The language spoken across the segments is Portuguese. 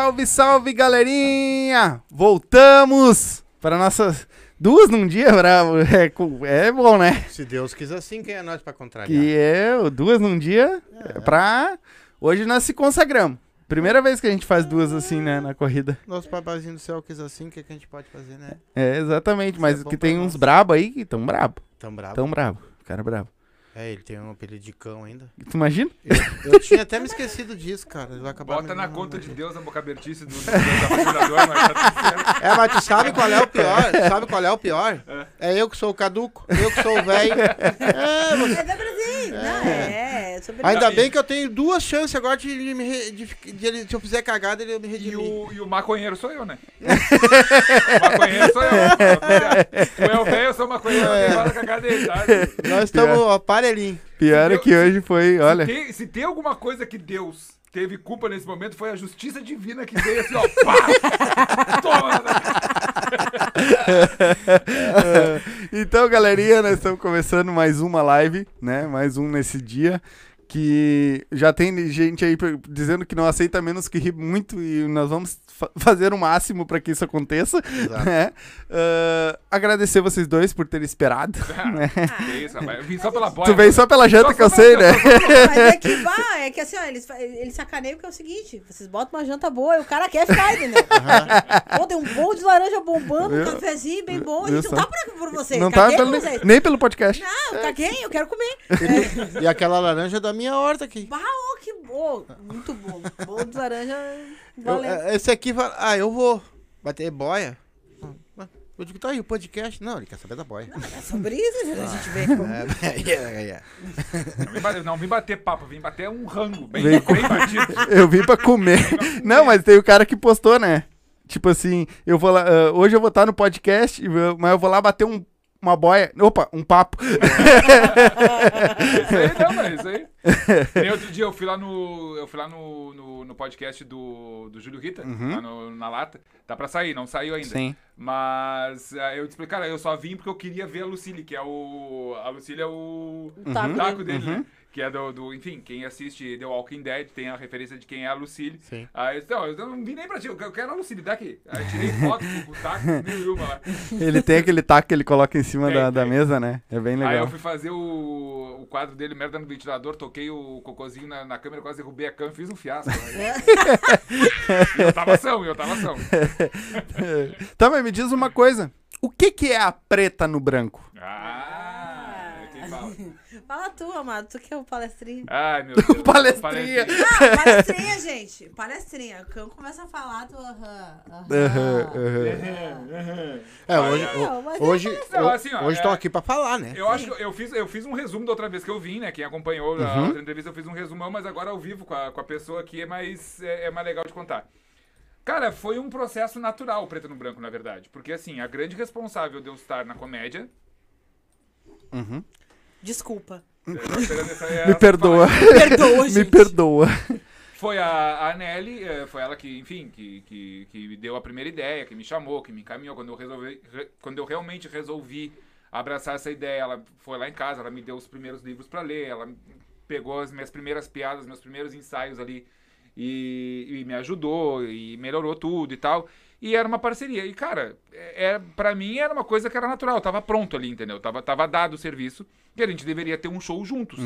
Salve, salve, galerinha! Voltamos para nossas duas num dia, bravo. É, é bom, né? Se Deus quis assim, quem é nós pra contrariar? Que é o duas num dia é. pra... Hoje nós se consagramos. Primeira vez que a gente faz duas assim, né, na corrida. Nosso papazinho do céu quis assim, o que, que a gente pode fazer, né? É, exatamente. Isso Mas é que tem nós. uns brabo aí que tão brabo. Tão bravo. Tão brabo. Cara brabo. É, ele tem um apelido de cão ainda. Tu imagina? Eu, eu tinha até me esquecido disso, cara. Ele vai acabar Bota na conta de. Deus a boca abertice do, do, do apaixonador, mas tá tudo certo. É, mas tu sabe qual é o pior? Sabe qual é o pior? É eu que sou o caduco, eu que sou o velho. É, você- É da Brasil. Não, é. Sobre Ainda E- bem que eu tenho duas chances agora de, de me re- de, de ele- se eu fizer cagada, ele me E redimir. o, e o maconheiro sou eu, né? o maconheiro sou eu. Tu é o velho, eu sou o maconheiro, É. eu cagada dele, tá? Nós estamos aparelhinho. Pior é que hoje foi, olha... Se tem, se tem alguma coisa que Deus teve culpa nesse momento, foi a justiça divina que veio assim, ó, pá! Toma! então, galerinha, nós estamos começando mais uma live, né? Mais um nesse dia. Que já tem gente aí dizendo que não aceita menos que ri muito e nós vamos fa- fazer o máximo para que isso aconteça. Né? Ah, agradecer vocês dois por terem esperado. né? Que isso, rapaz. Eu vim só pela boia. Tu veio só pela janta Só- que eu sei, né? Mas é que vai, é que assim, ó, eles, eles sacaneiam que é o seguinte: vocês botam uma janta boa e o cara quer ficar, entendeu? Pô, tem um bolo de laranja bombando, um Eu- cafezinho bem bom. A gente não tá por, por vocês. não tá pelo- por vocês. nem pelo podcast. Não, caguei, eu quero comer. E aquela laranja da minha horta aqui. Bah, ô, que bom. Muito bom. Bolo de laranja, Eu- valeu. é, esse aqui vai. Ah, eu vou bater boia. Ah, Eu digo, tá aí o podcast. Não, ele quer saber da boia. É sobre isso, a gente vê. como- É, é, é, é. Não vim bater, não vim bater papo, vim bater um rango, bem, bem batido. Eu vim pra comer. Não, mas tem o cara que postou, né? Tipo assim, eu vou lá. ah, hoje eu vou estar no podcast, mas eu vou lá bater um, uma boia. Opa, um papo. Isso aí não, mas isso aí. Nem outro dia eu fui lá no. Eu fui lá no, no, no podcast do, do Júlio Rita, lá no- na lata. Tá pra sair, não saiu ainda. Sim. Mas ah, eu te expliquei, cara, eu só vim porque eu queria ver a Lucille, que é o. A Lucille é o. O taco dele. dele, né? Que é do, do. Enfim, quem assiste The Walking Dead tem a referência de quem é a Lucille. Sim. Aí eu disse, não, eu não vim nem pra ti, eu quero- a Lucille, daqui. Aí tirei foto com o taco, uma lá. Ele tem aquele taco que ele coloca em cima Tem, da, da mesa, né? É bem Aí legal. eu fui fazer o, o quadro dele, merda no ventilador, toquei o cocôzinho na, na câmera, quase derrubei a câmera, fiz um fiasco. né? eu tava ação, e eu tava ação. Tá, mas me diz uma coisa. O que que é a preta no branco? Ah? Fala tu, amado, tu que é o palestrinho. Ai, meu Deus. Palestrinha. Ah, palestrinha, gente. Palestrinha. O cão começa a falar, tu. Aham. Aham, aham. aham. É, hoje, mas é hoje, Não, eu- assim, ó, hoje é- estão aqui pra falar, né? Eu acho que eu fiz, eu fiz um resumo da outra vez que eu vim, né? Quem acompanhou a outra entrevista, eu fiz um resumão, mas agora ao vivo com a, com a pessoa aqui é mais, é, é mais legal de contar. Cara, foi um processo natural, preto no branco, na verdade. Porque, assim, a grande responsável de eu estar na comédia. Desculpa. Me perdoa. fala. Perdoa, Me perdoa. Foi a, a Nelly, eh, foi ela que, enfim, que, que, que me deu a primeira ideia, que me chamou, que me encaminhou. Quando eu, resolvi, re- quando eu realmente resolvi abraçar essa ideia, ela foi lá em casa, ela me deu os primeiros livros para ler, ela pegou as minhas primeiras piadas, meus primeiros ensaios ali e, e me ajudou e melhorou tudo e tal. E era uma parceria. E, cara, é, para mim era uma coisa que era natural, tava pronto ali, entendeu? Tava, tava dado o serviço e a gente deveria ter um show juntos.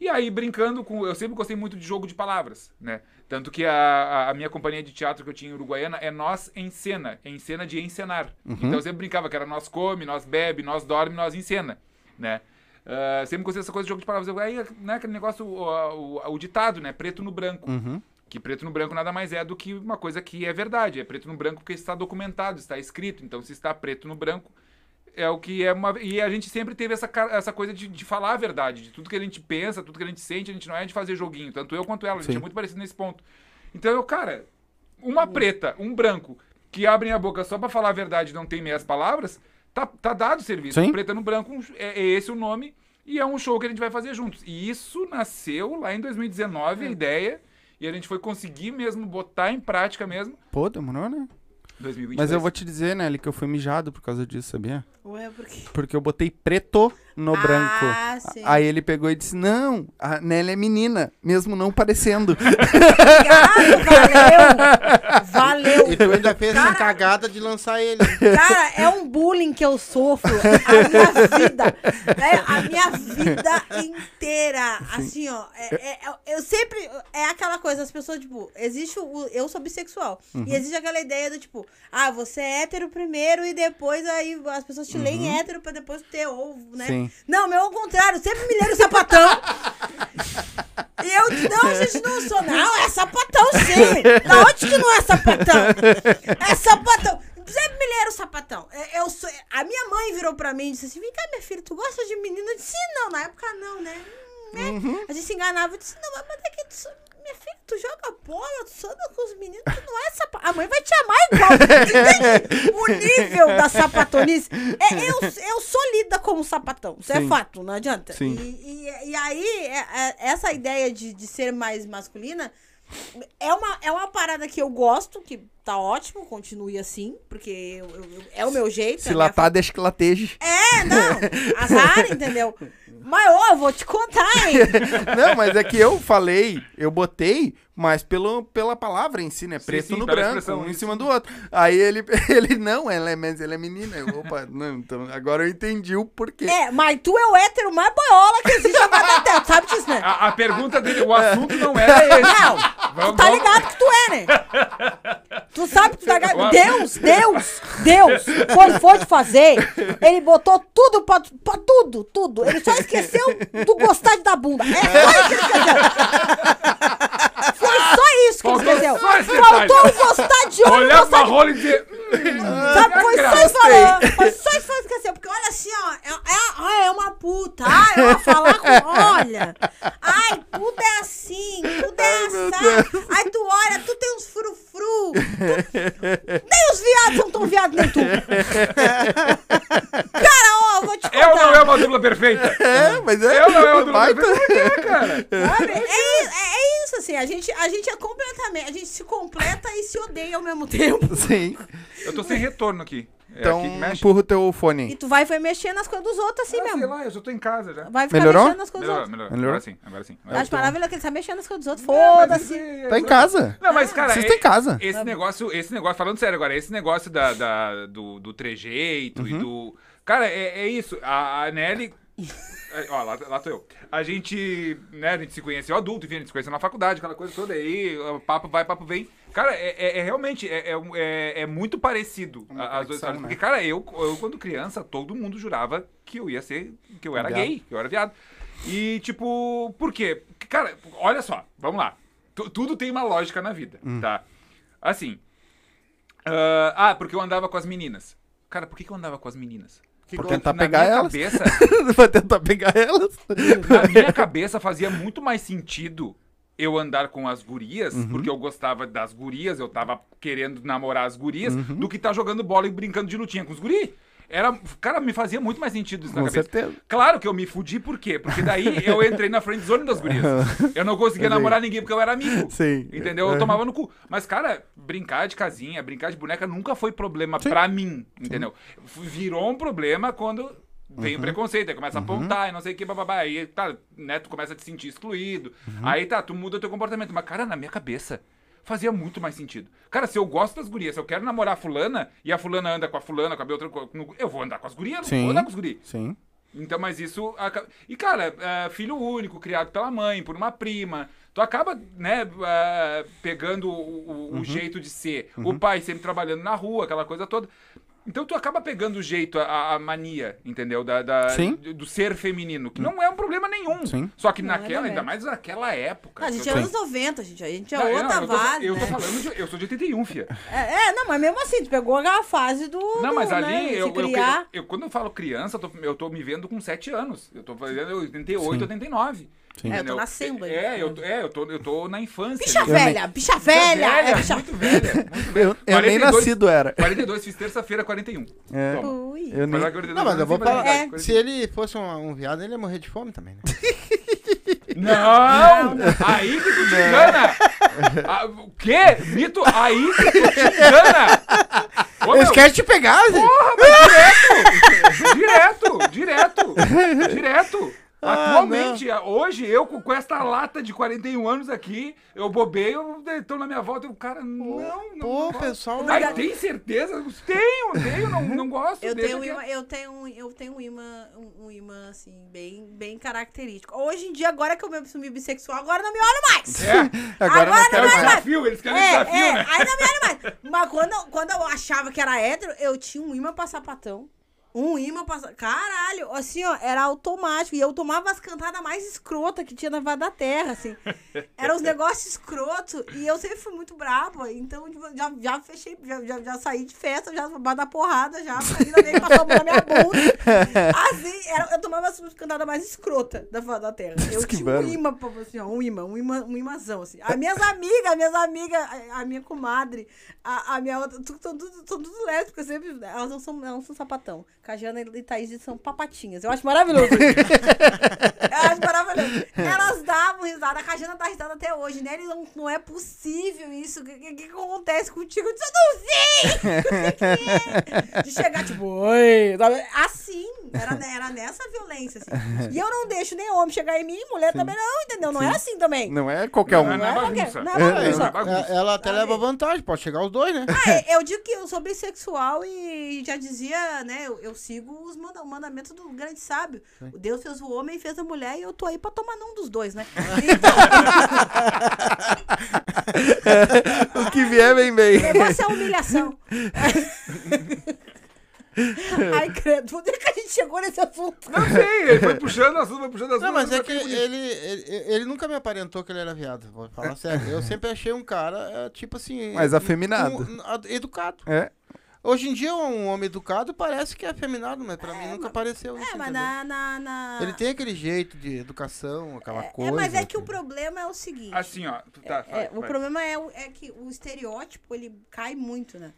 E aí, brincando com. Eu sempre gostei muito de jogo de palavras, né? Tanto que a, a- minha companhia de teatro que eu tinha em Uruguaiana é Nós em Cena, em cena de encenar. Então eu sempre brincava que era nós come, nós bebe, nós dorme, nós encena, né? Ah, sempre gostei dessa coisa de jogo de palavras. Aí, né, aquele negócio, o, o- o ditado, né? Preto no branco. Que preto no branco nada mais é do que uma coisa que é verdade. É preto no branco porque está documentado, está escrito. Então, se está preto no branco, é o que é uma. E a gente sempre teve essa, essa coisa de, de falar a verdade, de tudo que a gente pensa, tudo que a gente sente, a gente não é de fazer joguinho. Tanto eu quanto ela, a gente Sim. é muito parecido nesse ponto. Então, eu, cara, uma preta, um branco, que abrem a boca só pra falar a verdade e não tem meias palavras, tá, tá dado o serviço. Sim. Preta no branco é, é esse o nome. E é um show que a gente vai fazer juntos. E isso nasceu lá em 2019, a ideia. E a gente foi conseguir mesmo botar em prática mesmo. Pô, demorou, né? 2022. Mas eu vou te dizer, Nelly, que eu fui mijado por causa disso, sabia? Ué, por quê? Porque eu botei preto no Ah, branco. sim. Aí ele pegou e disse: Não, a Nelly é menina, mesmo não parecendo. Obrigado, valeu. Valeu. E tu ainda fez essa Cara- cagada de lançar ele. Cara, é um bullying que eu sofro a minha vida. né? A minha vida inteira. Assim, ó. é- é- é- eu sempre. É aquela coisa, as pessoas, tipo, existe o. Eu sou bissexual. Uhum. E existe aquela ideia do tipo, ah, você é hétero primeiro e depois aí as pessoas te leem hétero pra depois ter ovo, né? Uhum. Sim. Não, meu, ao contrário, sempre me leram sapatão. E eu, não, gente, não sou. Não, é sapatão sim. Da onde que não é sapatão? É sapatão. Sempre me leram sapatão. É, Eu sou, a minha mãe virou pra mim e disse assim: Vem cá, minha filha, tu gosta de menina? Eu disse: Não, na época não, né? Hum, né? A gente se enganava. Eu disse: Não, mas é que tu, minha filha, tu joga bola, tu anda com os meninos, tu não é sapatão. A mãe vai te amar igual. O nível da sapatonice. É, eu, eu sou lida como sapatão. Isso Sim. é fato, não adianta. E, e, e aí, é- é- essa ideia de, de ser mais masculina é uma, é uma parada que eu gosto, que tá ótimo, continue assim, porque eu- eu- eu- é o meu jeito. é Se minha latar, deixa que lateje. é, não. Azar, entendeu? Mas, ó, eu vou te contar, hein? Não, mas é que eu falei, eu botei, mas pelo, pela palavra em si, né? Sim, Preto sim, no pela branco, um em cima do outro. Aí ele, ele não, ela é, mas ele é menina. Eu, opa, não, então agora eu entendi o porquê. É, mas tu é o hétero mais boiola que existe na Terra. Sabe disso, né? A, a pergunta dele, o assunto não era esse. Não, Vamos- tu tá vamos- ligado que tu é, né? Tu sabe que tu tá ligado. Deus, Deus, Deus, quando foi te fazer, ele botou tudo pra, pra tudo, tudo. Ele só esqueceu do gostar de dar bunda. É só isso que ele esqueceu. Ele Faltou detalhe. gostar de homem, Olhar pra rola e dizer. "Hum, Sabe, foi só graça." isso falando. Foi só isso que esqueceu. Porque olha assim, ó. É, é, ah, é uma puta. Ah, ela falar com. Olha. Ai, tudo é assim. Tudo é assado. Aí tu olha, tu tem uns frufru. Tu- Nem os viados são tão viados, nem tu. Cara, ó, eu vou te contar. Eu não é uma dupla perfeita. É, mas é. Eu não é uma dupla perfeita. Quê, cara? Sabe? É, é- é isso, assim. A gente, a gente é completamente. A gente se completa e se odeia ao mesmo tempo. Sim. Eu tô sem retorno aqui. É Então, aqui que mexe. empurra o teu fone. E tu vai, vai mexer nas coisas dos outros assim Ah, sei mesmo. lá, eu já tô em casa já. Vai ficar Melhorou? mexendo nas coisas dos Melhorou, outros. melhorou. Melhorou? Agora sim, agora sim. Eu acho maravilhoso que ele tá mexendo nas coisas dos outros. Foda-se. esse- Tá em casa. Não, mas, cara. Vocês é- estão em casa. Esse negócio, esse negócio, falando sério agora, esse negócio da, da- do, do trejeito Uhum. e do. Cara, é, é isso. A, a Nelly. É, Ó, lá, lá tô eu. A gente, né, a gente se conheceu adulto, enfim, a gente se conheceu na faculdade, aquela coisa toda aí, papo vai, papo vem. Cara, é, é- é realmente, é, é, é- é muito parecido Uma a- as duas histórias. né? Porque, cara, eu, eu, quando criança, todo mundo jurava que eu ia ser, que eu era Viado. gay, que eu era viado. E, tipo, por quê? Cara, olha só, vamos lá. Tu- tudo tem uma lógica na vida, Hum. tá? Assim. ah, ah, porque eu andava com as meninas. Cara, por que, que eu andava com as meninas? Pra Porque tentar pegar elas. cabeça, Vai tentar pegar elas. na minha cabeça fazia muito mais sentido eu andar com as gurias, Uhum. porque eu gostava das gurias, eu tava querendo namorar as gurias, Uhum. do que tá jogando bola e brincando de lutinha com os guri. Era, cara, me fazia muito mais sentido isso na Com cabeça. certeza. Claro que eu me fudi, por quê? Porque daí eu entrei na friend zone das gurias. Eu não conseguia Sim. namorar ninguém porque eu era amigo. Sim. Entendeu? Eu Uhum. tomava no cu. Mas, cara, brincar de casinha, brincar de boneca nunca foi problema pra mim, entendeu? Virou um problema quando vem o Uhum. preconceito, aí começa a apontar e não sei o que, bababá. Aí, tá, né, tu começa a te sentir excluído. Uhum. Aí, tá, tu muda o teu comportamento. Mas, cara, na minha cabeça, fazia muito mais sentido. Cara, se eu gosto das gurias, se eu quero namorar a fulana, e a fulana anda com a fulana, com a outra, eu vou andar com as gurias, Sim. vou andar com os guri. Sim. Então, mas isso. E, cara, é, filho único, criado pela mãe, por uma prima. Tu acaba, né, é, pegando o, o- Uhum. jeito de ser. O pai sempre trabalhando na rua, aquela coisa toda. Então tu acaba pegando o jeito, a, a mania, entendeu? Da, da- Sim. do- do ser feminino, que não é um problema nenhum. Sim. Só que Não, é naquela, ainda verdade. mais naquela época. Ah, a gente eu é tô- anos 90, gente. A gente é Não, eu- outra eu tô, fase, eu tô né? falando de, Eu sou de 81, fia. É, é, não, mas mesmo assim, tu pegou a fase do. Não, mas do, ali, né, eu, se eu, criar. eu- quando eu falo criança, eu tô, eu tô me vendo com 7 anos. Eu tô fazendo 88, Sim. 89. Sim. É, eu tô nascendo aí. É, eu, tô- é eu, tô, eu tô na infância. Bicha velha, bicha velha, é bicha muito velha, muito velha. Eu, eu nem 42 nascido era. 42, fiz terça-feira 41. É. Toma. Ui. Eu nem... Mas agora 42 Não, mas eu vou É. Se ele fosse um, um viado, ele ia morrer de fome também, né? Não! Aí que tu te engana! Ah, o quê? Mito? Aí que tu te engana! Ô, Eles meu, querem te pegar. Porra, mas direto! Direto, direto! Direto. Ah, Atualmente, hoje, eu com, essa lata de 41 anos aqui, eu bobei, eu tô na minha volta e o cara, não, não. Pô, não pessoal. Ai, tem certeza? Tenho, tenho, não, não gosto. Eu tenho, um imã, eu tenho um, eu tenho um imã, um, um imã assim, bem, bem característico. Hoje em dia, agora que eu me assumi bissexual, agora não me olho mais. É, Agora não Agora é quero o não mais. desafio, eles querem É, desafio, é, né? aí não me olho mais. Mas quando, quando eu achava que era hétero, eu tinha um imã pra sapatão. Um imã sa- Caralho, assim, ó, era automático. E eu tomava as cantadas mais escrotas que tinha na Vada da Terra, assim. Eram os negócios escrotos. E eu sempre fui muito brava. Então, tipo, já, já fechei, já, já, já saí de festa, já dar porrada, já. Ainda bem que passou a mão na minha bunda. Assim, era- eu tomava as cantadas mais escrotas da Vada da Terra. Eu tinha um imã, assim, ó, um imã, um imã, um imãzão, assim. As minhas amigas, as minhas amigas, a, a minha comadre, a, a minha outra, tu- são tudo, são tudo lésbicas, sempre, elas não são, elas não são sapatão. Cajana e Thaís são papatinhas. Eu acho maravilhoso. Eu acho maravilhoso. Elas davam risada, a Cajana dá risada até hoje, né? Ele não, não é possível isso. O que, que, que acontece contigo? Eu disse, eu não sei! O que que é? De chegar, tipo, oi? Assim, era, era nessa violência, assim. E eu não deixo nem homem chegar em mim, mulher também não, entendeu? Não é assim também. Não é qualquer um. Não, Não é bagunça. qualquer- não é É, bagunça. não é bagunça. É, ela até leva vantagem, pode chegar os dois, né? Ah, é, eu digo que eu sou bissexual e já dizia, né? Eu, eu sigo os manda, o mandamento do grande sábio. O Deus fez o homem e fez a mulher e eu tô aí pra tomar num dos dois, né? Então, O que vier, vem bem. negócio é humilhação. Ai, credo, onde é que a gente chegou nesse assunto? Não sei, ele foi puxando assunto, foi puxando assunto. Não, mas é que ele, ele, ele nunca me aparentou que ele era viado, vou falar sério. Eu sempre achei um cara, é, tipo assim... Mais afeminado. um- a- educado. É. Hoje em dia, um homem educado parece que é afeminado, mas pra mim nunca pareceu isso, É, mas na. na, na- Ele tem aquele jeito de educação, aquela É, coisa. mas é que o assim. problema é o seguinte. Assim, ó. Tá, É, vai, o vai. problema é, o- é que o estereótipo, ele cai muito, né?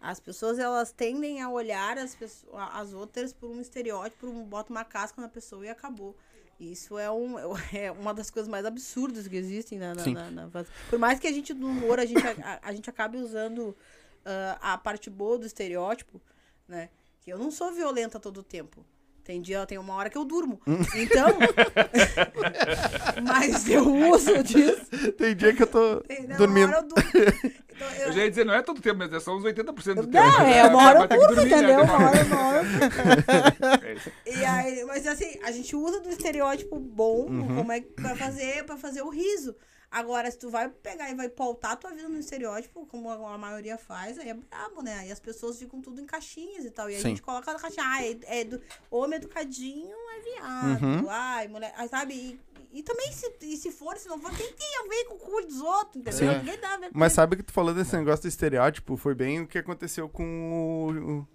As pessoas, elas tendem a olhar as, pessoas, as outras por um estereótipo, por um, bota uma casca na pessoa e acabou. Isso é, um, é uma das coisas mais absurdas que existem na, na, na- na- Por mais que a gente, no humor, a gente, a, a gente acabe usando ah, a parte boa do estereótipo, né? Que eu não sou violenta todo o tempo. Tem dia, tem uma hora que eu durmo. Então, mas eu uso disso. Tem dia que eu tô Tem- não, dormindo. Eu durmo. Então, eu- Eu já ia dizer, não é todo tempo, mas é só uns 80% do tempo. Não, é uma hora eu né? entendeu? Uma hora, uma hora. É. E aí, mas assim, a gente usa do estereótipo bom como é, pra, fazer, pra fazer o riso. Agora, se tu vai pegar e vai pautar a tua vida no estereótipo, como a, maioria faz, aí é brabo, né? Aí as pessoas ficam tudo em caixinhas e tal. E aí Sim. a gente coloca na caixinha, ah, é, é do, homem educadinho é viado, ai, mulher, aí, sabe? E, e também, se, e se for, se não for, quem tem a ver com o cu dos outros, entendeu? Sim. Ninguém dá a ver com Mas sabe que tu falou desse negócio do estereótipo? Foi bem o que aconteceu com o. o...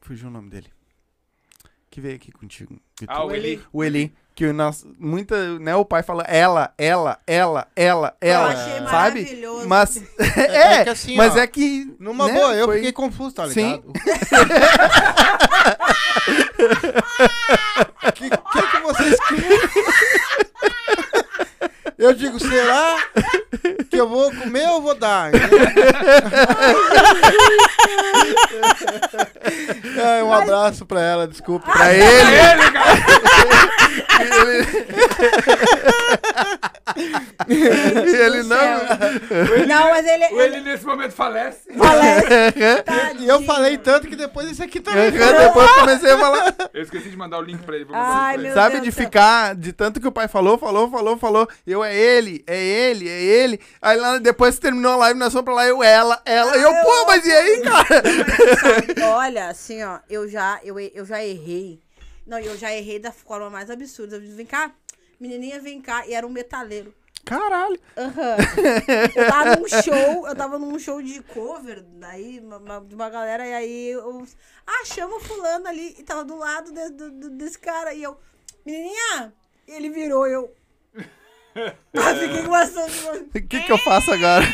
Fugiu o nome dele. Que veio aqui contigo. Que Ah, o Eli. O Eli. Que o nosso, muita, né, o pai fala ela, ela, ela, ela, ela, achei sabe? maravilhoso. Mas É é, que assim, mas ó, é que Numa né, boa, eu foi- fiquei confuso, tá Sim. ligado? O que, que, que vocês? Eu digo, será que eu vou comer ou vou dar? Ai, um abraço pra ela, desculpa. pra ele, Ele, cara! ele, ele não. Não, mas ele. O Eli nesse momento falece. Falece. E eu falei tanto que depois esse aqui também. Depois eu comecei a falar. Eu esqueci de mandar o link pra ele. Ai, pra meu ele. Sabe Deus de ficar, de tanto que o pai falou, falou, falou, falou. Eu é ele, é ele, é ele. Aí lá depois terminou a live, nós fomos pra lá, eu, ela, ela. E eu, Ah, pô, mas e aí, cara? Olha, assim, ó, eu já, eu, eu já errei. Não, eu já errei da forma mais absurda. Eu disse, vem cá, menininha, vem cá. E era um metaleiro. Caralho. Aham. Eu tava num show, eu tava num show de cover, daí, uma- uma- de uma galera, e aí eu. Ah, chama o fulano ali, e tava do lado de- do- desse cara, e eu, menininha! Ele virou, eu. Ah, fiquei com bastante. O que que eu faço agora?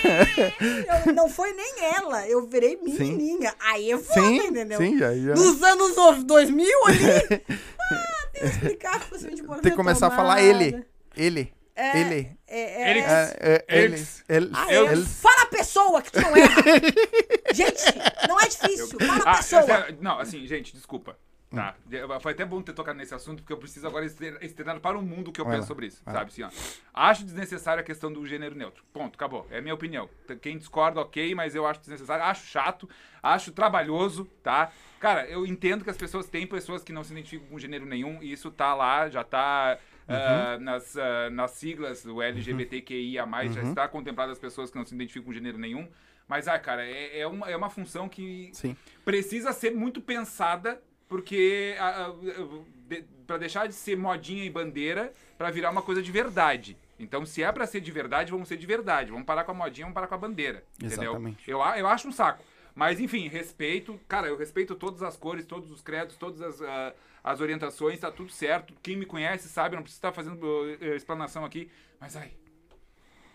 Eu- não foi nem ela, eu virei menininha. Aí é foda, Sim, entendeu? sim, já, já. Nos anos no- 2000 ali. ah, tem que explicar que você Tem que começar a falar ele. Ele. É, Ele. É, é, Ele- É, é, ele. Eles. Ele. Ah, Eu- é. ele- Fala a pessoa que tu não erra. gente, não é difícil. Fala a Ah, pessoa. não, assim, gente, desculpa. Tá. Foi até bom ter tocado nesse assunto, porque eu preciso agora exter- externar para o mundo o que eu Vai penso lá, sobre isso. Sabe assim, ó. Acho desnecessária a questão do gênero neutro. Ponto, acabou. É a minha opinião. Quem discorda, ok, mas eu acho desnecessário. Acho chato, acho trabalhoso, tá? Cara, eu entendo que as pessoas têm pessoas que não se identificam com gênero nenhum, e isso tá lá, já tá. ah, nas, ah, nas siglas do LGBTQIA, já está contemplado as pessoas que não se identificam com gênero nenhum. Mas, ah, cara, é, é, uma, é uma função que Sim. precisa ser muito pensada, porque a, a, de- pra deixar de ser modinha e bandeira pra virar uma coisa de verdade. Então, se é pra ser de verdade, vamos ser de verdade. Vamos parar com a modinha, vamos parar com a bandeira. Entendeu? Exatamente. Eu, a- eu acho um saco. Mas, enfim, respeito. Cara, eu respeito todas as cores, todos os credos, todas as, ah, as orientações, tá tudo certo. Quem me conhece sabe, não preciso estar fazendo uh, explanação aqui. Mas, ai.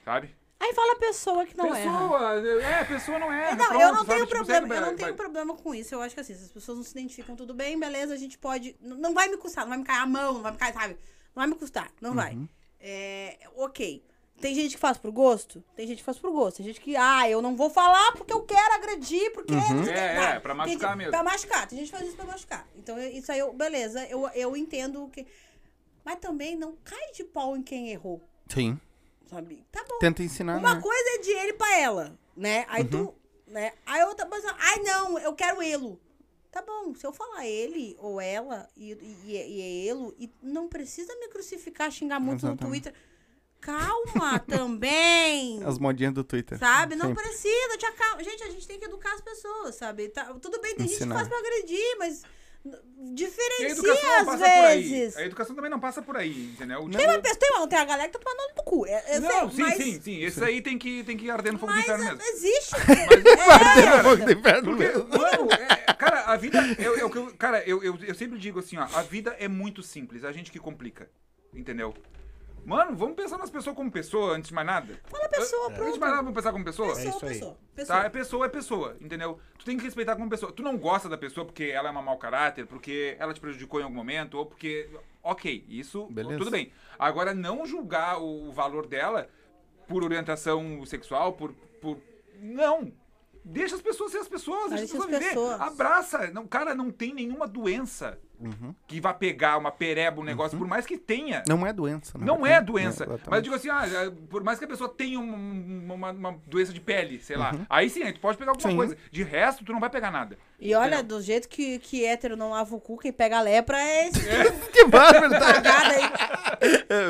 Sabe? Aí fala a pessoa que não erra. pessoa, é, pessoa não é. Não, pronto, eu não sabe? tenho Tipo, problema, segue, eu não vai- tenho vai- problema com isso. Eu acho que assim, se as pessoas não se identificam tudo bem, beleza, a gente pode. Não vai me custar, não vai me cair a mão, não vai me cair, sabe? Não vai me custar, não vai. Uhum. É, ok. Tem gente que faz por gosto? Tem gente que faz por gosto. Tem gente que, ah, eu não vou falar porque eu quero agredir, porque. não que, É, tá. é, pra machucar gente- mesmo. Pra machucar. Tem gente que faz isso pra machucar. Então, isso aí, eu, beleza, eu, eu entendo que. Mas também não cai de pau em quem errou, Sim. Sabe? Tá bom. Tenta ensinar, Uma né? coisa é de ele pra ela, né? Aí tu, né? Aí outra coisa, ai não, eu quero ele. Tá bom, se eu falar ele ou ela e, e, e é ele, e não precisa me crucificar, xingar muito no Exatamente. Twitter. Calma também. As modinhas do Twitter. Sabe? Não precisa, te acalma. Gente, a gente tem que educar as pessoas, sabe? Tá, tudo bem, tem Ensinar. gente que faz pra agredir, mas diferencia educação não às passa por aí. vezes. A educação também não passa por aí, entendeu? Tem uma pessoa, tem, uma, tem a galera que tá tomando no cu. É, é Não, sim, mas, sim, sim. Esse aí tem que, tem que arder no fogo do Mas inferno mesmo. existe. Batendo fogo do inferno Porque, mesmo. mano, é, cara, a vida. Eu, eu, eu- cara, eu, eu, eu sempre digo assim, ó, a vida é muito simples, a gente que complica. Entendeu? Mano, vamos pensar nas pessoas como pessoa, antes de mais nada. Fala pessoa, Antes de pronto. mais nada, vamos pensar como pessoa? Pessoa, isso aí. pessoa, pessoa. Tá, é pessoa, é pessoa, entendeu? Tu tem que respeitar como pessoa. Tu não gosta da pessoa porque ela é uma mau caráter, porque ela te prejudicou em algum momento, ou porque. Ok, isso Beleza. tudo bem. Agora, não julgar o, valor dela por orientação sexual, por. por... Não! Deixa as pessoas ser as pessoas, deixa, Deixa as as pessoas viver. pessoas. Abraça. Não, cara, não tem nenhuma doença que vá pegar uma pereba, um negócio, por mais que tenha. Não é doença, né? Não é doença. exatamente. mas eu digo assim, ah, é, por mais que a pessoa tenha um- uma, uma doença de pele, sei lá. Aí sim, aí tu pode pegar alguma Sim. coisa. De resto, tu não vai pegar nada. E olha, do jeito que, que hétero não lava o cu, quem pega a lepra é esse Que bárbaro, tá?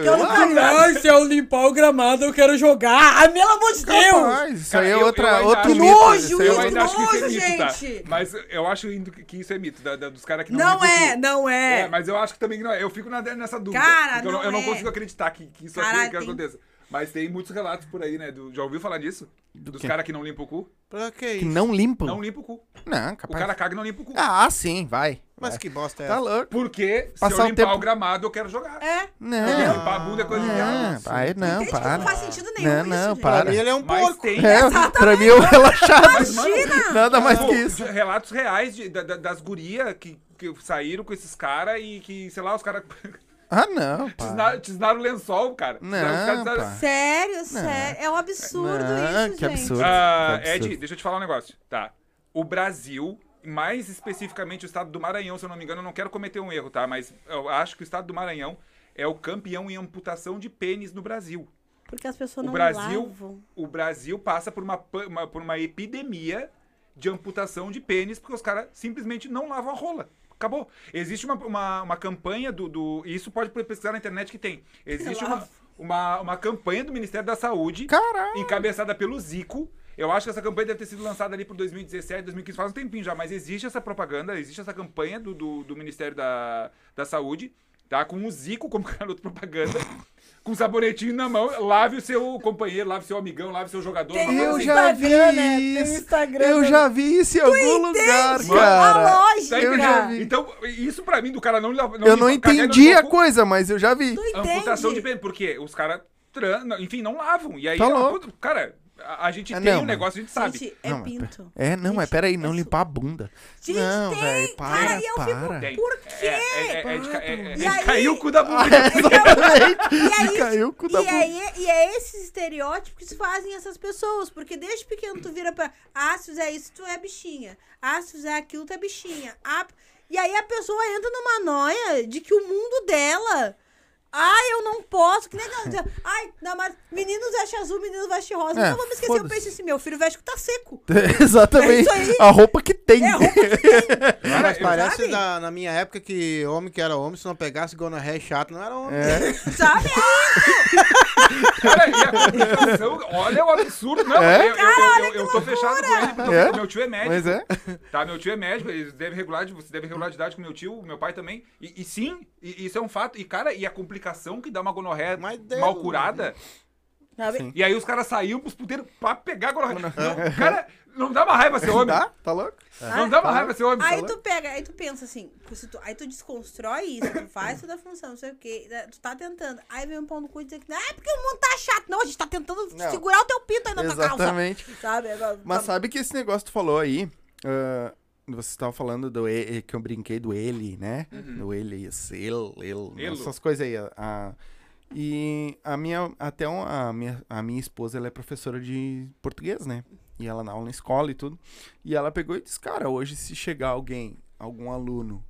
eu nunca. Ai, se eu limpar o gramado, eu quero jogar. Ai, pelo amor de Deus! Rapaz, isso Cara, aí é eu- eu outra, ainda outro mito. nojo isso é Eu ainda acho que isso é nojo, mito, tá? gente. Mas eu acho que isso é mito, da- da- dos caras que não Não é. Não É, é. mas eu acho que também não é. Eu fico na- nessa dúvida. Cara, porque eu, não eu não é. consigo acreditar que, que isso Caralho, aqui que tem- aconteça. Mas tem muitos relatos por aí, né? do- já ouviu falar disso? dos quê? caras que não limpam o cu? Pra que Que isso? não limpam? Não limpam o cu. Não, O capaz. cara caga e não limpa o cu. Ah, sim, vai. Mas vai. que bosta é Tá essa? louco. Porque se Passar eu o limpar tempo- o gramado, eu quero jogar. É. Não. Limpar a bunda é coisa de Não, viado. não, Entende que para. não faz sentido nenhum Não, isso, não, gente. para. Pra mim ele é um Mas porco. tem. É, pra mim é um relaxado. Imagina! Nada mais Pô, que isso. Relatos reais de- da- da- das gurias que, que saíram com esses caras e que, sei lá, os caras Ah, não, pá. tisnaram, o lençol, cara. Não, Tisnaram-. Sério, sério. É um absurdo Não, isso, que gente. absurdo. Ah, Que absurdo. Ed, deixa eu te falar um negócio. Tá. O Brasil, mais especificamente o estado do Maranhão, se eu não me engano, eu não quero cometer um erro, tá? Mas eu acho que o estado do Maranhão é o campeão em amputação de pênis no Brasil. Porque as pessoas O não Brasil, lavam. o Brasil passa por uma, uma- por uma epidemia de amputação de pênis porque os caras simplesmente não lavam a rola. Acabou. Existe uma, uma, uma campanha do, do. Isso pode pesquisar na internet que tem. Existe uma, uma, uma campanha do Ministério da Saúde Caralho. encabeçada pelo Zico. Eu acho que essa campanha deve ter sido lançada ali por 2017, 2015, faz um tempinho já, mas existe essa propaganda, existe essa campanha do, do, do Ministério da, da Saúde, tá? Com o Zico como garoto propaganda, com o sabonetinho na mão, lave o seu companheiro, lave o seu amigão, lave o seu jogador. uma coisa Eu assim. já vi né? Tem isso. Instagram Eu do- já vi isso em algum lugar, Entende cara. A lógica. Tá Eu já vi. Então, isso pra mim do cara não não Eu não entendi a coisa, mas eu já vi. Tu entende? Amputação de pênis, porque os caras, enfim, não lavam. E aí, Tá puta, cara, A, a gente Ah, tem não, um mas- negócio, a gente sabe. Gente, é Não, mas pinto. É, não, mas Gente, peraí, é não su- limpar a bunda. Gente, não, tem, velho, para, cara, e eu fico- para. Tem. Por É, quê? é, é, é é, é E aí- cair o cu da bunda. Exatamente. E é De cair o cu da E bunda. é, e é esses estereótipos que fazem essas pessoas. Porque desde pequeno tu vira pra. Ah, se fizer isso, tu é bichinha. Ah, se fizer aquilo, tu é bichinha. Ah, e aí a pessoa entra numa noia de que o mundo dela. Ai, eu não posso. Que nem dizer, Ai, não, mas meninos veste azul, meninos veste rosa. É, não vamos esquecer, eu penso assim, meu filho veste que tá seco. Exatamente. É isso aí. A roupa que tem. É a roupa que tem. Cara, Mas parece da- na minha época que homem que era homem, se não pegasse gonorreia chato, não era homem. É. Sabe? Cara, e a complicação, olha o absurdo. Não, É? eu, eu, eu, eu, eu tô fechado com ele, porque É? meu tio é médico. Mas é. Tá, meu tio é médico, ele deve regular, de- você deve regular de idade com meu tio, meu pai também. E, e sim, e- isso é um fato. E, cara, e a complicação que dá uma gonorreia mal curada. Sabe? Sim. E aí os caras saíam pros puteiros pra pegar a gonorreia. Não, cara, não dá uma raiva ser homem. Dá? Tá louco? Não dá uma raiva ser homem. Aí tu pega, aí tu pensa assim, tu- aí tu desconstrói isso, tu faz toda a função, não sei o quê, né, tu tá tentando. Aí vem um pão no cu e dizer que, ah, é porque o mundo tá chato. Não, a gente tá tentando Não. segurar o teu pinto aí na tua calça. Exatamente. Sabe? Agora, Mas tá- sabe que esse negócio que tu falou aí, ah, você estava falando do e- que eu brinquei do ele, né? Do ele, esse, ele, ele, Elo. essas coisas aí. a- e a minha, até um- a minha, a minha esposa, ela é professora de português, né? E ela dá aula na escola e tudo. E ela pegou e disse, cara, hoje se chegar alguém, algum aluno,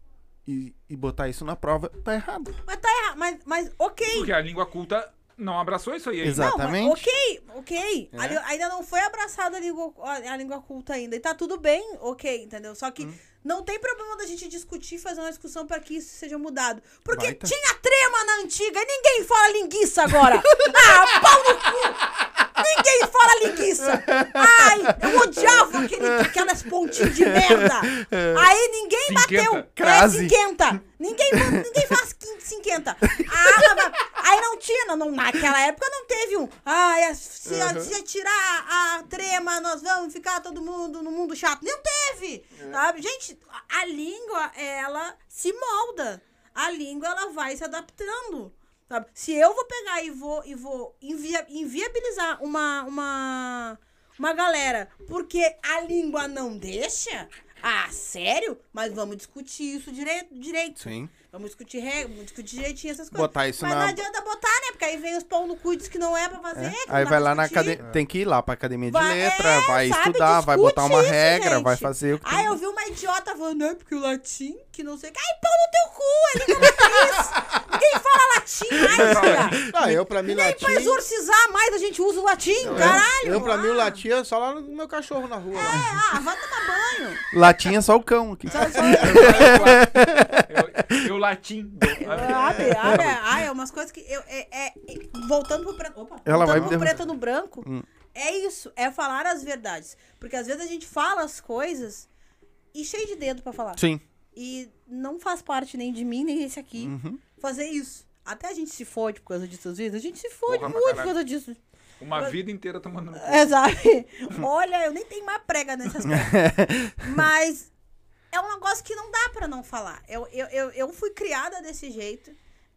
e, e botar isso na prova, tá errado. Mas tá errado, mas, mas ok. Porque a língua culta não abraçou isso aí ainda. Exato. Não, mas Exatamente. ok, ok. É. Ali- ainda não foi abraçada a língua, a, a língua culta ainda. E tá tudo bem, ok, entendeu? Só Hum. que não tem problema da gente discutir, fazer uma discussão pra que isso seja mudado. Porque Baita. tinha trema na antiga e ninguém fala linguiça agora. ah, pau no cu! Ninguém fala linguiça. Ai, eu odiava aquele, aquelas pontinhas de merda. Aí ninguém Cinquenta. bateu. Crase. É, cinquenta. Ninguém, ninguém faz quin- cinquenta. Ah, mas- aí não tinha, não, não- naquela época não teve um. Ai, se, se tirar a trema, nós vamos ficar todo mundo no mundo chato. Não teve. Sabe? Gente, a língua, ela se molda. A língua, ela vai se adaptando. Sabe? Se eu vou pegar e vou, e vou invia- inviabilizar uma, uma, uma galera porque a língua não deixa, ah, sério? Mas vamos discutir isso direito. direito. Sim. Vamos discutir regra, vamos discutir direitinho essas coisas. Botar isso Mas na- não adianta botar, né? Porque aí vem os pão no cu diz que não é pra fazer. É. que não Aí vai lá na academia. Tem que ir lá pra academia de Vai- letra, é, vai sabe, estudar, vai botar uma isso, regra, gente. vai fazer o que. Ah, eu vi uma idiota falando, não, é porque o latim, que não sei o que. Ai, pau no teu cu, é língua matriz. Ninguém fala latim mais, cara. Ah, eu pra mim Nem latim. pra exorcizar mais a gente usa o latim, caralho. Eu pra mim o Ah. latim é só lá no meu cachorro na rua. É, ah, vai tomar banho. Latinha é só o cão aqui. Só- só- Eu, latim. Abre, abre. Ah, é umas coisas que. Eu, é, é- voltando pro preto. Opa, Ela vai pro preto no branco. É isso, é falar as verdades. Porque às vezes a gente fala as coisas e cheio de dedo pra falar. Sim. E não faz parte nem de mim, nem desse aqui Uhum. fazer isso. Até a gente se fode por causa disso às vezes. A gente se fode Porra, muito por causa disso. Uma vida inteira tomando sabe? Olha, eu nem tenho mais prega nesse aspecto. Mas é um negócio que não dá pra não falar. Eu, eu, eu, eu fui criada desse jeito.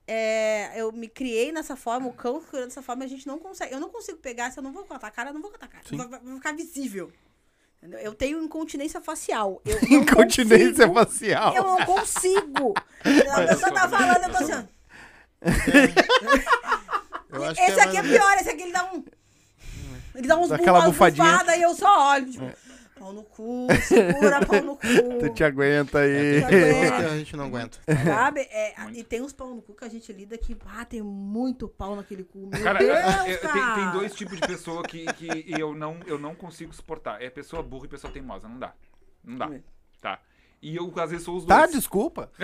É, eu me criei dessa forma, o cão criou dessa forma, a gente não consegue. Eu não consigo pegar, se eu não vou cortar a cara, eu não vou cortar a cara. Vai, vai- ficar visível. Entendeu? Eu tenho incontinência facial. Eu Incontinência consigo- facial. Eu não consigo. A pessoa tá falando, eu tô assim. Esse aqui é pior, esse aqui ele dá um. Ele dá uns Dá aquela umas bufadinha. e eu só olho. Tipo, pau no cu, segura pau no cu. Tu te aguenta aí. Aguenta. que a gente não aguenta. Sabe? É, e tem uns pau no cu que a gente lida que, ah, tem muito pau naquele cu. Meu Cara, Deus, é- é- cara. tem, tem dois tipos de pessoa que, que eu, não, eu não consigo suportar. É pessoa burra e pessoa teimosa. Não dá. Não dá. Tá. E eu, às vezes, sou os dois. Tá, desculpa.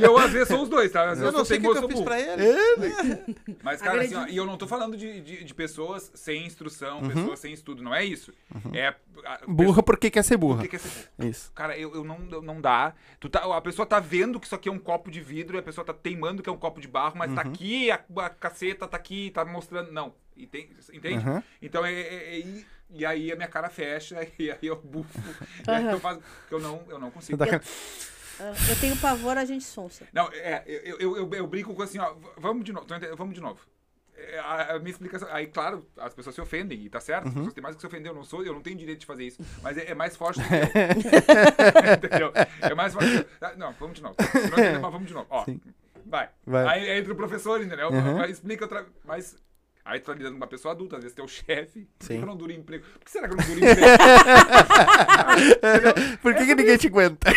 E eu, às vezes, sou os dois, tá? Às vezes Eu não sei o que, que eu fiz pra ele. Mas, cara, assim, ó, e eu não tô falando de, de, de pessoas sem instrução, Uhum. pessoas sem estudo. Não é isso. É. a- Burra porque quer ser pessoa- burra. O que que é ser burro? Isso. Cara, eu, eu não, eu não dá. Tu tá, a pessoa tá vendo que isso aqui é um copo de vidro a pessoa tá teimando que é um copo de barro, mas tá Uhum. aqui, a, a caceta tá aqui, tá mostrando. Não. Entende? Entende? Aham. Então é, é- é- e, aí a minha cara fecha e aí eu bufo. E aí eu faço. que Eu não, eu não consigo. Dá aquela- Ah, Eu tenho pavor a gente sonsa. Não, é, eu, eu, eu, eu brinco com assim, ó, vamos de novo, vamos de novo. é, a, a minha explicação. Aí, claro, as pessoas se ofendem, e tá certo. As Uhum. pessoas têm mais que se ofender, eu não sou, eu não tenho direito de fazer isso. Mas é, é mais forte do que eu. Entendeu? É mais forte do que eu. Ah, Não, vamos de novo. Não entendeu, mas vamos de novo. Ó, Sim. vai. Vai. Aí entra o professor, entendeu? Uhum. Aí explica outra. Mas. Aí tu tá lidando com uma pessoa adulta, às vezes teu chefe. Por que eu não duro emprego? Por que será que eu não duro emprego? Por que, que ninguém te aguenta?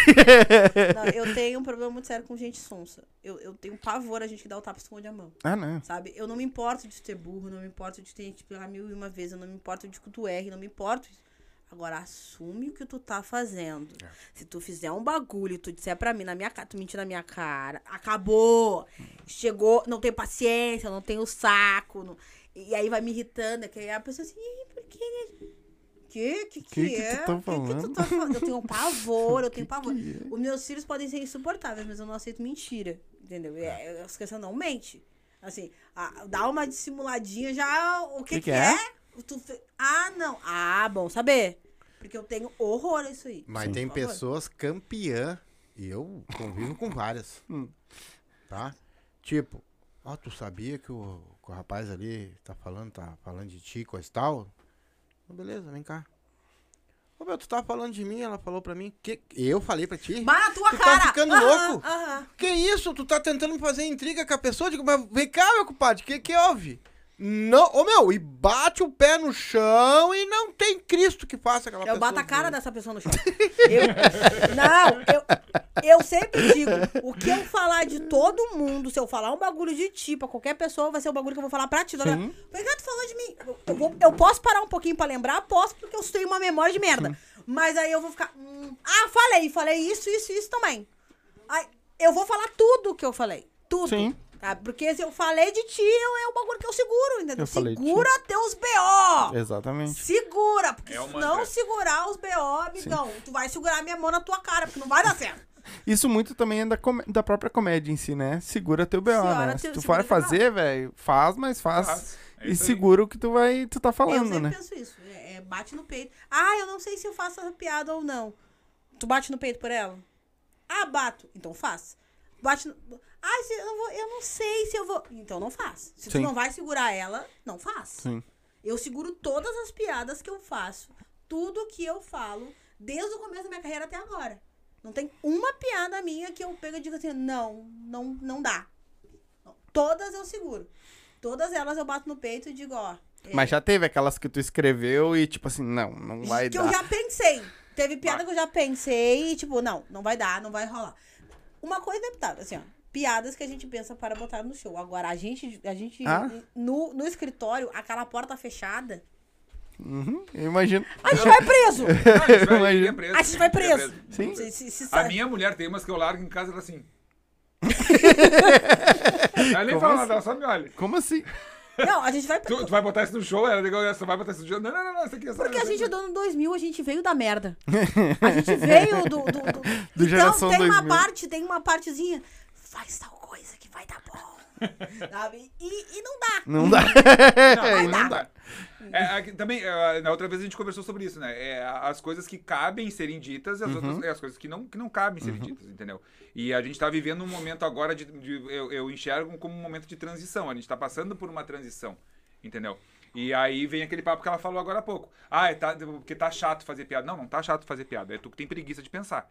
Não, eu tenho um problema muito sério com gente sonsa. Eu, eu tenho pavor a gente que dá o tapa e esconde a mão. ah, não. Sabe? Eu não me importo de ter burro, não me importo de ter te pegar mil e uma vez, eu não me importo de que tu erre, não me importo. Agora, assume o que tu tá fazendo. Se tu fizer um bagulho e tu disser pra mim na minha cara, tu mentir na minha cara, acabou. Chegou, não tenho paciência, não tenho saco. não- E aí vai me irritando, é que aí a pessoa assim, "Ih, por que? Que? Que que, Que que tu é? tá Que que falando?" tu tá falando? Eu tenho pavor, eu tenho pavor. que é? Os meus filhos podem ser insuportáveis, mas eu não aceito mentira. Entendeu? É, as crianças não mente. Assim, a- dá uma dissimuladinha já. O que, Que que, que é? é? Tu Ah, não. Ah, bom saber. Porque eu tenho horror a isso aí. Mas Sim. tem pessoas campeã, e eu convivo com várias. Hum. Tá? Tipo, ó, tu sabia que o, que o rapaz ali tá falando, tá falando de ti, coisa e tal? Beleza, vem cá. Ô, meu, tu tava falando de mim, ela falou pra mim. Que... Eu falei pra ti? Mas na tua Tu tá cara! ficando Aham, louco? aham. Que isso? Tu tá tentando me fazer intriga com a pessoa? Digo, mas vem cá, meu compadre, o que que houve? Não, ô meu, e bate o pé no chão e não tem Cristo que faça aquela Eu pessoa. bato a cara dessa pessoa no chão. Eu- não, eu, eu sempre digo, o que eu falar de todo mundo, se eu falar um bagulho de ti pra qualquer pessoa, vai ser um bagulho que eu vou falar pra ti. Por que tu falou de mim? Eu, eu vou- eu posso parar um pouquinho pra lembrar? Posso, porque eu tenho uma memória de merda. Mas aí eu vou ficar. hum, ah, falei, falei isso, isso, isso também. Aí, eu vou falar tudo que eu falei. Tudo. Sim. Tá? Porque se eu falei de ti, eu, é o bagulho que eu seguro, entendeu? Eu. Segura teus B.O. Exatamente. Segura, porque É se mantra. não segurar os B.O., amigão, tu vai segurar minha mão na tua cara, porque não vai dar certo. Isso muito também é da, da própria comédia em si, né? Segura teu BO, Senhora, né? Se tu for fazer, velho, faz, mas faz. Faz. É e segura o que tu vai, tu tá eu falando, sempre né? penso isso. É, é, bate no peito. Ah, eu não sei se eu faço essa piada ou não. Tu bate no peito por ela? Ah, bato. Então faz. Bate no... Ah, eu, não vou, eu não sei se eu vou... Então não faz. Se Sim. tu não vai segurar ela, não faz. Sim. Eu seguro todas as piadas que eu faço. Tudo que eu falo, desde o começo da minha carreira até agora. Não tem uma piada minha que eu pego e digo assim, não, não, não dá. Todas eu seguro. Todas elas eu bato no peito e digo, ó. é, Mas já teve aquelas que tu escreveu e tipo assim, não, não vai que dar. eu já pensei. Teve piada que eu já pensei e, tipo, não, não vai dar, não vai rolar. Uma coisa é, tá, assim, ó. Piadas que a gente pensa para botar no show. Agora, a gente, a gente Ah. no, no escritório, aquela porta fechada, Uhum, eu imagino. a gente vai preso! Não, a gente vai- Imagina. ninguém é preso, A gente vai é preso. Sim. Se, se, se A minha mulher tem umas que eu largo em casa e ela assim. ela nem Como fala assim? nada, ela só me olha. Como assim? Não, a gente vai Tu, preso. tu vai botar isso no show? Ela ligou, você vai botar isso no show? Não, não, não, não, isso aqui é só. Porque a gente é do ano 2000, a gente veio da merda. A gente veio do... do, do... Do então, geração tem uma 2000. parte, tem uma partezinha. Faz tal coisa que vai dar bom. Sabe? E, e não dá. Não dá. Não, dar. não dá. É, aqui também, é, na outra vez a gente conversou sobre isso, né? É, as coisas que cabem serem ditas e as, outras, é, as coisas que não, que não cabem serem ditas, entendeu? E a gente tá vivendo um momento agora de. de- eu, eu enxergo como um momento de transição. A gente tá passando por uma transição, entendeu? E aí vem aquele papo que ela falou agora há pouco. Ah, é tá, porque tá chato fazer piada. Não, não tá chato fazer piada. É tu que tem preguiça de pensar.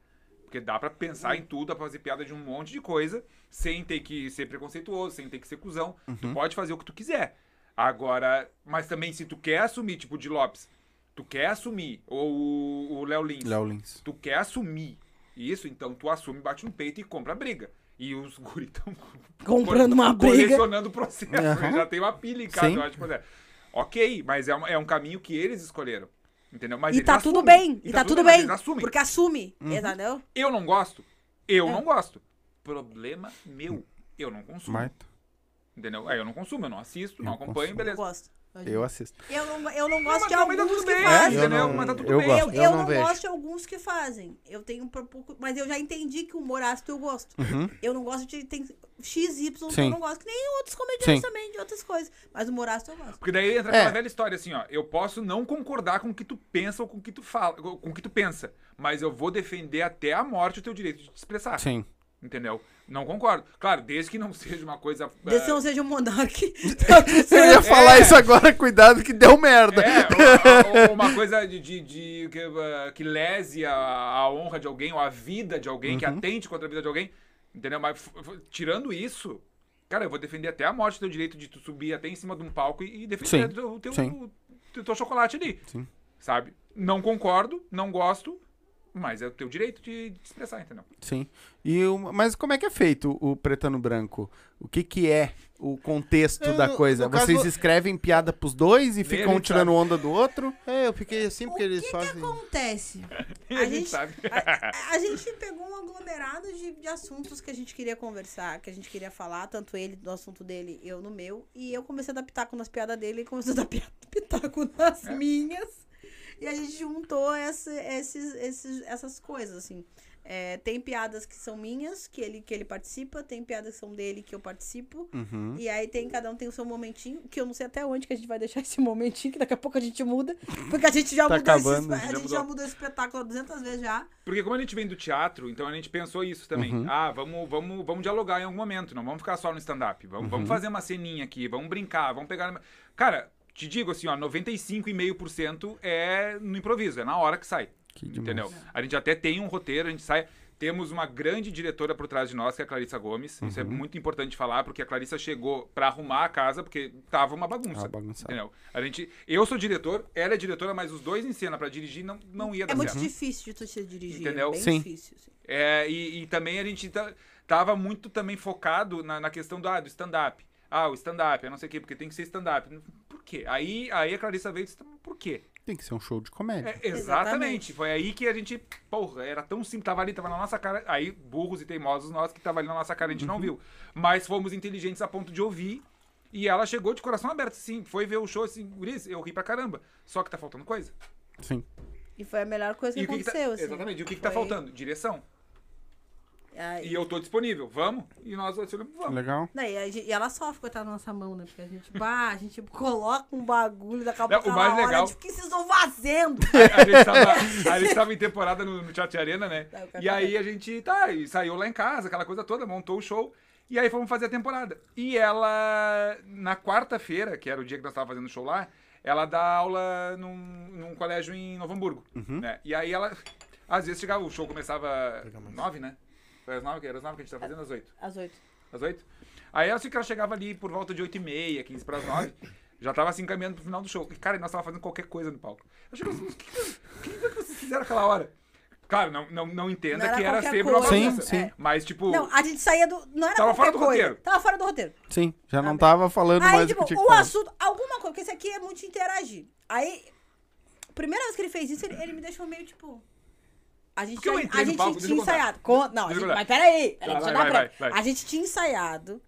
Porque dá pra pensar em tudo, dá pra fazer piada de um monte de coisa, sem ter que ser preconceituoso, sem ter que ser cuzão. Tu pode fazer o que tu quiser. Agora, mas também se tu quer assumir, tipo o de Lopes, tu quer assumir, ou o- Léo Lins, Léo Lins. tu quer assumir isso, então tu assume, bate no peito e compra a briga. E os guris estão Comprando uma briga. colecionando o processo. Aham. Já tem uma pilha em casa, eu acho. pois é. Ok, mas é um, é um caminho que eles escolheram. Entendeu? Mas E tá tudo assumem. bem. E tá tudo mas bem. Assumem. Porque assume. Uhum. Entendeu? Eu não gosto. Eu É. não gosto. Problema meu. Eu não consumo. Marta, Entendeu? Aí eu não consumo, eu não assisto, não Eu acompanho, consumo. Eu beleza. gosto. Eu assisto. Eu não, eu não Não, gosto mas de tá alguns que bem, fazem. Eu não- mas tá tudo eu bem. gosto. Eu, Eu eu não não, gosto de alguns que fazem. Eu tenho um pouco. Mas eu já entendi que o humor ácido eu gosto. Uhum. Eu não gosto de. Tem XY que Sim. eu não gosto. Que nem outros comediantes Sim. também, de outras coisas. Mas o humor ácido eu gosto. Porque daí entra É. aquela velha história assim, ó. Eu posso não concordar com o que tu pensa ou com o que tu fala, com o que tu pensa, mas eu vou defender até a morte o teu direito de te expressar. Sim. Entendeu? Não concordo. Claro, desde que não seja uma coisa. Desde que ah, não seja um monarque. Eu ia falar É. isso agora, cuidado que deu merda. É, uma coisa de, de- de- que, ah, que lese a, a honra de alguém, ou a vida de alguém, que Uhum. atente contra a vida de alguém. Entendeu? Mas tirando isso, cara, eu vou defender até a morte o teu direito de tu subir até em cima de um palco e, e defender Sim, o teu, sim. o teu chocolate ali. Sim. Sabe? Não concordo, não gosto, mas é o teu direito de, de expressar, entendeu? Sim. E o- mas como é que é feito o preto no branco? O que que é o contexto É, da coisa? caso- Vocês escrevem piada pros dois e Nem ficam gente tirando sabe. onda do outro? É, eu fiquei assim O porque que eles que fazem. acontece? A A gente sabe. a, a- gente pegou um aglomerado de, de assuntos que a gente queria conversar, que a gente queria falar, tanto ele no assunto dele, eu no meu. E eu comecei a dar pitaco nas piadas dele e começou a dar pi- pitaco nas É. minhas. E a gente juntou essa, esses, esses, essas coisas, assim. É, tem piadas que são minhas, que ele, que ele participa, tem piadas que são dele, que eu participo. Uhum. E aí tem, cada um tem o seu momentinho, que eu não sei até onde que a gente vai deixar esse momentinho, que daqui a pouco a gente muda. Porque a gente já Tá mudou esse, acabando, a já gente mudou. já mudou esse espetáculo 200 vezes já. Porque como a gente vem do teatro, então a gente pensou isso também. Uhum. Ah, vamos, vamos, vamos dialogar em algum momento, não vamos ficar só no stand-up. Vamos, Uhum. vamos fazer uma ceninha aqui, vamos brincar, vamos pegar... Cara, te digo assim, ó, 95,5% é no improviso, é na hora que sai. Que. Entendeu? A gente até tem um roteiro, a gente sai... Temos uma grande diretora por trás de nós, que é a Clarissa Gomes. Isso é Uhum. muito importante falar, porque a Clarissa chegou pra arrumar a casa, porque tava uma bagunça. Ah, bagunçado. Entendeu? A gente, eu sou diretor, ela é diretora, mas os dois em cena pra dirigir não, não ia dar É muito certo. difícil de tu se dirigir. Entendeu? É bem Sim. difícil. assim. É, e, e também a gente tá- tava muito também focado na, na questão do, ah, do stand-up. Ah, o stand-up, eu não sei o quê, porque tem que ser stand-up. Por quê? Aí, aí a Clarissa veio e disse, por quê? Tem que ser um show de comédia. É, exatamente. Foi aí que a gente, porra, era tão simples, tava ali, tava na nossa cara. Aí, burros e teimosos nós que tava ali na nossa cara, a gente não viu. Mas fomos inteligentes a ponto de ouvir. E ela chegou de coração aberto, assim, foi ver o show assim, Guris, eu ri pra caramba. Só que tá faltando coisa. Sim. E foi a melhor coisa que E o que tá- aconteceu, assim. Exatamente. E o que, que tá Foi- faltando? Direção. Aí- E eu tô disponível, vamos? E nós vamos. Legal. Não, e, a gente- e ela sofre, coitada, na nossa mão, né? Porque a gente, bah, a gente coloca um bagulho, daqui a pouco o mais legal- tipo, o que vocês estão fazendo? a, gente tava, a gente tava em temporada no, no Teatro Arena, né? Tá, E aí a gente, tá, e saiu lá em casa, aquela coisa toda, montou o show. E aí fomos fazer a temporada. E ela, na quarta-feira, que era o dia que nós tava fazendo o show lá, ela dá aula num, num colégio em Novo Hamburgo. Né? E aí ela, às vezes chegava, o show começava nove, né? Foi às nove, que era às nove que a gente tava fazendo, às oito. Às oito. Às oito? Aí assim que ela chegava ali por volta de oito e meia, 15 para as nove, já tava assim caminhando pro final do show. E, cara, nós tava fazendo qualquer coisa no palco. Eu assim, o que, que, o que que vocês fizeram aquela hora? Claro, não, não, não entenda Não era que era sempre uma coisa. bagunça. Sim, sim. Mas, tipo, Não, a gente saía do. Não era Tava qualquer fora do coisa. roteiro. Tava fora do roteiro. Sim, já não bem. tava falando Aí, mais do tipo, que o assunto, alguma coisa, porque esse aqui é muito interagir. Aí, primeira vez que ele fez isso, ele, ele me deixou meio tipo. A gente, tinha- a gente tinha ensaiado. Con- não, a gente, mas peraí, peraí Vai, vai, vai, vai. A gente tinha ensaiado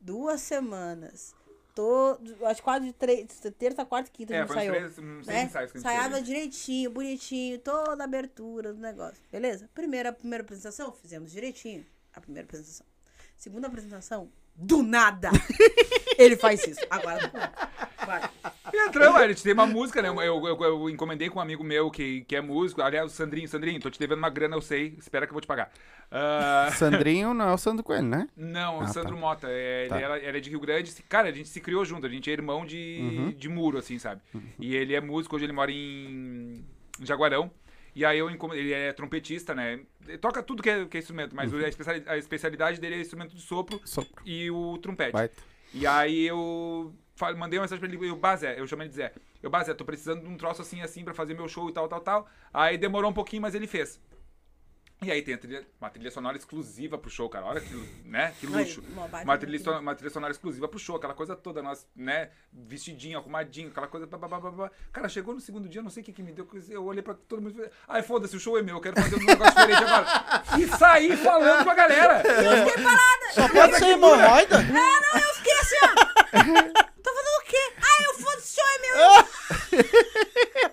duas semanas. Todo, acho que quase três, terça, quarta e quinta a é, gente foi uns ensaiou. três, seis né? ensaios que a gente Ensaiava fez. direitinho, bonitinho, toda a abertura do negócio. Beleza? Primeira, primeira apresentação, fizemos direitinho. A primeira apresentação. Segunda apresentação, do nada. Ele faz isso. Agora, vai. E entramos, a gente tem uma música, né? Eu, eu, eu encomendei com um amigo meu que, que é músico. Aliás, o Sandrinho, Sandrinho, tô te devendo uma grana, eu sei. Espera que eu vou te pagar. Ah, Sandrinho não é o Sandro Coelho, né? Não, o Ah, Sandro tá. Mota. É, Tá. Ele era, ele é de Rio Grande. Cara, a gente se criou junto. A gente é irmão de, Uhum. de muro, assim, sabe? E ele é músico. Hoje ele mora em Jaguarão. E aí eu ele é trompetista, né? Ele toca tudo que é, que é instrumento, mas Uhum. a, especiali- a especialidade dele é instrumento de sopro Sopro. e o trompete. Baita. E aí eu mandei uma mensagem pra ele, eu, Bazé, eu chamei ele de Zé. Eu, Bazé, tô precisando de um troço assim, assim, pra fazer meu show e tal, tal, tal. Aí demorou um pouquinho, mas ele fez. E aí tem a trilha- uma trilha sonora exclusiva pro show, cara. Olha que, né? que luxo. uma baita Uma trilha, trilha. so- uma trilha sonora exclusiva pro show, aquela coisa toda, nós, né? Vestidinho, arrumadinho, aquela coisa. Blá, blá, blá, blá. Cara, chegou no segundo dia, não sei o que, que me deu. Eu olhei pra todo mundo e falei, ai, foda-se, o show é meu, eu quero fazer um negócio diferente agora. E saí falando com a galera. Só pode ser hemorroida? Eu fiquei assim, ó. Tô fazendo o quê? Ah, eu foda-se, show é meu.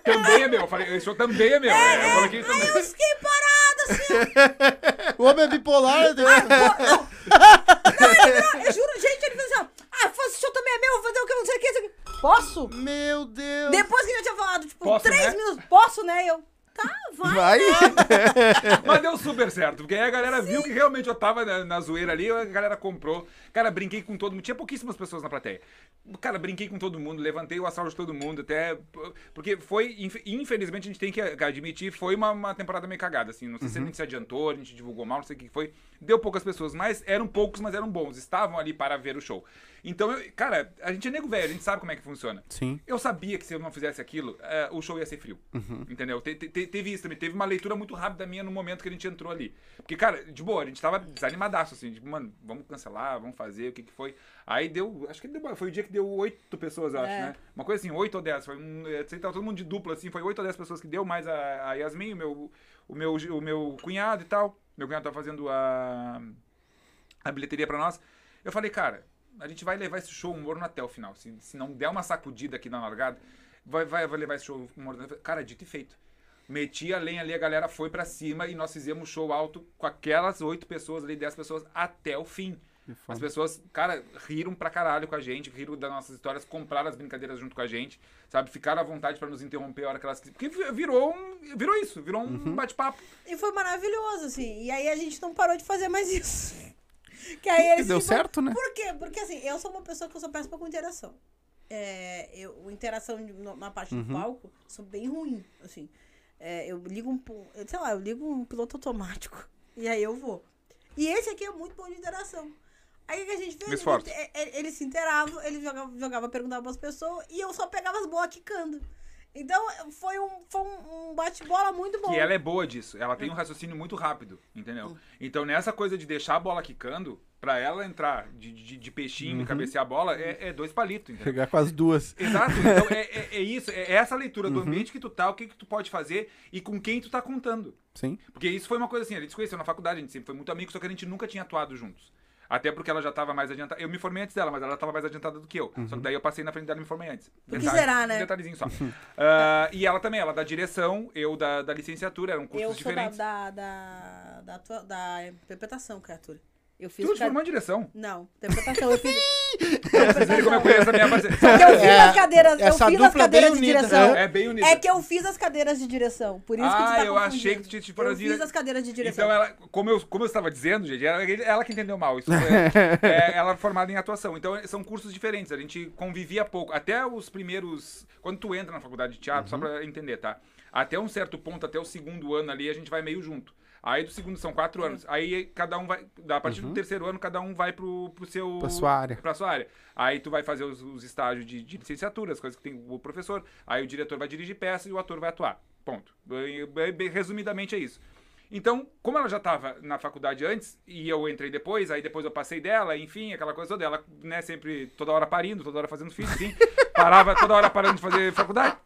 Também é meu. Eu falei, esse show também é meu. É, eu coloquei também. Eu fiquei parada assim. O homem é bipolar. tem- Não, ele virou, eu juro, gente, ele fez assim, ó. Ah, foda-se, show também é meu, vou fazer o que, não sei o que. não sei o que. Posso? Meu Deus. Depois que ele já tinha falado, tipo, Posso, três né? minutos. Posso, né? Eu, tá, vai. Vai. Mas deu super certo, porque aí a galera viu que realmente eu tava na, na zoeira ali, a galera comprou. Cara, brinquei com todo mundo. Tinha pouquíssimas pessoas na plateia. Cara, brinquei com todo mundo, levantei o astral de todo mundo, até. Porque foi, inf- infelizmente, a gente tem que admitir, foi uma, uma temporada meio cagada, assim. Não sei se a gente se adiantou, a gente divulgou mal, não sei o que foi. Deu poucas pessoas, mas eram poucos, mas eram bons. Estavam ali para ver o show. Então, eu- cara, a gente é nego velho, a gente sabe como é que funciona. Sim. Eu sabia que se eu não fizesse aquilo, eh, o show ia ser frio. Entendeu? Te- te- te- teve isso também. Teve uma leitura muito rápida minha no momento que a gente entrou ali. Porque, cara, de boa, a gente tava desanimadaço, assim. Tipo, mano, vamos cancelar, vamos fazer, o que que foi. Aí deu, acho que deu, foi o dia que deu oito pessoas, eu acho, É. né? Uma coisa assim, oito ou dez. Foi um, sei, tava todo mundo de dupla, assim. Foi oito ou dez pessoas que deu, mais a, a Yasmin, o meu, o, meu, o meu cunhado e tal. Meu cunhado tá fazendo a, a bilheteria pra nós. Eu falei, cara, a gente vai levar esse show morno até o final. Se, se não der uma sacudida aqui na largada, vai, vai, vai levar esse show morno. até- Cara, dito e feito. Meti a lenha ali, a galera foi pra cima e nós fizemos show alto com aquelas oito pessoas ali, dez pessoas até o fim. As pessoas, cara, riram pra caralho com a gente, riram das nossas histórias, compraram as brincadeiras junto com a gente, sabe? Ficaram à vontade pra nos interromper a hora que elas Porque vi- virou um, virou isso, virou um bate-papo. E foi maravilhoso, assim. E aí a gente não parou de fazer mais isso. Que aí eles Deu ficam- certo, né? Por quê? Porque assim, eu sou uma pessoa que eu sou péssima com interação. É, eu, interação na parte Uhum. do palco, sou bem ruim, assim. É, eu ligo um, sei lá, eu ligo um piloto automático e aí eu vou. E esse aqui é muito bom de interação. Aí o que a gente fez? Me esforço. Ele, ele, ele se interavam, ele jogava, jogava perguntava pras pessoas e eu só pegava as bolas quicando. Então foi um, foi um, bate-bola muito bom. Que ela é boa disso. Ela tem um raciocínio muito rápido, entendeu? Então, nessa coisa de deixar a bola quicando, pra ela entrar de, de, de peixinho e cabecear a bola, é, é dois palitos, entendeu? Chegar com as duas. Exato. Então, é, é, é isso. É essa leitura do ambiente que tu tá, o que, que tu pode fazer e com quem tu tá contando. Sim. Porque isso foi uma coisa assim, a gente se conheceu na faculdade, a gente sempre foi muito amigo, só que a gente nunca tinha atuado juntos. Até porque ela já tava mais adiantada. Eu me formei antes dela, mas ela tava mais adiantada do que eu. Só que daí eu passei na frente dela e me formei antes. Por que será, né? Detalhezinho só. Ah, e ela também, ela da direção, eu da, da licenciatura, eram cursos Eu sou da, diferentes. da, da, da, atua- da interpretação, criatura. Eu fiz Tu formou em direção. Não, interpretação. Eu fiz. Você vê como eu conheço a minha parceira. Porque eu fiz É, as cadeiras, eu fiz as é cadeiras de unida, direção. É bem unida. É que eu fiz as cadeiras de direção. Por isso que tu Ah, tá eu confundindo. achei que tu tinha te Eu formado fiz as cadeiras de direção. Então, ela, como, eu, como eu estava dizendo, gente, ela, ela que entendeu mal. Isso é, é, ela é formada em atuação. Então, são cursos diferentes. A gente convivia pouco. Até os primeiros. Quando tu entra na faculdade de teatro, só pra entender, tá? Até um certo ponto, até o segundo ano ali, a gente vai meio junto. Aí do segundo são quatro anos. Aí cada um vai. A partir do terceiro ano, cada um vai pro, pro seu. Pra sua área. Pra sua área. Aí tu vai fazer os, os estágios de, de licenciatura, as coisas que tem o professor. Aí o diretor vai dirigir peça e o ator vai atuar. Ponto. Resumidamente é isso. Então, como ela já estava na faculdade antes, e eu entrei depois, aí depois eu passei dela, enfim, aquela coisa toda, ela, né, sempre toda hora parindo, toda hora fazendo filho, enfim, parava toda hora parando de fazer faculdade.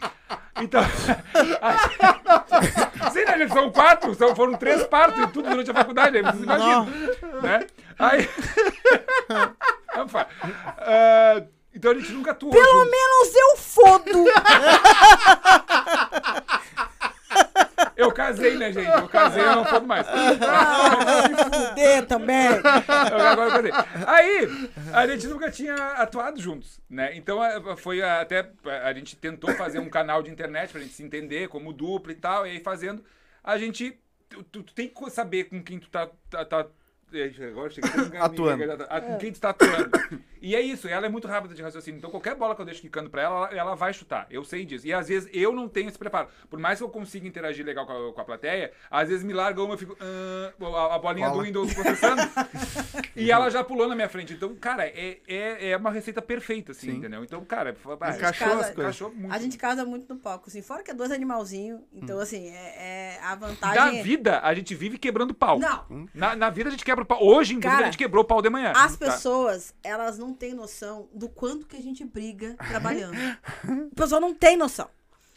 Então, sim, né, gente, são quatro, são, foram três partos e tudo durante a faculdade, aí vocês imaginam, né? Aí, ah, então a gente nunca atuou Pelo junto. menos eu fodo. Eu casei, né, gente? Eu casei, eu não fodo mais. Ah, se fuder também. Eu agora eu casei. Aí, a gente nunca tinha atuado juntos, né? Então, foi até... A gente tentou fazer um canal de internet pra gente se entender como dupla e tal. E aí, fazendo, a gente... Tu, tu- tu tem que saber com quem tu tá... tá, tá é, agora chega a Atuando. Com quem tu tá atuando. E é isso, ela é muito rápida de raciocínio. Então, qualquer bola que eu deixo quicando pra ela, ela, vai chutar. Eu sei disso. E às vezes eu não tenho esse preparo. Por mais que eu consiga interagir legal com a, com a plateia, às vezes me larga uma, eu fico. "Ah", a, a bolinha do Bola. Windows processando. e ela já pulou na minha frente. Então, cara, é, é, é uma receita perfeita, assim, Sim. entendeu? Então, cara, ah, Encaixou casa- as coisas. encaixou muito. A gente casa muito no palco, assim. Fora que é dois animalzinhos. Então, Hum. assim, é, é a Na vantagem. é- vida, a gente vive quebrando pau. Não. Na, na vida a gente quebra o pau. Hoje, inclusive, Cara, a gente quebrou o pau de manhã. As Tá. pessoas, elas não têm noção do quanto que a gente briga trabalhando. A pessoa não tem noção.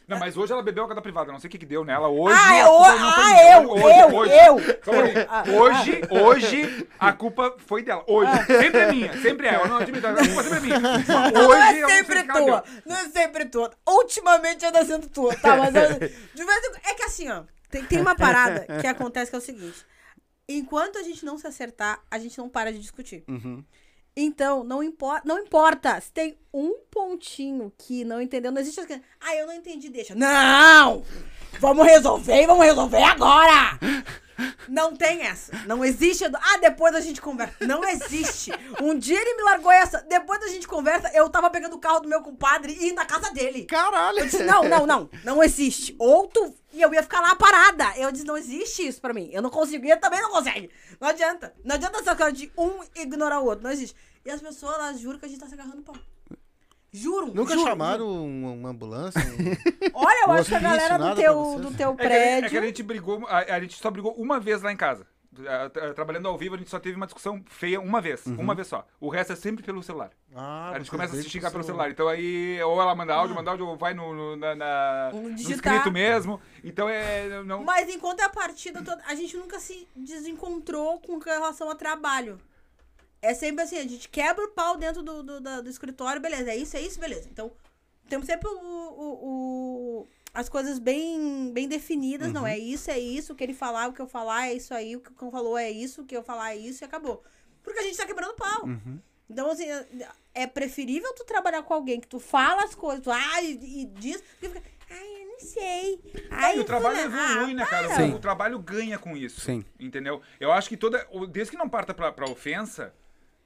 Não, mas hoje ela bebeu água da privada. Não sei o que, que deu nela. Hoje. ah, a eu, culpa não foi ah, eu, Hoje, eu, hoje. eu. Ah, Hoje, hoje, a culpa foi dela. Hoje. Sempre é minha. Sempre é. Eu não admito. A culpa sempre é minha. Não é eu não sempre o tua. Não é sempre tua. Ultimamente anda sendo tua, tá? Mas eu- de vez em quando. É que assim, ó. Tem, tem uma parada que acontece que é o seguinte. Enquanto a gente não se acertar, a gente não para de discutir. Uhum. Então, não, impor, não importa. Se tem um pontinho que não entendeu, não existe. Ah, eu não entendi, deixa. Não! Vamos resolver e vamos resolver agora! Não tem essa. Não existe. Ah, depois a gente conversa. Não existe. Um dia ele me largou essa. Depois a gente conversa, eu tava pegando o carro do meu compadre e indo na casa dele. Caralho. Eu disse, não, não, não. Não existe. Ou tu. E eu ia ficar lá parada. Eu disse, não existe isso pra mim. Eu não consigo. E ele também não consegue. Não adianta. Não adianta essa cara de um ignorar o outro. Não existe. E as pessoas, elas juram que a gente tá se agarrando pau. Juro. Nunca juro, chamaram juro. uma, ambulância? um- Olha, eu um acho que a galera do teu, do teu É que, é prédio. que a gente brigou, a, a gente só brigou uma vez lá em casa. Ah, tra- Trabalhando ao vivo, a gente só teve uma discussão feia uma vez. Uma vez só. O resto é sempre pelo celular. Ah, a gente começa a se xingar pelo celular. Então aí, ou ela manda áudio, manda áudio, ou vai no, no, na, na- Um no escrito mesmo. Então é. Não, Mas enquanto é a partida toda, a gente nunca se desencontrou com relação a trabalho. É sempre assim, a gente quebra o pau dentro do, do, da- do escritório, beleza, é isso, é isso, beleza. Então, temos sempre o, o- o- as coisas bem, bem definidas, não, é isso, é isso, o que ele falar, o que eu falar, é isso aí, o que o cão falou é isso, o que eu falar é isso e acabou. Porque a gente tá quebrando pau. Então, assim, é- é preferível tu trabalhar com alguém que tu fala as coisas, tu, ah, e, e diz, porque fica, ai, eu não sei. Ai, e o trabalho evolui, ah, né, cara? para." O, o trabalho ganha com isso. Sim. Entendeu? Eu acho que toda. o- Desde que não parta pra, pra ofensa,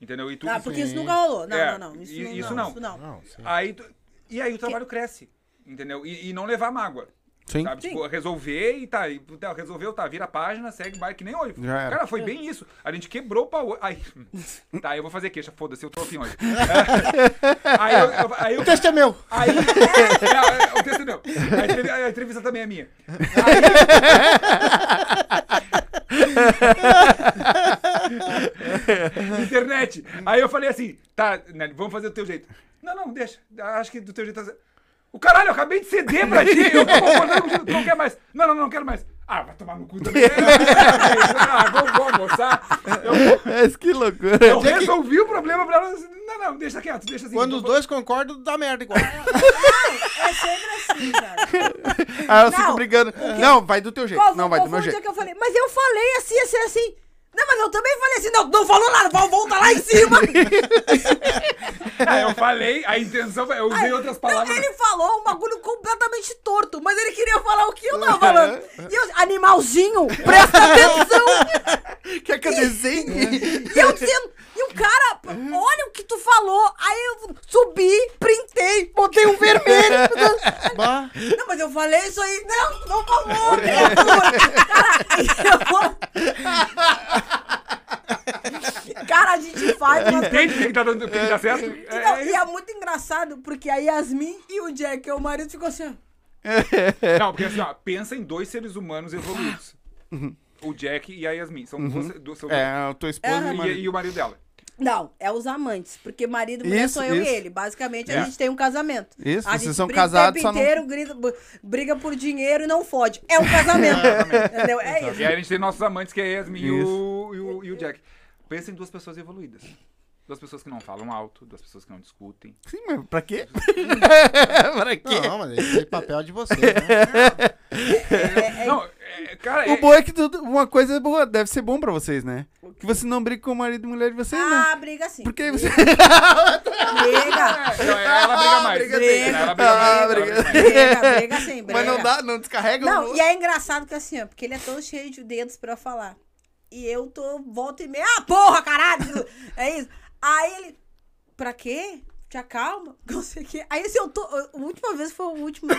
entendeu? E tu, Ah, porque isso Sim. nunca rolou. Não, É, não, não. Isso, e- não, isso não, não. Isso não. Não. Aí tu- e aí o trabalho cresce. Entendeu? E, e não levar mágoa. Sim. Sabe? Sim. Tipo, resolver e tá. E, tá, resolveu, tá, vira a página, segue, vai, que nem hoje. Cara, É. foi bem isso. A gente quebrou o pau. Aí. Tá, eu vou fazer queixa, foda-se, eu tô afim hoje. aí eu. eu- aí eu O texto é meu. Aí. É, é, o texto é meu. A, a entrevista também é minha. Aí... Internet. Aí eu falei assim, tá, né, vamos fazer do teu jeito. Não, não, deixa. Acho que do teu jeito tá certo. O caralho, eu acabei de ceder pra ti. Eu tô concordando contigo, tu não quer mais. Não, não, não quero mais. Ah, vai tomar no cu também. ah, vamos, vamos almoçar. Eu, Mas que loucura. eu resolvi o problema pra ela. Não, não, deixa quieto, deixa assim. Quando os Vamos- dois concordam, dá merda igual. É sempre assim, cara. Aí eu fico Não, brigando. Não, vai do teu jeito. Qual, não, vai qual do meu jeito. que eu falei? Mas eu falei assim, assim, assim. Não, mas eu também falei assim. Não, não falou nada. Voltar lá em cima. Ah, eu falei, a intenção, eu usei outras Não, palavras. ele falou um bagulho completamente torto, mas ele queria falar o que eu tava falando. E eu, animalzinho, presta atenção. Quer que eu desenhe? E eu dizendo, e o cara, olha o que tu falou. Aí eu subi, printei, botei um vermelho. Bah. Não, mas eu falei isso aí. Não, não falou, criatura. Cara, aí eu vou... Cara, a gente faz uma Entende o que, tá dando, o que, tá certo? E, É, não, é e é muito engraçado, porque a Yasmin e o Jack, o marido, ficou assim, ó. Não, porque assim, ó, pensa em dois seres humanos evoluídos. O Jack e a Yasmin. São duas. duas- são É, a tua esposa É, e e, e o marido dela. Não, é os amantes, porque marido e mulher Isso, sou eu isso. e ele. Basicamente, É. a gente tem um casamento. Isso, a vocês gente são briga casados, o só tempo não- inteiro, grita- briga por dinheiro e não fode. É um casamento. entendeu? É E isso. aí a gente tem nossos amantes, que é a Yasmin e o, e, o, e o Jack. Pensa em duas pessoas evoluídas. Duas pessoas que não falam alto, duas pessoas que não discutem. Sim, mas pra quê? pra quê? Não, mas esse é papel de vocês, né? Não, é, cara, O é- bom é que tudo- uma coisa é boa, deve ser bom pra vocês, né? Que você não briga com o marido e mulher de vocês, né? Ah, briga sim. Porque você. Briga. ela briga mais. briga sim. Ela briga mais. Ah, briga. briga. Briga, briga sim, briga. Mas não dá, não descarrega Não, o- e é engraçado que assim, ó, porque ele é todo cheio de dedos pra falar. E eu tô, volta e meia, ah, porra, caralho! É isso. Aí ele, pra quê? Te acalma, não sei o quê. Aí assim, eu tô, a última vez foi o último,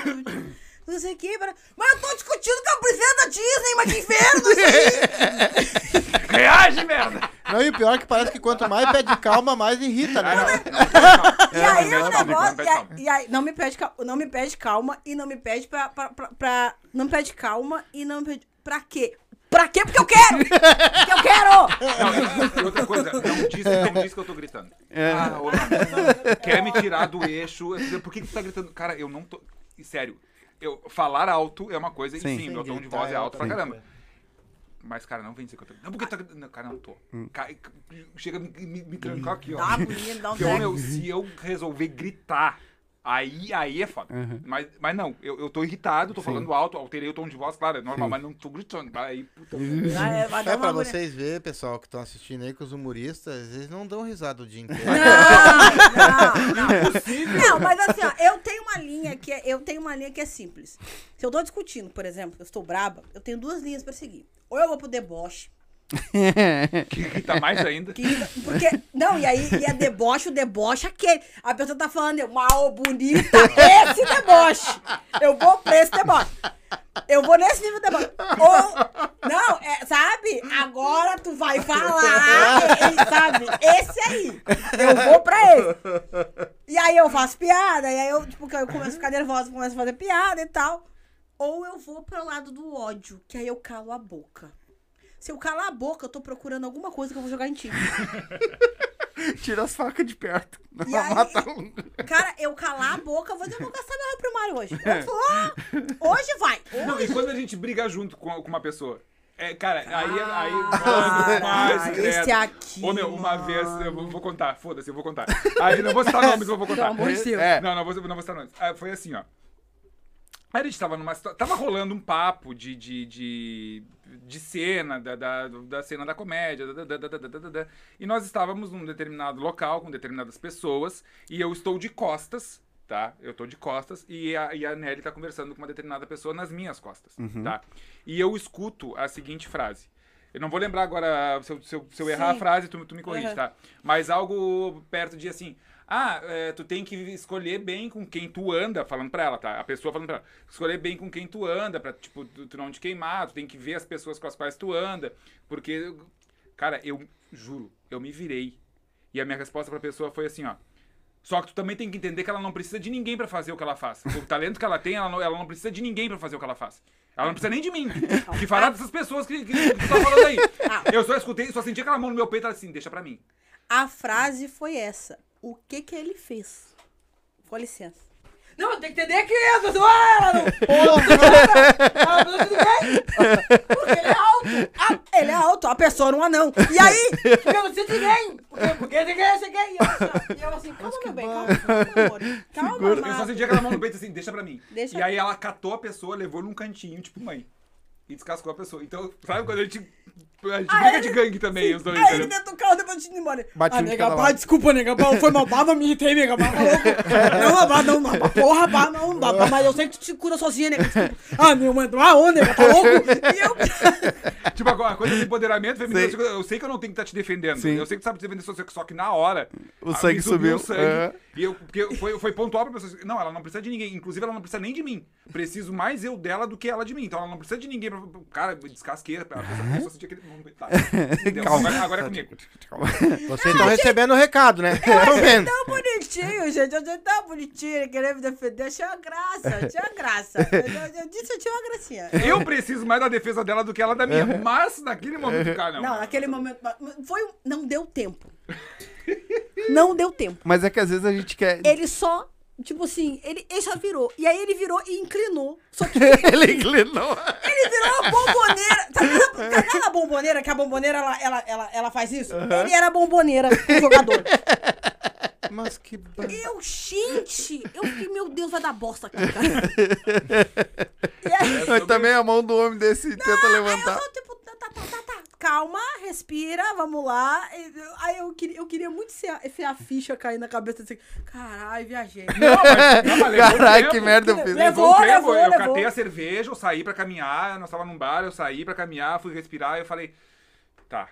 não sei o quê, mas eu tô discutindo com a princesa da Disney, mas que inferno isso aí! Reage, merda! Não, e o pior é que parece que quanto mais pede calma, mais irrita, né? não. E aí não, o não, negócio, não, e aí, calma. não me pede, cal- não me pede calma e não me pede pra, pra, pra, pra- não me pede calma e não me pede, pra quê? Pra quê? Porque eu quero! Porque eu quero! Não, e outra coisa, não diz, não diz que eu tô gritando. Ah, ô, não. Quer me tirar do eixo. Por que, que tu tá gritando? Cara, eu não tô. Sério, eu, falar alto é uma coisa, Sim. e sim, meu tom de voz é alto pra caramba. Mas, cara, não vem dizer que eu tô. Não, porque tu tá gritando. Não, Cara, não tô. Ca- Chega a me, me, me trancar aqui, ó. Dá agonia, dá um meu, se eu resolver gritar, Aí, aí é foda. Mas, mas não, eu, eu tô irritado, tô falando alto, alterei o tom de voz, claro, é normal, mas não tô gritando. Aí, puta. Dar É uma pra vocês verem, pessoal, que estão assistindo aí, que os humoristas, eles não dão risada o dia inteiro. Não, não, não. Não, mas assim, ó, eu tenho uma linha que é, eu tenho uma linha que é simples. Se eu tô discutindo, por exemplo, eu estou braba, eu tenho duas linhas pra seguir. Ou eu vou pro deboche, Que irrita mais ainda. que, porque não, e aí e é deboche, o deboche é aquele. A pessoa tá falando mal bonita, esse deboche. Eu vou pra esse deboche. Eu vou nesse nível de deboche. Ou, não, é, sabe? Agora tu vai falar, e- sabe? Esse aí. Eu vou pra ele. E aí eu faço piada, e aí eu, tipo, eu começo a ficar nervosa, começo a fazer piada e tal. Ou eu vou pro lado do ódio, que aí eu calo a boca. Se eu calar a boca, eu tô procurando alguma coisa que eu vou jogar em ti. Tira as facas de perto. E Não aí- mata um. Cara, eu calar a boca, eu vou dizer, eu vou gastar meu réu primário hoje. Eu vou, hoje vai. Não, Hoje. e quando a gente briga junto com, com uma pessoa? É, cara, aí, aí, Cara, mano, mais esse aqui, Ô, meu, uma mano. vez, eu vou, vou contar, foda-se, eu vou contar. Aí, não vou citar nomes, eu vou contar. Pelo amor de Deus. É. Não, não vou, não vou citar nomes. Ah, foi assim, ó. Aí a gente tava numa situa- Tava rolando um papo de, de, de, de cena, da, da, da cena da comédia, da, da, da, da, da, da, da. e nós estávamos num determinado local com determinadas pessoas, e eu estou de costas, tá? Eu tô de costas, e a, e a Nelly tá conversando com uma determinada pessoa nas minhas costas, tá? E eu escuto a seguinte frase. Eu não vou lembrar agora, se eu, se eu, se eu errar a frase, tu, tu me corrige, Uhum. tá? Mas algo perto de assim. Ah, é, tu tem que escolher bem com quem tu anda, falando pra ela, tá? A pessoa falando pra ela, escolher bem com quem tu anda, pra, tipo, tu, tu não te queimar, tu tem que ver as pessoas com as quais tu anda, porque, cara, eu juro, eu me virei. E a minha resposta pra pessoa foi assim, ó. Só que tu também tem que entender que ela não precisa de ninguém pra fazer o que ela faz. O talento que ela tem, ela não, ela não precisa de ninguém pra fazer o que ela faz. Ela não precisa nem de mim. Que fará dessas pessoas que, que, que tu tá falando aí. Eu só escutei, só senti aquela mão no meu peito e ela assim, deixa pra mim. A frase foi essa. O que que ele fez? Com licença. Não, tem que entender que mas ah, ela não. Ela não tudo bem. Porque ele é alto. Ah, ele é alto, a pessoa não é não. E aí? Porque eu não sei de ninguém. Porque, porque você quer. E eu assim, e eu assim calma, meu bem, calma, calma, amor. Calma, Eu só amado. senti aquela mão no peito assim, deixa pra mim. Deixa e aí ela catou a pessoa, levou num cantinho, tipo mãe. E descascou a pessoa. Então, sabe quando a gente. A gente briga de gangue também, os dois. Aí ele entendeu? dentro do carro, depois de ir embora. Bate ah, um de nega, cada pá, lado. Desculpa, nega, pá, foi mal, não me irritei, nega, pá, tá. Não, pá, não, não, pá, porra, pá, não, pá, mas eu sei que tu te cura sozinha, nega, desculpa. Ah, meu, mano, ah, ô, nega, tá louco? E eu... Tipo, a coisa do empoderamento feminino, eu sei que eu não tenho que estar te defendendo. Sim. Eu sei que tu sabe te defender, só só que na hora. O ah, sangue subiu, o sangue, é. E eu, porque foi, foi pontual pra pessoa. Não, ela não precisa de ninguém. Inclusive, ela não precisa nem de mim. Preciso mais eu dela do que ela de mim. Então, ela não precisa de ninguém pra. Cara, descasqueira. A pessoa a sentir aquele. Tá. Entendeu? Calma. Agora, agora é comigo. Vocês estão recebendo o recado, né? Estão vendo? tão bonitinho, gente. Eu achei tão bonitinho. Ele querer me defender. Achei uma graça. Achei uma graça. Eu, eu disse, eu tinha uma gracinha. Eu preciso mais da defesa dela do que ela da minha. Mas naquele momento, cara, não. Não, naquele momento. Foi, um- não deu tempo. Não deu tempo. Mas é que às vezes a gente quer. Ele só. Tipo assim, ele, ele só virou. E aí ele virou e inclinou. Só que Ele inclinou. ele virou uma bomboneira. Tá vendo, tá vendo a bomboneira? Que a bomboneira ela, ela, ela, ela faz isso? Ele era bomboneira, o jogador. Mas que. Eu, gente, eu fiquei, meu Deus, vai dar bosta aqui, cara. Aí, Mas também a mão do homem desse tenta Aí eu levantar. só, tipo, tá, tá, tá, tá, tá. Calma, respira, vamos lá. Aí eu queria, eu queria muito ser a, ser a ficha cair na cabeça assim. Caralho, viajei. Caralho, que merda eu fiz. Levou, um levou, eu levou. catei a cerveja, eu saí pra caminhar, nós tava num bar, eu saí pra caminhar, fui respirar, e eu falei, tá.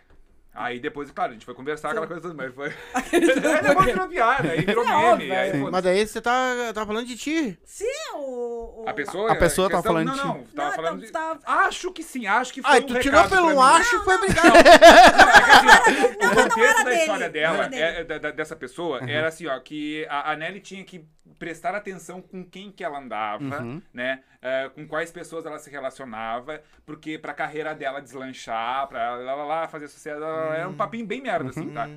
Aí depois, claro, a gente foi conversar, aquela coisa toda, mas foi... aí depois virou piada, aí virou É meme, óbvio, aí, é. pô, Mas daí você tá, tá falando de ti. Sim, o. o- a pessoa... A pessoa a tava falando Não, de não, ti. tava Não, falando de... tava- Acho que sim, acho que foi Ai, um tu tirou recado pelo mim. acho e foi é que assim, o mas não contexto era da dele, história não dela, era dele. é, da- da- dessa pessoa, era assim, ó, que a, a Nelly tinha que prestar atenção com quem que ela andava, né? Eh, com quais pessoas ela se relacionava, porque pra carreira dela deslanchar, pra ela lá, lá fazer sucesso, era um papinho bem merda, assim, tá?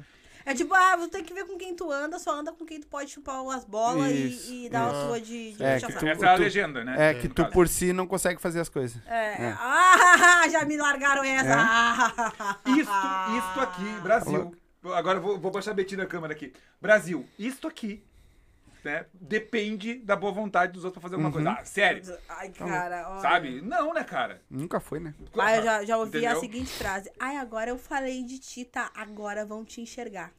É tipo, ah, você tem que ver com quem tu anda, só anda com quem tu pode chupar as bolas e, e dar a sua de, de É, que tu- Essa é a legenda, né? É que tu caso. por si não consegue fazer as coisas. É. Ah, já me largaram essa. Ah. Isto, isto aqui, Brasil. Agora eu vou, vou baixar a Betina a câmera aqui. Brasil, isto aqui né, depende da boa vontade dos outros pra fazer alguma coisa. Ah, sério? Ai, cara, olha. Sabe? Não, né, cara? Nunca foi, né? Ah, eu já, já ouvi a Entendeu? seguinte frase. Ai, agora eu falei de ti, tá? Agora vão te enxergar.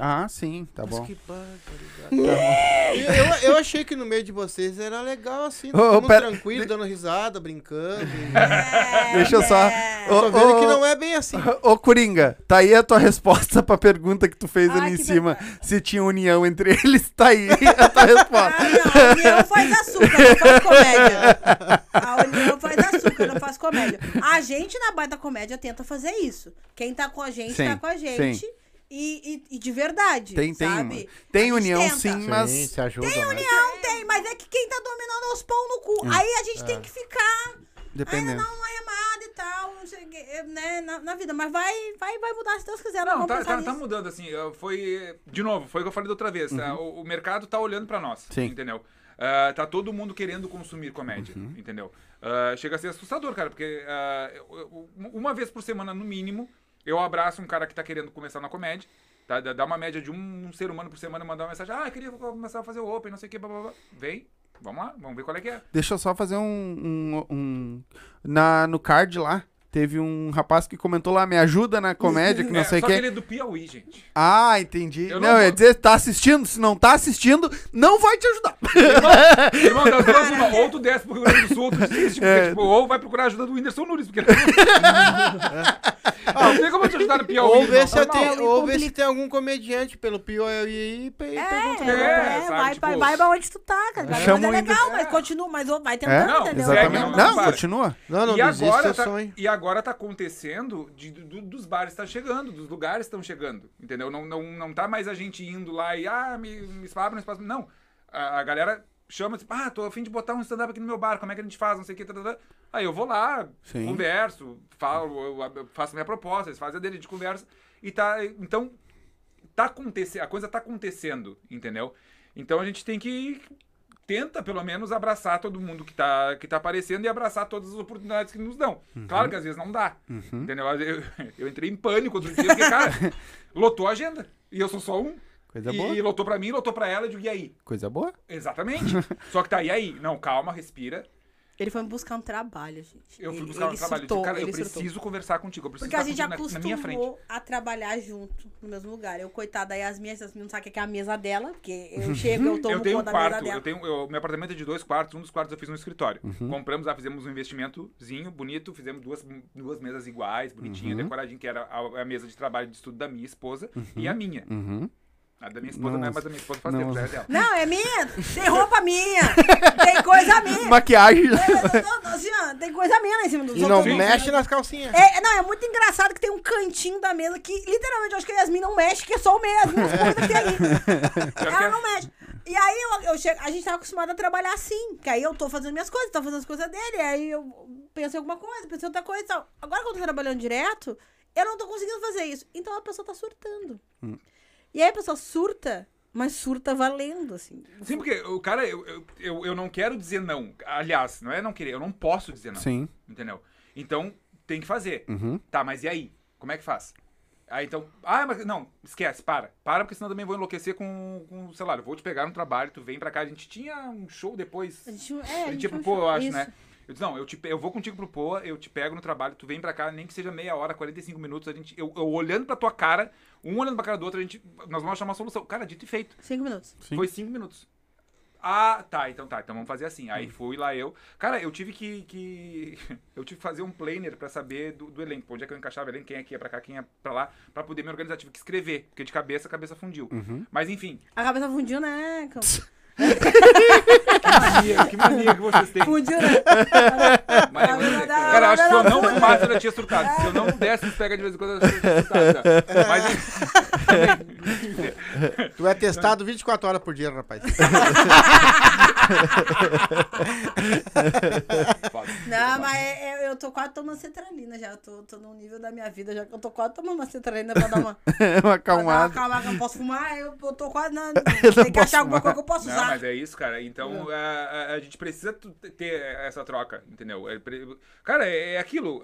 Ah, sim, tá bom. Que barbaridade. eu, eu, eu achei que no meio de vocês era legal, assim, mundo pera- tranquilo, dando risada, brincando. É, Deixa eu só-? Ô, Tô vendo que não é bem assim. Ô, Coringa, tá aí a tua resposta pra pergunta que tu fez Ai, ali em cima. Se tinha união entre eles, tá aí a tua Ah, resposta. não, a União faz açúcar, não faz comédia. A União faz açúcar, não faz comédia. A gente na Baita Comédia tenta fazer isso. Quem tá com a gente, Sim, tá com a gente. sim. E, e- e de verdade, Tem, tem, sabe? tem gente união tenta. sim, mas Sim, se ajuda, né? Não tem, mas é que quem tá dominando é os pão no cu. Aí a gente tem que ficar ainda dependendo. dar uma remada e tal, não sei quê, né, na, na vida. Mas vai, vai, vai mudar se Deus quiser. Não, tá, tá, tá nisso. mudando, assim. uh, Foi. De novo, foi o que eu falei da outra vez. tá? O, o mercado tá olhando pra nós. Sim. Entendeu? Ah, tá todo mundo querendo consumir comédia. Entendeu? Ah, chega a ser assustador, cara, porque eu- uma vez por semana, no mínimo, eu abraço um cara que tá querendo começar na comédia. Tá? Dá uma média de um, ser humano por semana mandar uma mensagem. Ah, eu queria começar a fazer o Open, não sei o que, blá, blá, blá. Vem, vamos lá, vamos ver qual é que é. Deixa eu só fazer um. um, um- na, no card lá, teve um rapaz que comentou lá, me ajuda na comédia, que não É, sei o só que. que ele é do Piauí, gente. Ah, entendi. Eu não, não ia dizer, tá assistindo? Se não tá assistindo, não vai te ajudar. Irmão, das duas, uma, ou tu desce pro Rio Grande do Sul, ou tu desiste, porque, É. tipo, ou vai procurar a ajuda do Whindersson Nunes, porque... ah, não tem como eu te ajudar no Piauí, Ou irmão, ver, se eu normal. tenho, ou ver se tem algum comediante pelo Piauí aí e pe- É, pergunta. é? É, vai, sabe, vai, tipo- vai pra onde tu tá, cara. Mas Chama é legal, mas continua, mas vai É, tentando, Não, entendeu? exatamente. Não, continua. Não, não e desiste agora, tá, sonho. e agora tá acontecendo de, do- dos bares estão chegando, dos lugares estão chegando, entendeu? Não, não, não tá mais a gente indo lá e, ah, me, me abre um espaço. Não, a, a galera chama, tipo, ah, tô a fim de botar um stand-up aqui no meu bar, como é que a gente faz, não sei o que, tá, tá, tá. Aí eu vou lá, Sim. converso, falo, faço minha proposta, eles fazem a dele, a gente conversa, e tá, então, tá acontecendo, a coisa tá acontecendo, entendeu? Então a gente tem que tenta pelo menos abraçar todo mundo que tá, que tá aparecendo e abraçar todas as oportunidades que nos dão. Claro que às vezes não dá. Entendeu? Eu, eu entrei em pânico outro dia, porque, cara, lotou a agenda. E eu sou só um. Coisa e, boa. e lotou pra mim, lotou pra ela, e eu digo, e aí? Coisa boa. Exatamente. Só que tá, e aí? Não, calma, respira. Ele foi me buscar um trabalho, gente. Eu fui Ele- buscar um ele trabalho. Eu surtou, cara, eu ele surtou. preciso conversar contigo. Eu preciso Porque a gente contigo na, na minha frente. acostumou a trabalhar junto, no mesmo lugar. Eu, coitada da Yasmin, a Yasmin não sabe o que é a mesa dela, porque eu chego, eu tomo Eu tenho um conta da mesa quarto, dela. eu tenho, eu- meu apartamento é de dois quartos, um dos quartos eu fiz no escritório. Uhum. Compramos lá, fizemos um investimentozinho bonito, fizemos duas, duas mesas iguais, bonitinha, Uhum. decoradinha, que era a, a mesa de trabalho de estudo da minha esposa e a minha. Uhum. A da minha esposa não, é, Não, mas a minha esposa faz não, tempo, já é dela. Não, é minha. Tem roupa minha. tem coisa minha. Maquiagem. É, não, não, assim, ó, tem coisa minha lá em cima do E não outros. mexe nas calcinhas. É, não, é muito engraçado que tem um cantinho da mesa que literalmente eu acho que a Yasmin não mexe, que é só o meio, as coisas que tem ali. Ela é- não mexe. E aí eu, eu chego, a gente tava acostumado a trabalhar assim. Que aí eu tô fazendo minhas coisas, tá fazendo as coisas dele. Aí eu penso em alguma coisa, penso em outra coisa e tal. Agora que eu tô trabalhando direto, eu não tô conseguindo fazer isso. Então a pessoa tá surtando. E aí a pessoa surta, mas surta valendo, assim. Sim, porque o cara, eu, eu, eu, eu não quero dizer não. Aliás, não é não querer, eu não posso dizer não. Sim. Entendeu? Então, tem que fazer. Uhum. Tá, mas e aí? Como é que faz? Aí então, ah, mas não, esquece, para. Para, porque senão eu também vou enlouquecer com, com sei lá, eu vou te pegar no trabalho, tu vem pra cá. A gente tinha um show depois. A gente, é, A gente ia pro Pô, eu acho, isso. né? Eu disse, não, eu, te, eu vou contigo pro Poa, eu te pego no trabalho, tu vem pra cá, nem que seja meia hora, 45 minutos, a gente, eu, eu olhando pra tua cara, um olhando pra cara do outro, a gente, nós vamos achar uma solução. Cara, dito e feito. Cinco minutos. Sim. Foi cinco minutos. Ah, tá, então tá, então vamos fazer assim. Aí fui lá eu. Cara, eu tive que. que eu tive que fazer um planner pra saber do, do elenco, onde é que eu encaixava o elenco, quem é que ia pra cá, quem ia pra lá, pra poder me organizar. Tive que escrever, porque de cabeça a cabeça fundiu. Mas enfim, A cabeça fundiu, né? Mania, que mania que vocês têm. Fundiu, né? Mas, cara, eu acho que se eu não fumasse, eu já tinha surtado. Se eu não desse pega de vez em quando, eu já tinha surtado. tá? Mas, Tu é testado 24 horas por dia, rapaz. Não, mas é- é- eu tô quase tomando cetralina já. Eu tô, tô num nível da minha vida já que eu tô quase tomando uma cetralina pra dar uma. Uma pra dar uma acalmada. que eu não posso fumar. Eu, eu tô quase. Não, não tem que achar alguma coisa que eu posso Não, usar. mas é isso, cara. Então a, a- gente precisa ter essa troca, entendeu? É cara, é, é aquilo.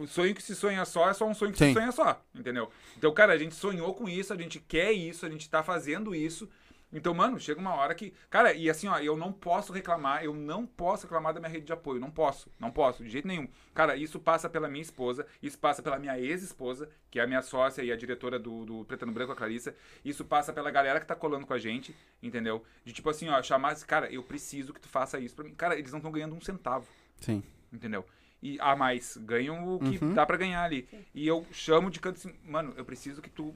O sonho que se sonha só é só um sonho que Sim. se sonha só, entendeu? Então, cara, a gente sonhou com isso, a gente quer isso, a gente tá fazendo isso. Então, mano, chega uma hora que. Cara, e assim, ó, eu não posso reclamar, eu não posso reclamar da minha rede de apoio. Não posso, não posso, de jeito nenhum. Cara, isso passa pela minha esposa, isso passa pela minha ex-esposa, que é a minha sócia e a diretora do, do Preto no Branco, a Clarissa. Isso passa pela galera que tá colando com a gente, entendeu? De tipo assim, ó, chamar, cara, eu preciso que tu faça isso pra mim. Cara, eles não estão ganhando um centavo Sim. entendeu? E a mais, ganham o que Uhum. dá pra ganhar ali. E eu chamo de canto assim, mano, eu preciso que tu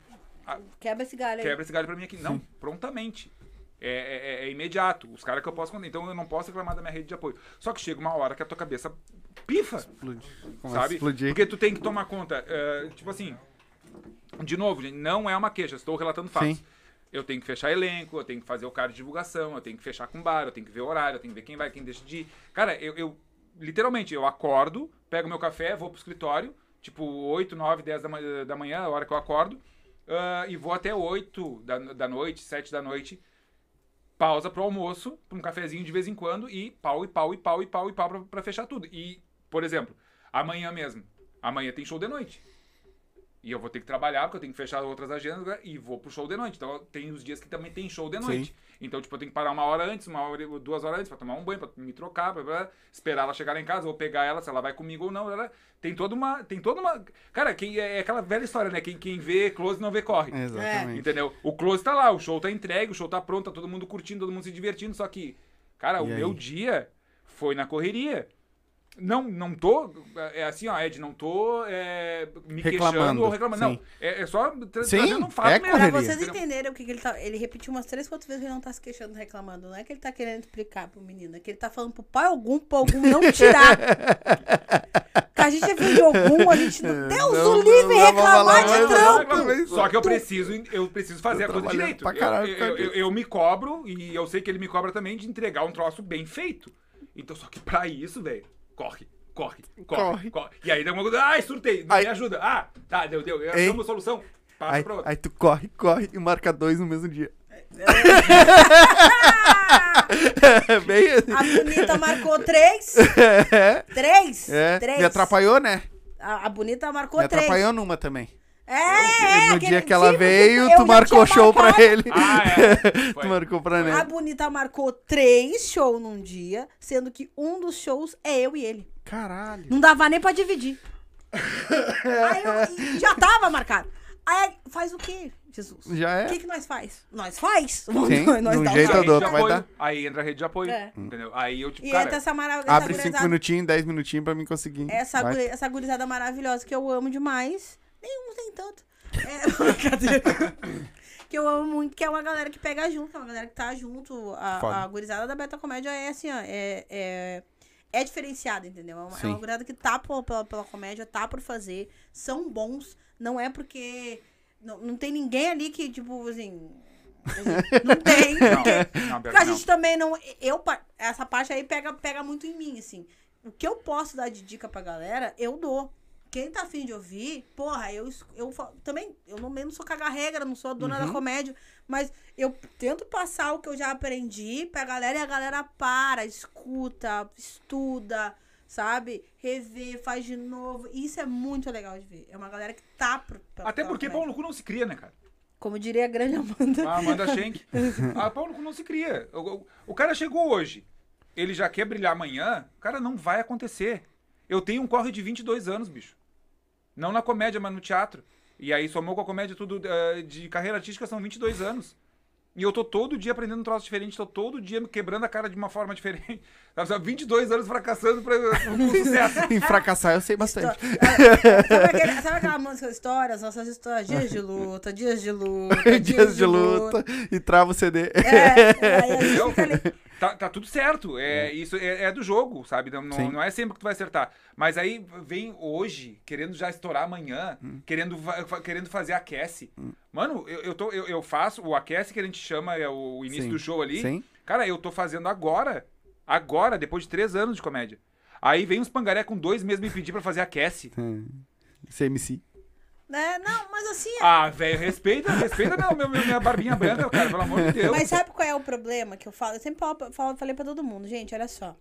Quebra esse galho aí. quebra esse galho pra mim aqui. Não, prontamente. É, é- é- imediato. Os caras que eu posso contar. Então eu não posso reclamar da minha rede de apoio. Só que chega uma hora que a tua cabeça pifa, Explode. Começa sabe? explodir. Porque tu tem que tomar conta. é, tipo assim, de novo, gente, não é uma queixa, estou relatando fatos. Sim. Eu tenho que fechar elenco, eu tenho que fazer o card de divulgação, eu tenho que fechar com bar, eu tenho que ver o horário, eu tenho que ver quem vai, quem deixa de ir. Cara, eu, eu literalmente, eu acordo, pego meu café, vou pro escritório, tipo 8, 9, 10 da, ma- da manhã, a hora que eu acordo, ah, e vou até 8 da, da noite, 7 da noite, pausa pro almoço, pra um cafezinho de vez em quando, e pau, e pau, e pau, e pau, e pau pra, pra fechar tudo. E, por exemplo, amanhã mesmo, amanhã tem show de noite. E eu vou ter que trabalhar, porque eu tenho que fechar outras agendas né, e vou pro show de noite. Então tem os dias que também tem show de noite. Então, tipo, eu tenho que parar uma hora antes, uma hora, duas horas antes pra tomar um banho, pra me trocar, pra, pra esperar ela chegar lá em casa, ou pegar ela, se ela vai comigo ou não. Ela, tem toda uma. Tem toda uma. Cara, quem, é aquela velha história, né? Quem, quem vê close não vê corre. Exatamente. Entendeu? O close tá lá, o show tá entregue, o show tá pronto, tá todo mundo curtindo, todo mundo se divertindo, só que, cara, o E aí? meu dia foi na correria. Não, não tô. É assim, ó, Ed, não tô é, me queixando Reclamando, ou reclamando. Não, sim. é, é só tra Sim, trazendo um fato é mesmo. Pra vocês entenderem o que, que ele tá. Ele repetiu umas três, quatro vezes que ele não tá se queixando, reclamando. Não é que ele tá querendo explicar pro menino, é que ele tá falando pro pai algum, pro algum não tirar. que a gente é filho de algum, a gente não. Deus Não, o livre não reclamar de trampo. não. Só que eu preciso, eu preciso fazer Tô a coisa direito. pra Eu- caralho eu, eu, eu me cobro e eu sei que ele me cobra também de entregar um troço bem feito. Então, só que pra isso, velho, corre, corre, corre, Corre. corre. E aí dá uma coisa, ai, surtei, Aí- me ajuda. Ah, tá, deu, deu. Achamos solução. Passa Aí, pra outra. aí tu corre, corre e marca dois no mesmo dia. Bem assim. A bonita marcou três. É, Três? é. Três. Me atrapalhou, né? A, a bonita marcou Me três. atrapalhou numa também. É, é. no dia que ela veio, tu marcou show pra ele. Ah, é. tu marcou pra A ele. bonita marcou três shows num dia, sendo que um dos shows é eu e ele. Caralho. Não dava nem pra dividir. Aí eu, já tava marcado. Aí faz o quê, Jesus? Já é? O que, que nós faz? Nós faz? Sim, nós um dá jeito Aí ou outro de vai apoio, dar. Aí entra a rede de apoio, É. entendeu? Aí eu, tipo, E cara... entra essa maravilhosa. Abre cinco minutinhos, dez minutinhos pra mim conseguir. Essa, Vai. essa gurizada maravilhosa que eu amo demais. Nenhum tem tanto. É, brincadeira. que eu amo muito, que é uma galera que pega junto, que é uma galera que tá junto. A, Foda. a gurizada da Beta Comédia é assim, ó. É, é, é diferenciada, entendeu? É uma, é uma gurizada que tá por- pela, pela comédia, tá por fazer, são bons. Não é porque. Não, não tem ninguém ali que, tipo, assim. Não tem. Não, porque- não, porque a não. gente também não. Eu, essa parte aí pega, pega muito em mim, assim. O que eu posso dar de dica pra galera, eu dou. Quem tá afim de ouvir, porra, eu, eu também, eu não, não sou caga-regra, não sou a dona Uhum. da comédia, mas eu tento passar o que eu já aprendi pra galera e a galera para, escuta, estuda, sabe? Revê, faz de novo. E isso é muito legal de ver. É uma galera que tá pro, pra- Até porque comédia. pau no cu não se cria, né, cara? Como diria a grande Amanda. Ah, Amanda Schenck. Ah, pau no cu não se cria. O, o- o cara chegou hoje, ele já quer brilhar amanhã, cara, não vai acontecer. Eu tenho um corre de 22 anos, bicho. Não na comédia, mas no teatro. E aí somou com a comédia tudo eh, de carreira artística são 22 anos. E eu tô todo dia aprendendo um troço diferente, tô todo dia me quebrando a cara de uma forma diferente. Sabe, 22 anos fracassando pra, com sucesso. Em fracassar eu sei bastante. sabe, aquele- sabe aquela música Histórias, nossas histórias? Dias de luta, dias de luta, Dias de luta e trava o CD. É, aí a gente fica ali. Tá, tá tudo certo. É, isso é, é do jogo, sabe? Não, não, não é sempre que tu vai acertar. Mas aí vem hoje, querendo já estourar amanhã, Hum. querendo, querendo fazer aquece. Mano, eu, eu, tô, eu, eu faço o aquece que a gente chama, é o início Sim. do show ali. Sim. Cara, eu tô fazendo agora. Agora, depois de três anos de comédia. Aí vem uns pangaré com dois meses me pedir pra fazer aquece. CMC. Né? Não, mas assim. Ah, velho, respeita, respeita meu, meu, minha barbinha branca, cara, pelo amor de Deus. Mas sabe qual é o problema que eu falo? Eu sempre falo, falo- falei pra todo mundo, gente, olha só.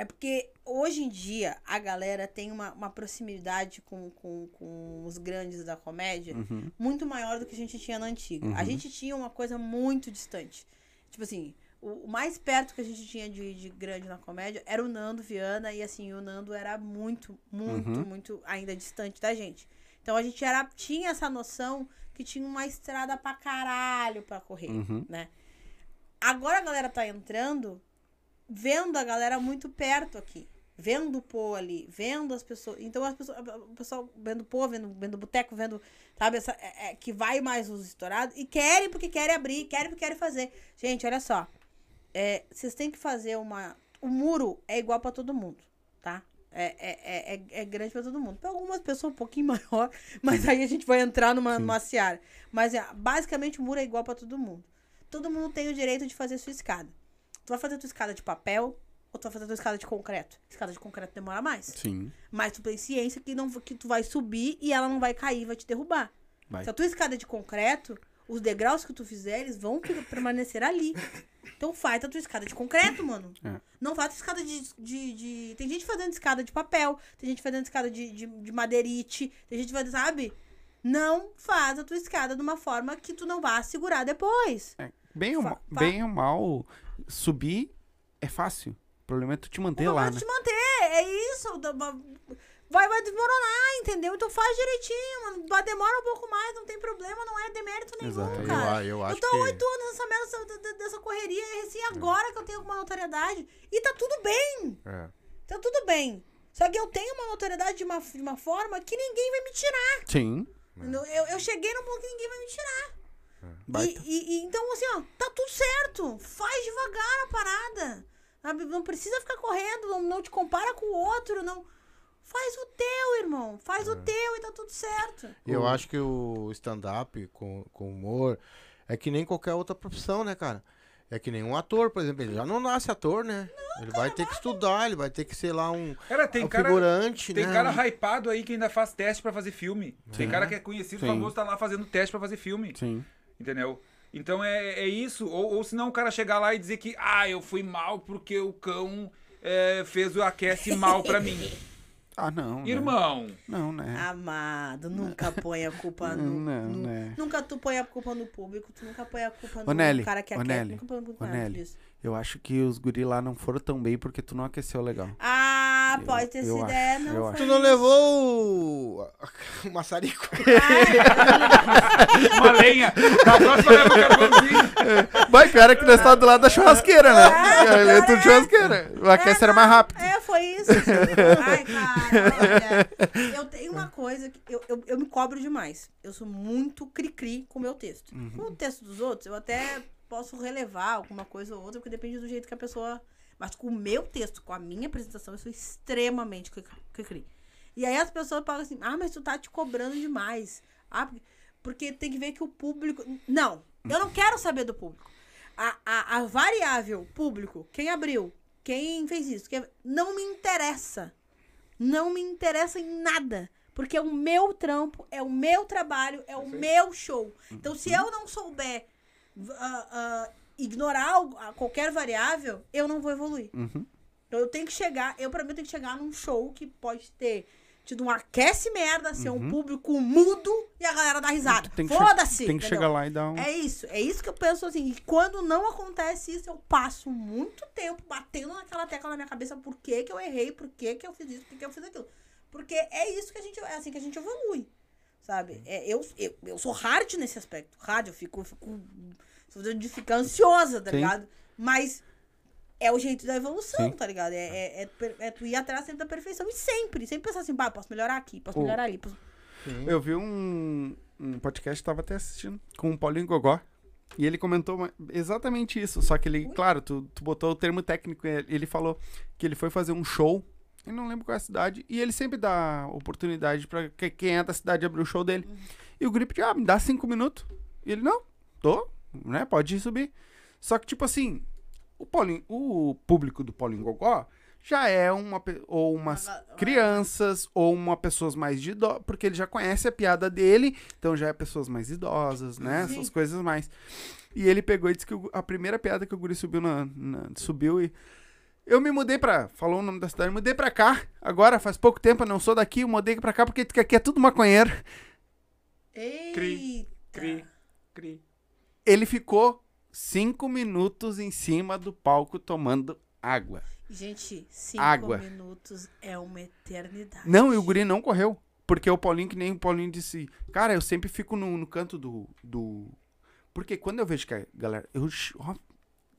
É porque hoje em dia a galera tem uma, uma proximidade com, com, com os grandes da comédia Uhum. muito maior do que a gente tinha na antiga. A Uhum. gente tinha uma coisa muito distante. Tipo assim, o, o mais perto que a gente tinha de, de grande na comédia era o Nando Viana, e assim, o Nando era muito, muito, Uhum. muito ainda distante da gente. Então a gente era, tinha essa noção que tinha uma estrada pra caralho pra correr, Uhum. né? Agora a galera tá entrando, vendo a galera muito perto aqui. Vendo o pô ali, vendo as pessoas. Então as pessoas, o pessoal vendo pô, vendo, vendo boteco, vendo, sabe, essa, é- é, que vai mais os estourados e querem porque querem abrir, querem porque querem fazer. Gente, olha só. É, vocês têm que fazer uma. O muro é igual pra todo mundo, tá? É, é, é, é, é grande pra todo mundo. Pra algumas pessoas um pouquinho maior, mas aí a gente vai entrar numa, numa seara. Mas é, basicamente o muro é igual pra todo mundo. Todo mundo tem o direito de fazer sua escada. Tu vai fazer tua escada de papel ou tu vai fazer tua escada de concreto? Escada de concreto demora mais. Sim. Mas tu tem ciência que, não, que tu vai subir e ela não vai cair, vai te derrubar. Vai. Se a tua escada é de concreto, os degraus que tu fizer, eles vão per- permanecer ali. Então faz a tua escada de concreto, mano. É. Não faz a tua escada de, de, de- Tem gente fazendo escada de papel, tem gente fazendo escada de, de, de madeirite, tem gente fazendo, sabe? Não faz a tua escada de uma forma que tu não vá segurar depois. Bem ou, bem ou mal, subir é fácil. O problema é tu te manter Não lá, vai né? te manter, é isso. Vai, vai desmoronar, entendeu? Então faz direitinho, mano. Vai- Demora um pouco mais, não tem problema, não é demérito nenhum, Exato. Eu, cara. a- eu acho Eu tô que. oito anos nessa merda, dessa, correria, e assim, agora que eu tenho alguma notoriedade. E tá tudo bem, É. tá tudo bem. Só que eu tenho uma notoriedade de uma, de uma forma que ninguém vai me tirar. Sim. entendeu? Eu, eu cheguei num ponto que ninguém vai me tirar. E, Baita. e- e então, assim, ó, tá tudo certo. Faz devagar a parada. sabe? Não precisa ficar correndo, não, não te compara com o outro, não. Faz o teu, irmão. Faz o teu e tá tudo certo. Eu acho que o stand-up com, com humor é que nem qualquer outra profissão, né, cara? É que nem um ator, por exemplo, ele já não nasce ator, né? ele vai ter que estudar, ele vai ter que ser lá um, Cara, tem um cara. figurante, Tem né? cara hypado aí que ainda faz teste pra fazer filme. Tem cara que é conhecido, Sim. famoso, tá lá fazendo teste pra fazer filme. Sim. Entendeu? Então é, é isso. Ou, ou senão o cara chegar lá e dizer que, ah, eu fui mal porque o cão é, fez o aquece mal pra mim. Ah, não. né? Irmão, Não, né? Amado, nunca põe a culpa no. Não, no- né? Nunca tu põe a culpa no público, tu nunca põe a culpa no Nelly, cara que é. Nelly, Nunca põe a culpa nada Nelly. disso. Eu acho que os guri lá não foram tão bem porque tu não aqueceu legal. Ah, Eu- pode ter sido acho, ideia, eu não. Tu não levou o, o maçarico? uma lenha. Na próxima leva o carvãozinho. Vai, cara, que nós tá do lado da churrasqueira, né? É, Ele é tudo é. churrasqueira. O aquece era mais rápido. É, foi isso. Ai, cara, olha. Eu tenho uma coisa que eu, eu, eu me cobro demais. Eu sou muito cri-cri com o meu texto. Uhum. Com o texto dos outros, eu até posso relevar alguma coisa ou outra, porque depende do jeito que a pessoa. Mas com o meu texto, com a minha apresentação, eu sou extremamente cri- cri-cri. E aí as pessoas falam assim: ah, mas tu tá te cobrando demais. Ah, porque- porque tem que ver que o público. Não, eu não quero saber do público. A, a, a variável público, quem abriu, quem fez isso, quem- não me interessa. Não me interessa em nada. Porque é o meu trampo, é o meu trabalho, é o meu show. Então, se eu não souber ah, ah, ignorar qualquer variável, eu não vou evoluir. Uhum. Então eu tenho que chegar, eu pra mim eu tenho que chegar num show que pode ter tido um aquece merda, ser um público mudo e a galera dar risada. Uhum. Foda-se! tem que chegar lá e dar um. É isso, é isso que eu penso assim. E quando não acontece isso, eu passo muito tempo batendo naquela tecla na minha cabeça por que, que eu errei, por que, que eu fiz isso, por que, que eu fiz aquilo. Porque é isso que a gente. É assim que a gente evolui. Sabe? É, eu, eu, eu sou hard nesse aspecto. Hard, eu fico, eu fico sou de ficar ansiosa, tá Sim. ligado? Mas é o jeito da evolução, Sim. tá ligado? É, é, é, é tu ir atrás sempre da perfeição. E sempre, sempre pensar assim, pá, posso melhorar aqui, posso O- melhorar ali. Posso... Eu vi um, um podcast, tava até assistindo, com o Paulinho Gogó. E ele comentou exatamente isso. Só que ele, claro, tu, tu botou o termo técnico. e Ele falou que ele foi fazer um show. Eu não lembro qual é a cidade. E ele sempre dá oportunidade pra que- quem é da cidade abrir o show dele. E o grupo, ah, me dá cinco minutos. E ele, não, tô, né? Pode subir. Só que, tipo assim, o, Paulinho, o público do Paulinho Gogó já é uma. pe- Ou umas Uma- uma- crianças, ou uma pessoas mais de idosas. Porque ele já conhece a piada dele, então já é pessoas mais idosas, né? Sim. Essas coisas mais. E ele pegou e disse que o- a primeira piada que o Guri subiu na, na- subiu e. Eu me mudei pra. Falou o nome da cidade. Mudei pra cá. Agora, faz pouco tempo, eu não sou daqui. Eu mudei pra cá porque aqui é tudo maconheiro. Cri, Eita. cri, cri. Ele ficou cinco minutos em cima do palco tomando água. Gente, cinco Água. minutos é uma eternidade. Não, e o guri não correu. Porque o Paulinho, que nem o Paulinho disse, cara, eu sempre fico no, no canto do, do. Porque quando eu vejo que a galera. Eu ó,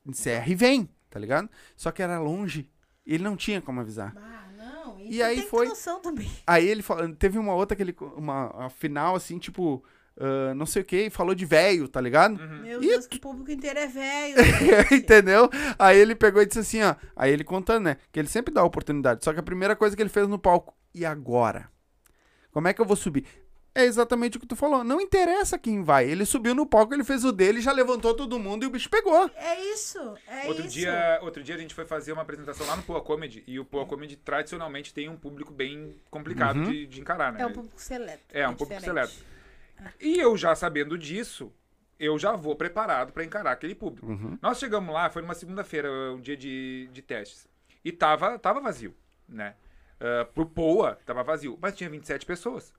encerra e vem, tá ligado? Só que era longe. Ele não tinha como avisar. Ah, não. E aí foi- noção também. Aí ele falou, teve uma outra que ele. Uma a final, assim, tipo. Ah, não sei o que, falou de velho, tá ligado? Meu E Deus, que o público inteiro é velho. Entendeu? Aí ele pegou e disse assim, ó. Aí ele contando, né? Que ele sempre dá a oportunidade. Só que a primeira coisa que ele fez no palco, e agora? Como é que eu vou subir? É exatamente o que tu falou. Não interessa quem vai. Ele subiu no palco, ele fez o dele, já levantou todo mundo e o bicho pegou. É isso, é Outro isso. dia, outro dia a gente foi fazer uma apresentação lá no Poa Comedy. E o Poa Comedy tradicionalmente tem um público bem complicado Uhum. de, de encarar, né? É um público seleto. É, um público diferente. seleto. E eu já sabendo disso, eu já vou preparado pra encarar aquele público. Uhum. Nós chegamos lá, foi numa segunda-feira, um dia de, de testes. E tava, tava vazio, né? Ah, pro Poa, tava vazio. Mas tinha 27 pessoas.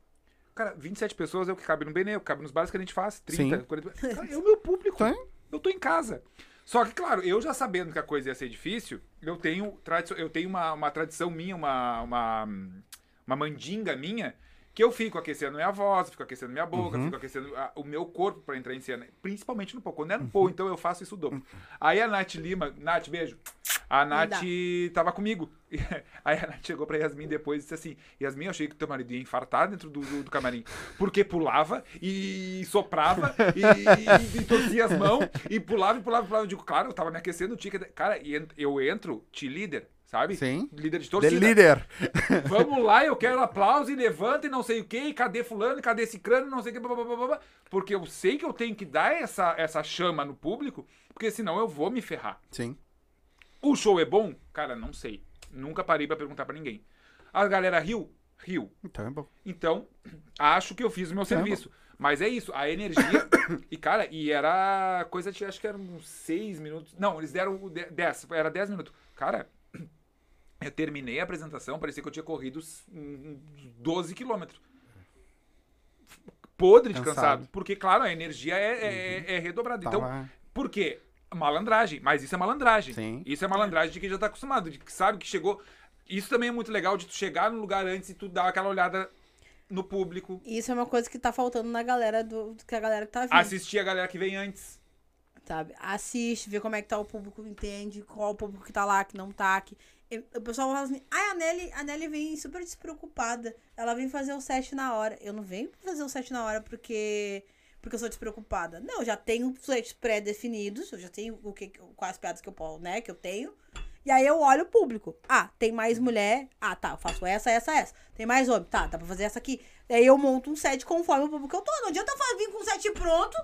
Cara, 27 pessoas é o que cabe no Benê, o que cabe nos bares que a gente faz. 30, Sim. 40. Cara, é o meu público. Sim. Eu tô em casa. Só que, claro, eu já sabendo que a coisa ia ser difícil, eu tenho, eu tenho uma, uma tradição minha, uma, uma, uma mandinga minha, que eu fico aquecendo minha voz, fico aquecendo minha boca, Uhum. fico aquecendo a- o meu corpo pra entrar em cena. Principalmente no pô. Quando é no pô, então eu faço isso dobro. Aí a Nath Lima, Nath, beijo. A Nath tava comigo. Aí a Nath chegou pra Yasmin depois e disse assim: Yasmin, eu achei que teu marido ia infartar dentro do, do, do camarim. Porque pulava e soprava e, e, e torcia as mãos e pulava e pulava e pulava. Eu digo, claro, eu tava me aquecendo, tinha que. Cara, e eu entro, te líder, sabe? Sim. Líder de The torcida. líder. Vamos lá, eu quero aplauso e levanta e não sei o que, e cadê fulano, e cadê esse crânio, não sei o que, blá, blá, blá, porque eu sei que eu tenho que dar essa, essa chama no público, porque senão eu vou me ferrar. Sim. O show é bom? Cara, não sei. Nunca parei pra perguntar pra ninguém. A galera riu? Riu. Então é bom. Então, acho que eu fiz o meu serviço. Mas é isso, a energia. e, cara, e era coisa de. Acho que eram uns seis minutos. Não, eles deram de- dez. Era dez minutos. Cara, eu terminei a apresentação, parecia que eu tinha corrido uns- uns 12 quilômetros. Podre de Cansado. cansado. Porque, claro, a energia é, é, é redobrada. Então, Tava- por quê? Malandragem. Mas isso é malandragem. Sim. Isso é malandragem de quem já tá acostumado, de que sabe que chegou. Isso também é muito legal de tu chegar no lugar antes e tu dar aquela olhada no público, Isso é uma coisa que tá faltando na galera do que a galera que tá vindo. assistir a galera que vem antes. sabe? Assiste, vê como é que tá o público, entende qual o público que tá lá, que não tá, que... O pessoal fala assim, ai, a Nelly, a Nelly vem super despreocupada, ela vem fazer o set na hora. Eu não venho fazer o set na hora porque porque eu sou despreocupada. Não, eu já tenho sets pré-definidos, eu já tenho o que, quais piadas que eu né, que eu tenho. E aí eu olho o público. Ah, tem mais mulher. Ah, tá, eu faço essa, essa, essa. Tem mais homem. Tá, dá pra fazer essa aqui. E aí eu monto um set conforme o público que eu tô. Não adianta vir com um set pronto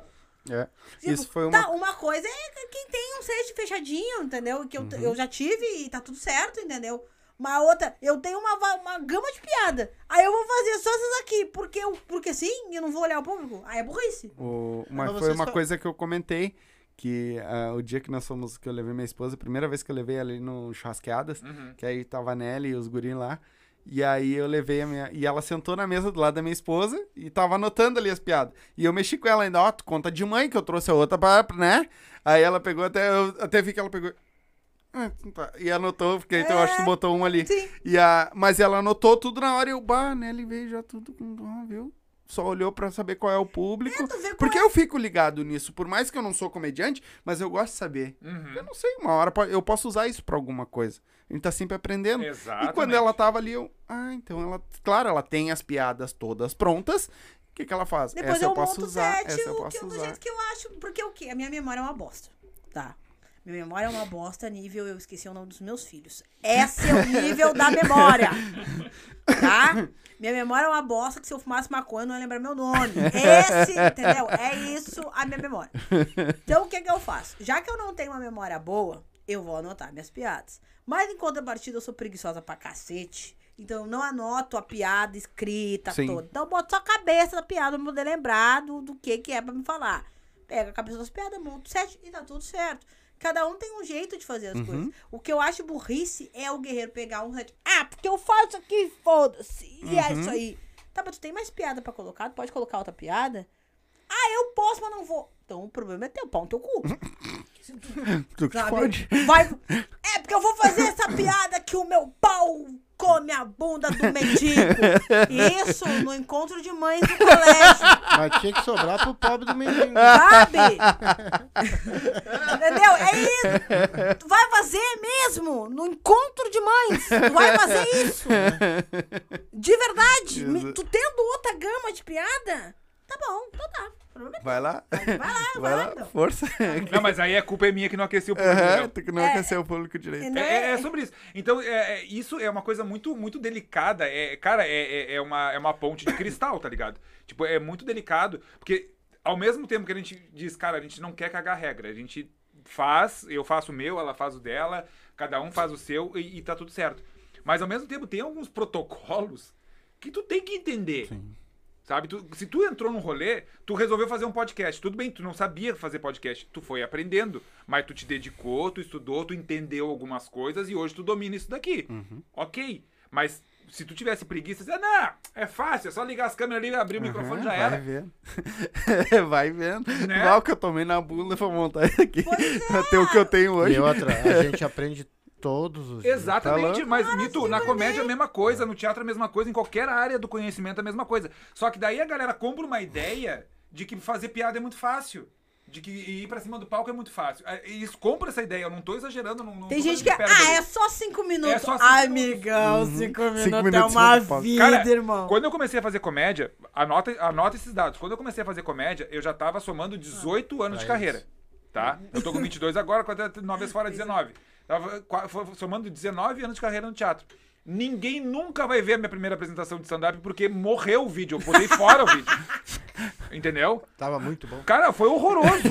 É. Tipo, Isso foi uma. Tá, uma coisa é quem tem um set fechadinho, entendeu? Que eu, Uhum. eu já tive e tá tudo certo, entendeu? Uma outra, eu tenho uma, uma gama de piada. Aí eu vou fazer só essas aqui, porque, eu, porque sim, e eu não vou olhar o público. Aí é burrice. O, Mas foi uma coisa que eu comentei, que ah, o dia que nós fomos, que eu levei minha esposa, a primeira vez que eu levei ela ali no Churrasqueadas, Uhum. que aí tava a Nelly e os guris lá, e aí eu levei a minha... E ela sentou na mesa do lado da minha esposa e tava anotando ali as piadas. E eu mexi com ela ainda, ó, tu conta de mãe, que eu trouxe a outra pra, né? Aí ela pegou até... Eu até vi que ela pegou... Ah, tá. E anotou, porque então eu acho que tu botou um ali. Sim. E a, mas ela anotou tudo na hora e eu, bah, Nelly veio já tudo com dó, viu? Só olhou pra saber qual é o público. qual Porque é. eu fico ligado nisso. Por mais que eu não sou comediante, mas eu gosto de saber. Uhum. Eu não sei, uma hora eu posso usar isso pra alguma coisa. A gente tá sempre aprendendo. Exatamente. E quando ela tava ali, eu. Ah, então ela. Claro, ela tem as piadas todas prontas. O que, que ela faz? Depois essa eu, eu posso usar. set essa eu o que, posso eu- do usar. jeito que eu acho. Porque o quê? A minha memória é uma bosta. Tá. Minha memória é uma bosta, nível eu esqueci o nome dos meus filhos. Esse é o nível da memória. Tá? Minha memória é uma bosta que se eu fumasse maconha eu não ia lembrar meu nome. Esse, entendeu? É isso a minha memória. Então o que que eu faço? Já que eu não tenho uma memória boa, eu vou anotar minhas piadas. Mas em contrapartida eu sou preguiçosa pra cacete. Então eu não anoto a piada escrita Sim. toda. Então eu boto só a cabeça da piada pra poder lembrar do, do que que é pra me falar. Pega a cabeça das piadas, monto o set e tá tudo certo. Cada um tem um jeito de fazer as Uhum. coisas. O que eu acho burrice é o guerreiro pegar um. Ah, porque eu faço aqui, foda-se. E é Uhum. isso aí. Tá, mas tu tem mais piada pra colocar? Tu pode colocar outra piada? Ah, eu posso, mas não vou. Então o problema é teu, pau no teu cu. Tu que pode. Vai. É porque eu vou fazer essa piada que o meu pau come a bunda do mendigo. Isso no encontro de mães do colégio. Mas tinha que sobrar pro pobre do menino. Sabe? Entendeu? É isso. Tu vai fazer mesmo no encontro de mães. Tu vai fazer isso. De verdade. Me- Tu tendo outra gama de piada, tá bom, então tá. É Vai lá. Vai lá, Vai vai lá. então. força. Não, mas aí a culpa é minha que não aqueci o público. Tu que não É. aqueceu o público direito. Né? É, é sobre isso. Então, é, é, isso é uma coisa muito, muito delicada. É, cara, é, é, é uma, é uma ponte de cristal, tá ligado? Tipo, é muito delicado, porque ao mesmo tempo que a gente diz, cara, a gente não quer cagar regra, a gente faz, eu faço o meu, ela faz o dela, cada um faz o seu e, e tá tudo certo. Mas ao mesmo tempo tem alguns protocolos que tu tem que entender. Sabe? Tu- se tu entrou num rolê, tu resolveu fazer um podcast. Tudo bem, tu não sabia fazer podcast. Tu foi aprendendo. Mas tu te dedicou, tu estudou, tu entendeu algumas coisas e hoje tu domina isso daqui. Uhum. Ok. Mas se tu tivesse preguiça, você, não, é fácil, é só ligar as câmeras ali, abrir o microfone já Aham, era. Vai vendo. vai vendo. Né? Igual que eu tomei na bunda pra montar isso aqui. Pois Pra ter o que eu tenho hoje. E outra, a gente aprende todos os dias. Exatamente, Tá mas Mito, na comédia é a mesma coisa, no teatro é a mesma coisa, em qualquer área do conhecimento é a mesma coisa. Só que daí a galera compra uma ideia de que fazer piada é muito fácil. De que ir pra cima do palco é muito fácil. É, Eles compram essa ideia, eu não tô exagerando. Não, não Tem gente que. Ah, é só cinco minutos. É só cinco Ai, minutos. amigão, cinco minutos é minutos em uma vida, Cara, irmão. quando eu comecei a fazer comédia, anota, anota esses dados. Quando eu comecei a fazer comédia, eu já tava somando 18 anos de pra carreira. Tá? Eu tô com 22 agora, quando eu 9 vezes fora 19. Tava somando 19 anos de carreira no teatro. Ninguém nunca vai ver a minha primeira apresentação de stand-up porque morreu o vídeo. Eu botei fora o vídeo. Entendeu? Tava muito bom. Cara, foi horroroso.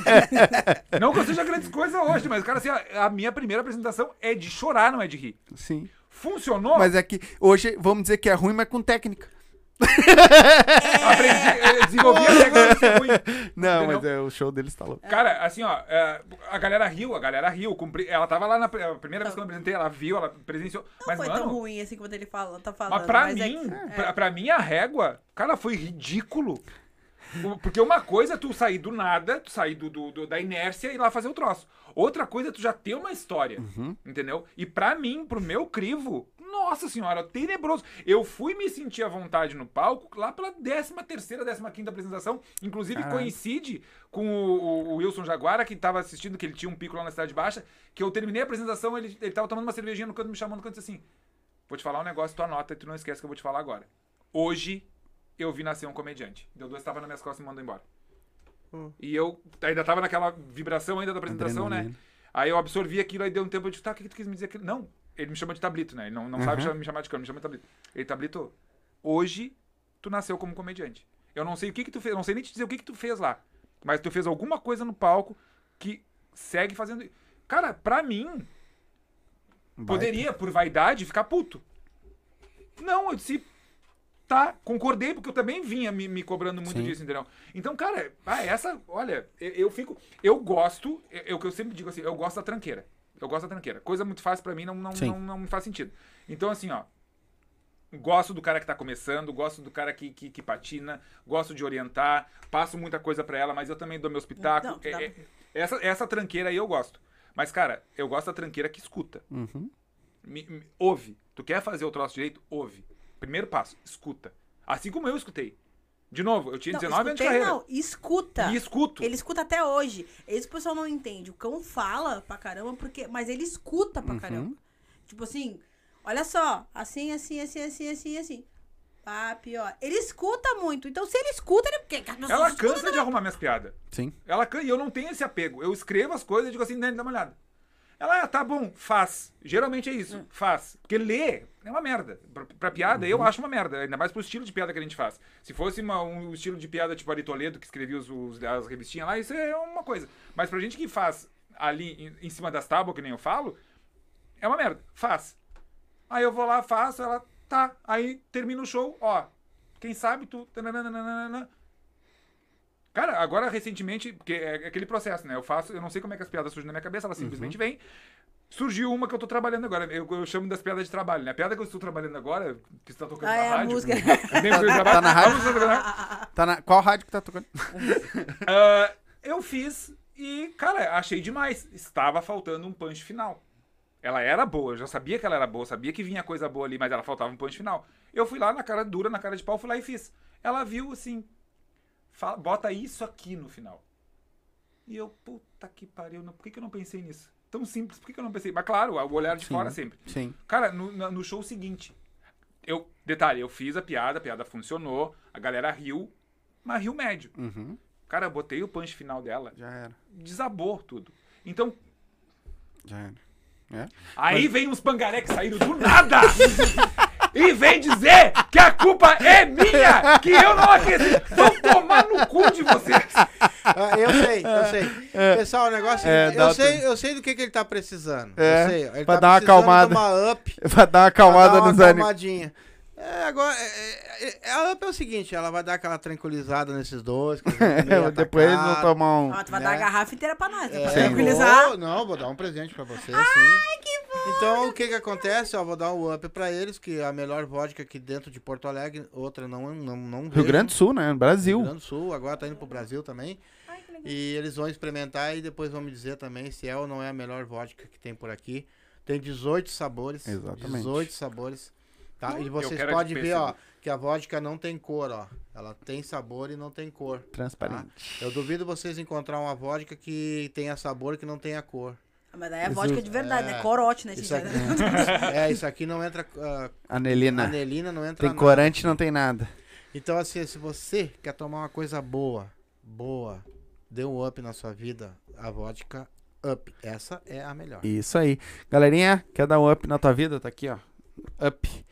não que eu seja grandes coisas hoje, mas, cara, assim, a, a minha primeira apresentação é de chorar, não é de rir. Sim. Funcionou? Mas é que hoje, vamos dizer que é ruim, mas com técnica. Aprendi, eh, desenvolvi a técnica. Não, mas é, o show deles tá louco. Cara, assim, ó, é, a galera riu, a galera riu. cumpri- ela tava lá na primeira vez que eu apresentei, ela viu, ela presenciou. Não mas, foi mano, tão ruim assim como ele fala, tá falando. mas pra é mim, que- pra, pra mim, a régua, cara, foi ridículo. Porque uma coisa é tu sair do nada, tu sair do, do- do- da inércia e ir lá fazer o troço. Outra coisa é tu já ter uma história, entendeu? E pra mim, pro meu crivo, nossa senhora, tenebroso. Eu fui me sentir à vontade no palco lá pela 13 terceira, 15 quinta apresentação. Inclusive coincide com o, o- Wilson Jaguara, que tava assistindo, que ele tinha um pico lá na Cidade Baixa, que eu terminei a apresentação, ele, ele tava tomando uma cervejinha no canto, me chamando no canto disse assim, vou te falar um negócio, tu anota e tu não esquece que eu vou te falar agora. Hoje, eu vi nascer um comediante. Deu dois tapas nas minhas costas e me mandou embora. E eu ainda tava naquela vibração ainda da apresentação, né? Adrenalina. Aí eu absorvi aquilo, aí deu um tempo, eu disse, tá, o que, que tu quis me dizer? Não, ele me chama de Tablito, né? Ele não, não sabe Uhum. chama- me chamar de cano, me chama de Tablito. Ele, Tablito, hoje tu nasceu como comediante. Eu não sei o que que tu fez, não sei nem te dizer o que que tu fez lá. Mas tu fez alguma coisa no palco que segue fazendo... Cara, pra mim, poderia, por vaidade, ficar puto. Não, eu disse, tá, concordei, porque eu também vinha me, me cobrando muito Sim. disso, entendeu? Então, cara, ah, essa, olha, eu, eu fico, eu gosto, é, é o que eu sempre digo assim, eu gosto da tranqueira. Eu gosto da tranqueira. Coisa muito fácil pra mim não, não, não, não me faz sentido. Então, assim, ó, gosto do cara que tá começando, gosto do cara que, que, que patina, gosto de orientar, passo muita coisa pra ela, mas eu também dou meus pitacos. É- é- essa, essa tranqueira aí eu gosto. Mas, cara, eu gosto da tranqueira que escuta. Uhum. Me- me- ouve. Tu quer fazer o troço direito? Ouve. Primeiro passo, escuta. Assim como eu escutei. De novo, eu tinha Não, 19 anos de escutei, carreira. Não, escuta. E escuto. Ele escuta até hoje. Esse pessoal não entende. O cão fala pra caramba, porque, mas ele escuta Uhum. pra caramba. Tipo assim, olha só, assim, assim, assim, assim, assim, assim. Ah, pior. Ele escuta muito. Então, se ele escuta, ele. Porque Ela cansa de arrumar minhas piadas. Sim. Ela can... E eu não tenho esse apego. Eu escrevo as coisas e digo assim, Dani, dá uma olhada. Ela, ah, tá bom, faz. Geralmente é isso, Hum. faz. Porque ler é uma merda. Pra, pra piada, Uhum. eu acho uma merda. Ainda mais pro estilo de piada que a gente faz. Se fosse uma- um estilo de piada tipo Ari Toledo, que escrevia os, os- as revistinhas lá, isso é uma coisa. Mas pra gente que faz ali em, em cima das tábuas, que nem eu falo, é uma merda. Faz. Aí eu vou lá, faço, ela, tá. Aí termina o show, ó. Quem sabe tu. tananana. Cara, agora recentemente, porque é aquele processo, né? Eu faço, eu não sei como é que as piadas surgem na minha cabeça, elas simplesmente vêm. Surgiu uma que eu tô trabalhando agora. Eu, eu chamo das piadas de trabalho, né? A piada que eu estou trabalhando agora, que você tá tocando Ah, na é a rádio. música. Nem fui trabalhar, Tá na rádio? a música tá. Tá na... Qual rádio que tá tocando? Ah, eu fiz e, cara, achei demais. Estava faltando um punch final. Ela era boa, eu já sabia que ela era boa, sabia que vinha coisa boa ali, mas ela faltava um punch final. Eu fui lá na cara dura, na cara de pau, fui lá e fiz. Ela viu assim, "Fala- bota isso aqui no final. E eu, puta que pariu, não- por que, que eu não pensei nisso? Tão simples, por que, que eu não pensei? Mas claro, o olhar de Sim. fora sempre. Sim. Cara, no, no show seguinte, eu, detalhe, eu fiz a piada, a piada funcionou, a galera riu, mas riu médio. Uhum. Cara, eu botei o punch final dela, Já era. desabou tudo. Então, Já era. É? aí vem uns pangaré que saíram do nada e vem dizer que a culpa é minha, que eu não aqueci. tomar no cu de vocês. Ah, eu sei, eu sei. Pessoal, o negócio é, É, eu, sei, eu sei do que, que ele tá precisando. É, eu sei. Ele pra tá dar uma acalmada. up. Pra dar uma acalmada pra dar uma nos ânimos. É, agora, é, é, é, a up é o seguinte, ela vai dar aquela tranquilizada nesses dois. Depois eles vão tomar um. Ah, tu vai né? dar a garrafa inteira pra nós, né? Pra É, tranquilizar. vou- não, vou dar um presente pra você, Ai, que bom! Então, o que que acontece? Ó, vou dar um up pra eles, que a melhor vodka aqui dentro de Porto Alegre, outra não, não, não Rio. Grande do Sul, né? Rio Brasil. Grande do Sul, agora tá indo pro Brasil também. Ai, que legal. E eles vão experimentar e depois vão me dizer também se é ou não é a melhor vodka que tem por aqui. Tem 18 sabores. Exatamente. 18 sabores. Tá? E vocês podem ver, ó, que a vodka não tem cor, ó. Ela tem sabor e não tem cor. Transparente. Eu duvido vocês encontrar uma vodka que tenha sabor e que não tenha cor. Mas daí é vodka de verdade, é, né? Corote, né, Isso aqui, é, isso aqui não entra. ah, Anelina. anelina não entra Tem nada. corante, não tem nada. Então, assim, se você quer tomar uma coisa boa, boa, dê um up na sua vida, a vodka up. Essa é a melhor. Isso aí. Galerinha, quer dar um up na tua vida? Tá aqui, ó. Up.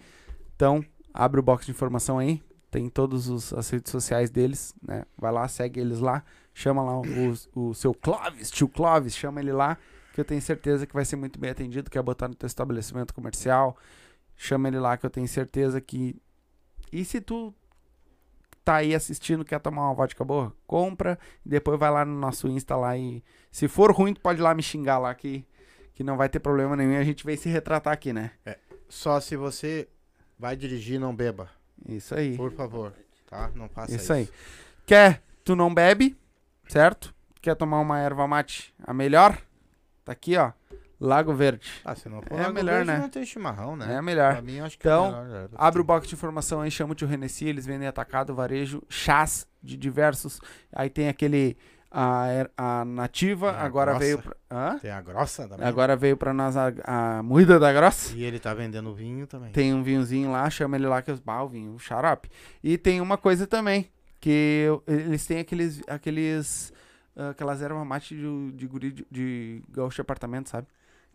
Então, abre o box de informação aí. Tem todas as redes sociais deles, né? Vai lá, segue eles lá. Chama lá o, o seu Clóvis, tio Clóvis, chama ele lá, que eu tenho certeza que vai ser muito bem atendido. Quer botar no teu estabelecimento comercial, chama ele lá, que eu tenho certeza que. E se tu tá aí assistindo, quer tomar uma vodka boa, compra depois vai lá no nosso Insta lá e. Se for ruim, tu pode ir lá me xingar lá que, que não vai ter problema nenhum a gente vai se retratar aqui, né? Só se você vai dirigir, não beba. Isso aí. Por favor, tá? Não faça isso. Isso aí. Quer, tu não bebe, certo? Quer tomar uma erva mate, a melhor? Tá aqui, ó. Lago Verde. Ah, se não for É Lago melhor, Verde, né? Não tem chimarrão, né? É melhor. Pra mim, acho que Então, é melhor. Abre o box de informação aí, chama o tio Renessi, eles vendem atacado, varejo, chás de diversos. Aí tem aquele a, er- a nativa, Ah, agora grossa. veio pra, Hã? Tem a grossa também. Agora veio pra nós a, a moída da grossa. E ele tá vendendo vinho também. Tem um vinhozinho lá, chama ele lá que os bah, o vinho, o xarope. E tem uma coisa também, que eles têm aqueles aqueles ah, aquelas ervas mate de, de guri de, de gaúcho de apartamento, sabe?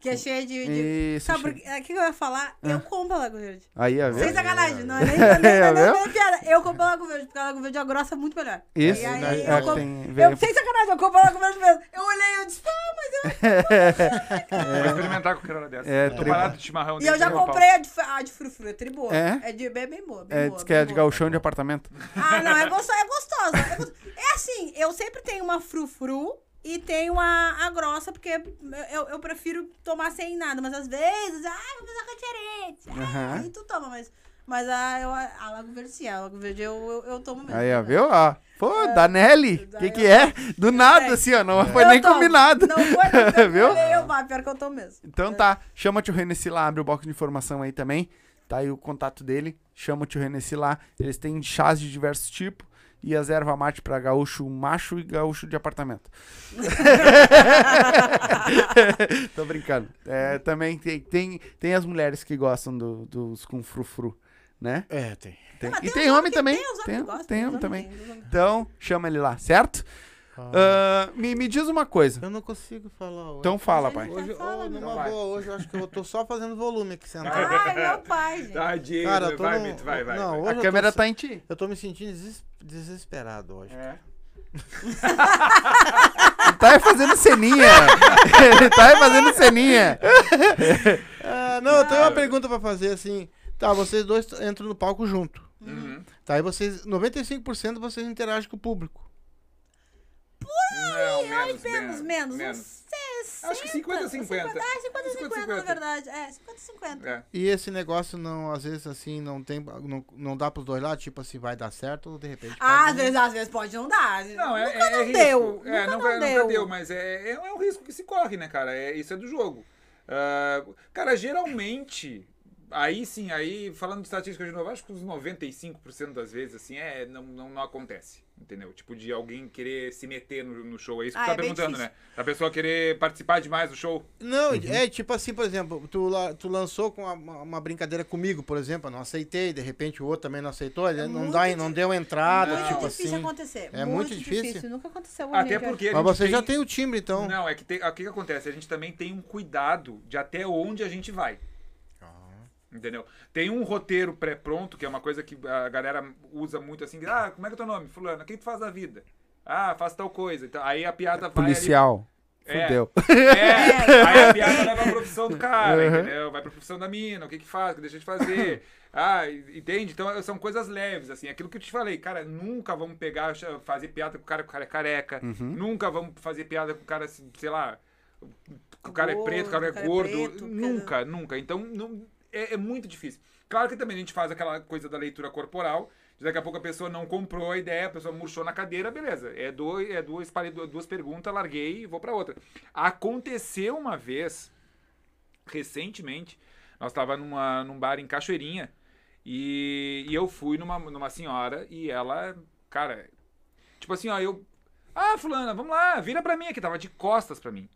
Que é cheio de. de... Isso, Sabe quê? O que eu ia falar? Ah. Eu compro a Lago Verde. Aí, viu? Sem sacanagem, não é nem, não é nem, não é nem, Viu? nem piada. Eu compro a Lago Verde, porque a Lago Verde é grossa muito melhor. Isso, E aí, né, eu é, compro- tem, Eu, sem sacanagem, eu compro a Lago Verde mesmo. Eu olhei e eu disse, pô, mas eu. Vou experimentar qualquer hora dessa. É, Tô de chimarrão. E eu já comprei a de, a de frufru, é tri boa. É? É de bem, bem boa. Bem é, boa, diz que é de galchão de apartamento. Ah, não, é. É, gostosa, é gostosa. É assim, eu sempre tenho uma frufru e tenho a, a grossa, porque eu, eu prefiro tomar sem nada. Mas às vezes, ah, vou fazer com diferente. Aham. Aí tu toma, mas, mas a, eu, a Lago Verde sim, a Lago Verde eu, eu, eu tomo mesmo. Aí, ó, viu? Ó. Pô, Danelli, o que daí que eu- é? Do nada, É. assim, ó, não foi Eu nem tomo. combinado. Não foi. Viu? Eu eu, bah, pior que eu tomo mesmo. Então tá, chama o tio Renessi lá, abre o box de informação aí também. Tá aí o contato dele, chama o tio Renessi lá. Eles têm chás de diversos tipos e as erva mate pra gaúcho macho e gaúcho de apartamento. Tô brincando. É, também tem, tem, tem as mulheres que gostam do- dos com frufru, né? É, tem. Tem- Mas e os tem homem também. Tem os homens Tem, tem homem também. tem, Então, chama ele lá, certo? Ah, me, me diz uma coisa. Eu não consigo falar hoje. Então fala, pai. Hoje, Fala, oh, numa Vai. boa, hoje eu acho que eu tô só fazendo volume aqui sentado. Ai, meu pai, gente. Tadinho, Cara, eu tô vai, Mito, vai, vai. Não, vai. A câmera tô, tá em ti. Eu tô me sentindo deses- desesperado hoje. É. Ele tá aí fazendo ceninha. Ele tá aí fazendo ceninha. Ah, não, eu tenho uma pergunta pra fazer assim. Tá, vocês dois entram no palco junto. Uhum. Tá, aí vocês. 95% vocês interagem com o público. Menos, menos, menos. menos. Uns 60. Acho que 50, 50. É, 50, 50, 50. na verdade. É, 50, 50. É. E esse negócio não, às vezes assim, não tem. Não, não dá pros dois lados, tipo assim, vai dar certo ou de repente. Ah, pode às não. vezes, às vezes pode não dar. Não, é, nunca é, não é risco. deu. É, nunca não nunca deu. deu, mas é, é, é um risco que se corre, né, cara? É, isso é do jogo. Ah, cara, geralmente, aí sim, aí falando de estatística de novo, acho que uns 95% das vezes, assim, é, não, não, não acontece. Entendeu? Tipo, de alguém querer se meter no, no show. É isso que Ah, tu tá é perguntando, difícil. né? A pessoa querer participar demais do show. Não, é tipo assim, por exemplo, tu, tu lançou com uma, uma- brincadeira comigo, por exemplo, eu não aceitei, de repente o outro também não aceitou, ele não, muito dá, não deu entrada, Não. tipo Muito difícil assim. acontecer. É muito difícil? Nunca aconteceu Até porque Mas você já tem- tem o timbre, então. Não, é que tem, o que, que acontece? A gente também tem um cuidado de até onde a gente vai. Entendeu? Tem um roteiro pré-pronto, que é uma coisa que a galera usa muito assim. Ah, como é que é teu nome? Fulano, o que tu faz da vida? Ah, faz tal coisa. Então, aí a piada vai. ali- Policial. É. Fudeu. É, aí a piada leva pra profissão do cara, entendeu? Vai pra profissão da mina, o que que faz, o que deixa de fazer. Ah, entende? Então são coisas leves, assim. Aquilo que eu te falei, cara, nunca vamos pegar, fazer piada com o cara que o cara é careca. Nunca vamos fazer piada com o cara, sei lá, que o cara é preto, o cara é Gordo, gordo. o cara é preto, nunca, nunca. Então não, é, é muito difícil. Claro que também a gente faz aquela coisa da leitura corporal. Daqui a pouco a pessoa não comprou a ideia, a pessoa murchou na cadeira, beleza. É, dois, é duas, duas, perguntas, larguei e vou pra outra. Aconteceu uma vez, recentemente, nós estava numa, num bar em Cachoeirinha e, e eu fui numa, numa senhora e ela, cara, tipo assim, ó, eu. Ah, fulana, vamos lá, vira pra mim aqui, tava de costas pra mim.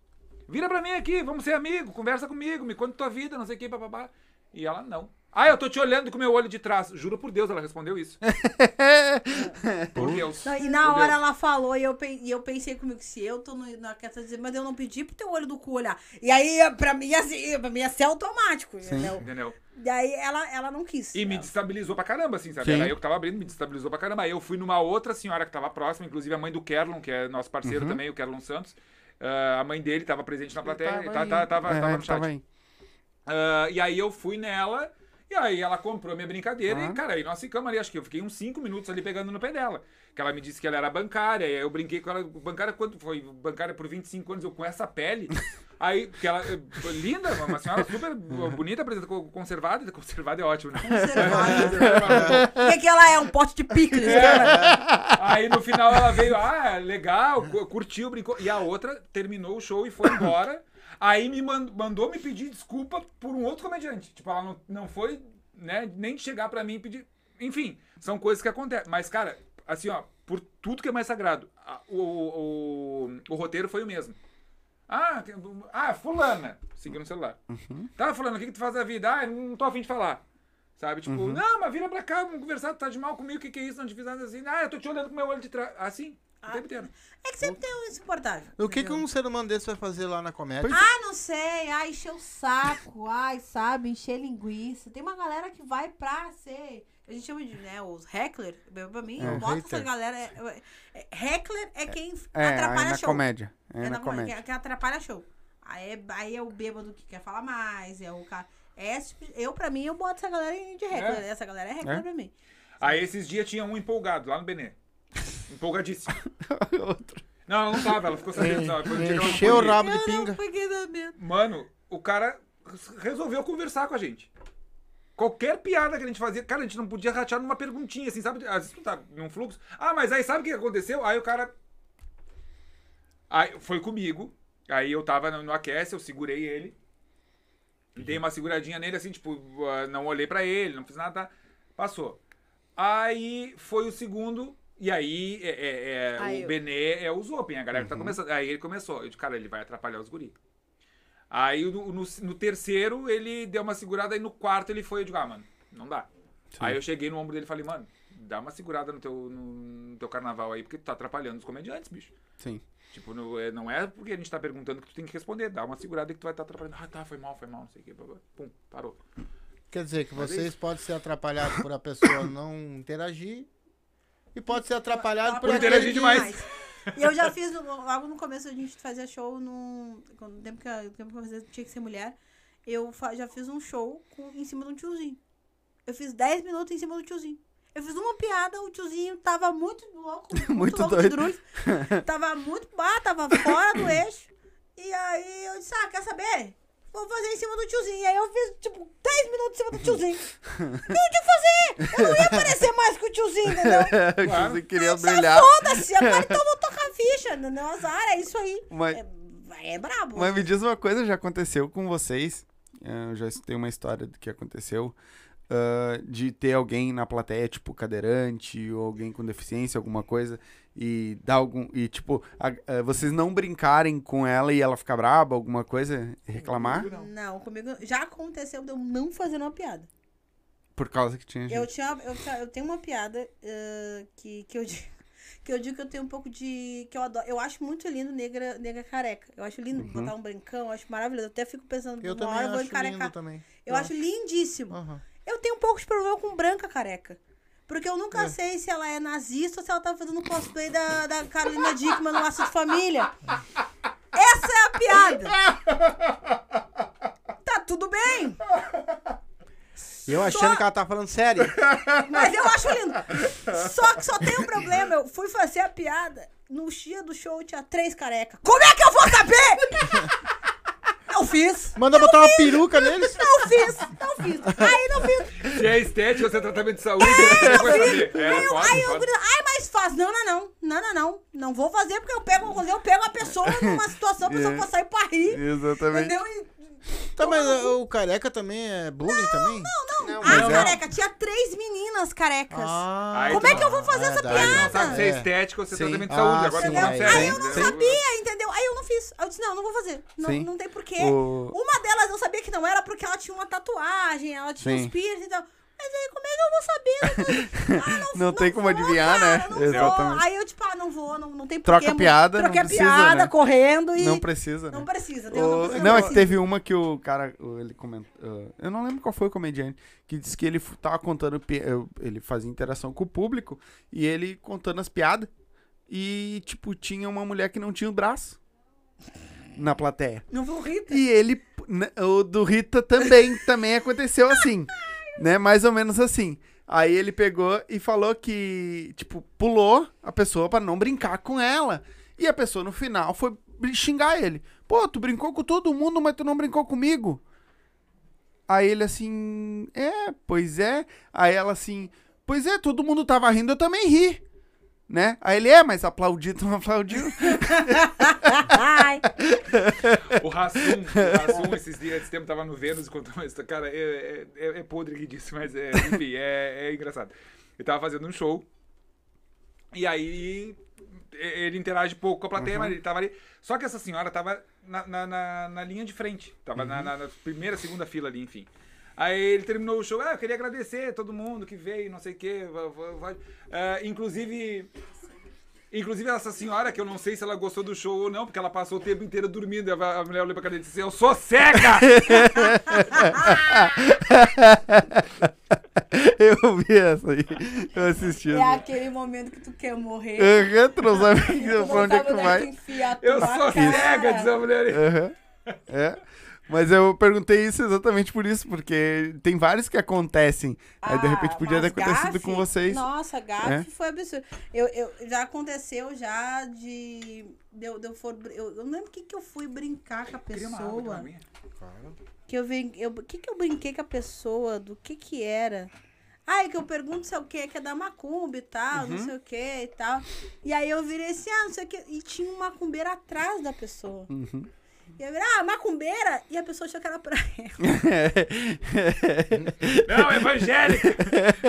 Vira pra mim aqui, vamos ser amigo, conversa comigo, me conta tua vida, não sei o que, papapá. E ela, não. Ah, eu tô te olhando com meu olho de trás. Juro por Deus, ela respondeu isso. por Deus. Não, e na Por hora Deus. ela falou e eu, pe- e eu pensei comigo, se eu tô no, na questão de dizer, mas eu não pedi pro teu olho do cu olhar. E aí, pra mim, assim, pra mim ia ser automático, entendeu? Entendeu? E aí ela, ela não quis. E me Ela- destabilizou pra caramba, assim, sabe? Sim. Era eu que tava abrindo, me destabilizou pra caramba. Aí eu fui numa outra senhora que tava próxima, inclusive a mãe do Kerlon, que é nosso parceiro Uhum. também, o Kerlon Santos. Ah, a mãe dele tava presente na plateia, tava tá- aí. tá- tava, É, tava no chat. tava aí. Ah, e aí eu fui nela, e aí ela comprou minha brincadeira, Ah. e cara, aí nós ficamos ali, acho que eu fiquei uns 5 minutos ali pegando no pé dela. Que ela me disse que ela era bancária, e aí eu brinquei com ela, bancária quanto foi? Bancária por 25 anos, eu com essa pele. Aí, porque ela, eh, linda, uma senhora super bonita, apresenta conservada, conservada é ótimo, né? Conservada. O que, que ela é? Um pote de picles, cara. Aí no final ela veio, ah, legal, cu- curtiu, brincou. E a outra terminou o show e foi embora. Aí me man- mandou me pedir desculpa por um outro comediante. Tipo, ela não, não foi, né, nem chegar pra mim e pedir. Enfim, são coisas que acontecem. Mas, cara, assim, ó, por tudo que é mais sagrado, a- o, o, o roteiro foi o mesmo. Ah, ah, fulana. Segui no celular. Tá, fulana, o que, que tu faz da vida? Ah, não tô afim de falar. Sabe? Tipo, não, mas vira pra cá, vamos conversar, tu tá de mal comigo, o que, que é isso? Não te fiz nada assim. Ah, eu tô te olhando com meu olho de trás. Assim, o tempo inteiro. É que sempre tem um insuportável. O que, que um ser humano desse vai fazer lá na comédia? Ah, não sei. Ai, encher o saco. Ai, sabe, encher linguiça. Tem uma galera que vai pra ser. A gente chama de, né, os heckler. Pra mim, É, eu boto hater. essa galera. É, é- é- heckler é quem É, aí atrapalha na show. comédia. É, É na na comédia. comédia. Quem, quem atrapalha show. Aí é, aí é o bêbado que quer falar mais. É o cara. É, tipo- eu, pra mim, eu boto essa galera de heckler. É. Essa galera é heckler É? pra mim. Aí esses dias tinha um empolgado lá no Benê. Empolgadíssimo. Não, ela não tava, ela ficou sabendo. não Encheu o rabo de pinga. Mano, o cara resolveu conversar com a gente. Qualquer piada que a gente fazia, cara, a gente não podia rachar numa perguntinha, assim, sabe? Às vezes tu tá num fluxo. Ah, mas aí sabe o que aconteceu? Aí o cara. Aí foi comigo. Aí eu tava no, no aquece, eu segurei ele. Dei uma seguradinha nele, assim, tipo, ah, não olhei pra ele, não fiz nada. tá? Passou. Aí foi o segundo. E aí, é, é- é, Aí o eu- Benê é o Zopin, a galera que tá começando. Aí ele começou. Eu disse, cara, ele vai atrapalhar os guri. Aí no, no, no terceiro ele deu uma segurada, aí no quarto ele foi, eu digo, ah, mano, não dá. Aí eu cheguei no ombro dele e falei, mano, dá uma segurada no teu, no, no teu carnaval aí, porque tu tá atrapalhando os comediantes, bicho. Sim. Tipo, no- é- não é porque a gente tá perguntando que tu tem que responder, dá uma segurada que tu vai estar atrapalhando. Ah, tá, foi mal, foi mal, não sei o que. Pum, parou. Quer dizer que Mas é vocês isso. podem ser atrapalhados por a pessoa não interagir e pode ser atrapalhado por Por aquele interagir que- demais. E eu já fiz, logo no começo a gente fazia show no. No tempo que, no tempo que eu fazia, tinha que ser mulher. Eu já fiz um show com, em cima de um tiozinho. Eu fiz 10 minutos em cima do tiozinho. Eu fiz uma piada, o tiozinho tava muito louco, muito, Muito louco doido. de drulho. tava muito, ah, tava fora do eixo. E aí eu disse, ah, quer saber? Vou fazer em cima do tiozinho. E aí eu fiz, tipo, 10 minutos em cima do tiozinho. Não tinha que fazer! Eu não ia aparecer mais que o tiozinho, entendeu? que você queria brilhar. Foda-se, agora então eu vou tocar ficha. Não, azar, é isso aí. Mas- É, é brabo. Mas me diz uma coisa, já aconteceu com vocês? eh, Eu já tem uma história do que aconteceu. ah, de ter alguém na plateia, tipo, cadeirante, ou alguém com deficiência, alguma coisa, e dar algum. E, tipo, a- ah, vocês não brincarem com ela e ela ficar braba, alguma coisa, reclamar? Não, comigo já aconteceu de eu não fazer uma piada. Por causa que tinha Eu, gente. tinha, eu, tinha- eu tenho uma piada eh, que, que, eu digo, que eu digo que eu tenho um pouco de. que eu adoro. Eu acho muito lindo negra, negra careca. Eu acho lindo botar um brancão, eu acho maravilhoso. Eu até fico pensando, Eu uma hora eu vou acho encarecar. também. Eu acho lindíssimo. Aham. Eu tenho um pouco de problema com branca careca. Porque eu nunca É. sei se ela é nazista ou se ela tá fazendo cosplay da, da Carolina Dickman no Laço de Família. Essa é a piada. Tá tudo bem, E eu achando que ela tá falando sério. mas eu acho lindo. Só que só tem um problema. Eu fui fazer a piada. No dia do show tinha três carecas. Como é que eu vou saber? Não fiz. Manda botar uma peruca neles. Não fiz. Não fiz. Aí não fiz. Se é estética ou se é tratamento de saúde, você vai saber. É, Aí eu, pode, aí eu pode. grito, ai, mas faz. Não, não, não. Não, não, não. Não vou fazer porque eu pego, eu pego a pessoa numa situação, a pessoa É. pode sair pra rir. Exatamente. Entendeu? E- Tá, mas o careca também é bullying também? Não, Ah, mas é- careca, tinha três meninas carecas. Ah, Como é não- que eu vou fazer essa verdade. Aí tu não piada? sabe se é É. estética ou se é tratamento de Ah, saúde. Agora sim, não é, é. Aí eu não Sim. sabia, Aí eu disse, não, não vou fazer. Não, Sim. não tem porquê. O- Uma delas eu sabia que não era porque ela tinha uma tatuagem, ela tinha Sim. uns piercing e tal. Mas aí, como é que eu vou saber? Ah, não, Não tem como vou, adivinhar, cara, né? Não Exatamente. Vou. Aí eu, tipo, ah, não vou, não, não tem Troca porquê. a piada, Troquei não precisa, piada, né? correndo e... Não precisa, né? Não precisa. Deus O- não precisa. Não, é que teve uma que o cara, ele comentou, uh, eu não lembro qual foi o comediante, que disse que ele tava contando, ele fazia interação com o público, e ele contando as piadas, e, tipo, tinha uma mulher que não tinha o braço na plateia. Não rir. E ele, o do Rita também, também aconteceu assim, né, mais ou menos assim. Aí ele pegou e falou que, tipo, pulou a pessoa pra não brincar com ela. E a pessoa no final foi xingar ele. Pô, tu brincou com todo mundo, mas tu não brincou comigo. Aí ele assim, é, pois é. Aí ela assim, pois é, todo mundo tava rindo, eu também ri. Né? Aí ele, é, mas aplaudir, tu não aplaudiu. O Rassum, o Rassum esses dias, esse tempo tava no Vênus e contou uma história. Cara, é, é, é podre que disse, mas é, enfim, é, é engraçado. Ele tava fazendo um show. E aí ele interage pouco com a plateia, mas ele tava ali. Só que essa senhora tava na, na, na, na linha de frente. Tava na, na- na primeira, segunda fila ali, enfim. Aí ele terminou o show. Ah, eu queria agradecer a todo mundo que veio, não sei o quê. Ah, inclusive. Inclusive, essa senhora, que eu não sei se ela gostou do show ou não, porque ela passou o tempo inteiro dormindo. A mulher olhou pra cara dele e disse: Eu sou cega! eu vi essa aí. Eu assisti. é essa. aquele momento que tu quer morrer. Aham, tu não sabe pra onde é que tu vai. Eu sou cara. cega, diz a mulher. Aham. É. Mas eu perguntei isso exatamente por isso, porque tem vários que acontecem. Aí de Ah, repente podia ter acontecido gafe? com vocês. Nossa, gafe É? foi absurdo. Eu, eu, já aconteceu já de. eu, eu, for, eu, eu não lembro o que, que eu fui brincar com a uma uma pessoa. Que eu vi. Eu, o que, que eu brinquei com a pessoa? Do que que era? Ah, é que eu pergunto se é o que, que é da macumba e tal, Uhum. não sei o que e tal. E aí eu virei assim, ah, não sei o que. E tinha um macumbeiro atrás da pessoa. Uhum. E eu virei, ah, macumbeira! E a pessoa achou que era pra ela. Não, evangélica!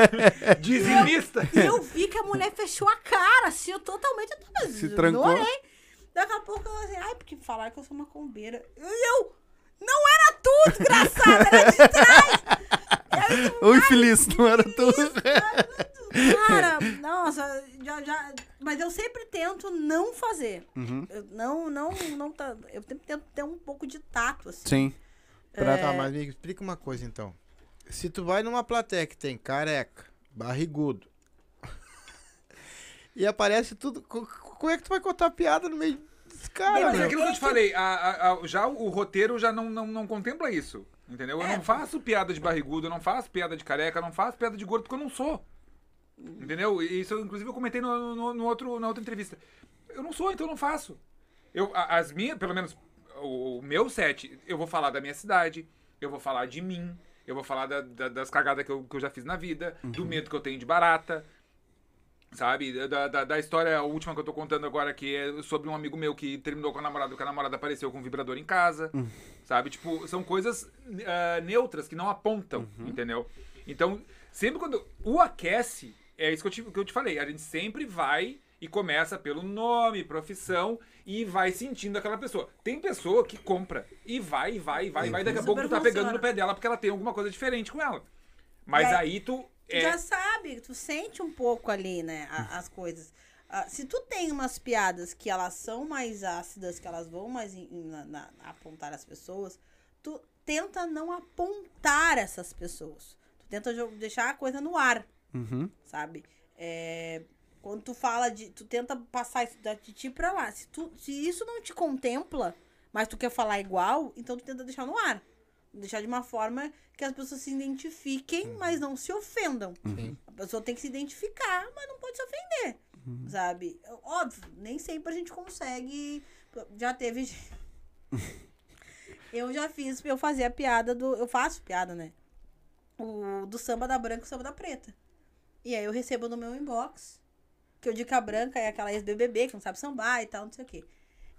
Dizimista! E eu vi que a mulher fechou a cara, assim, eu totalmente. Eu tava, Se eu trancou. adorei. Daqui a pouco ela assim, ai, porque falaram que eu sou macumbeira. E eu, não era tu, desgraçada, era de trás. E Oi, feliz, não era tu. Cara, nossa, já, já. Mas eu sempre tento não fazer. Uhum. Eu não, não, não tá. Eu sempre tento ter um pouco de tato, assim. Sim. Tá, mas me explica uma coisa então. Se tu vai numa plateia que tem careca, barrigudo, e aparece tudo, co- co- como é que tu vai contar piada no meio dos caras, Mas é aquilo que eu te falei, a- a- a- já o roteiro já não, não, não contempla isso. Entendeu? Eu É. não faço piada de barrigudo, eu não faço piada de careca, eu não faço piada de gordo, porque eu não sou. Entendeu? Isso, inclusive, eu comentei no, no- no outro, na outra entrevista. Eu não sou, então eu não faço. Eu, as minhas, pelo menos o, o meu set, eu vou falar da minha cidade, eu vou falar de mim, eu vou falar da- da- das cagadas que eu, que eu já fiz na vida, do medo que eu tenho de barata, sabe? Da, da, da história, última que eu tô contando agora, que é sobre um amigo meu que terminou com a namorada, que a namorada apareceu com um vibrador em casa, sabe? Tipo, são coisas ah, neutras que não apontam, entendeu? Então, sempre quando o aquece, é isso que eu, te, que eu te falei, a gente sempre vai e começa pelo nome, profissão e vai sentindo aquela pessoa. Tem pessoa que compra e vai, e vai, e vai, e vai, daqui a pouco tu tá pegando no pé dela porque ela tem alguma coisa diferente com ela. Mas E aí- tu... Tu É, já sabe, tu sente um pouco ali, né, a- as coisas. Ah, se tu tem umas piadas que elas são mais ácidas, que elas vão mais em- em- na- na- apontar as pessoas, tu tenta não apontar essas pessoas. Tu tenta deixar a coisa no ar, Uhum. sabe? É, quando tu fala de. Tu tenta passar isso da de ti pra lá. Se, tu, se isso não te contempla, mas tu quer falar igual, então tu tenta deixar no ar. Deixar de uma forma que as pessoas se identifiquem, mas não se ofendam. A pessoa tem que se identificar, mas não pode se ofender. Sabe? Óbvio, nem sempre a gente consegue. Já teve. gente- eu já fiz, eu fazia a piada do. Eu faço piada, né? O, do samba da branca e o samba da preta. E aí eu recebo no meu inbox. Que eu digo que a branca é aquela ex-BBB que não sabe sambar e tal, não sei o quê.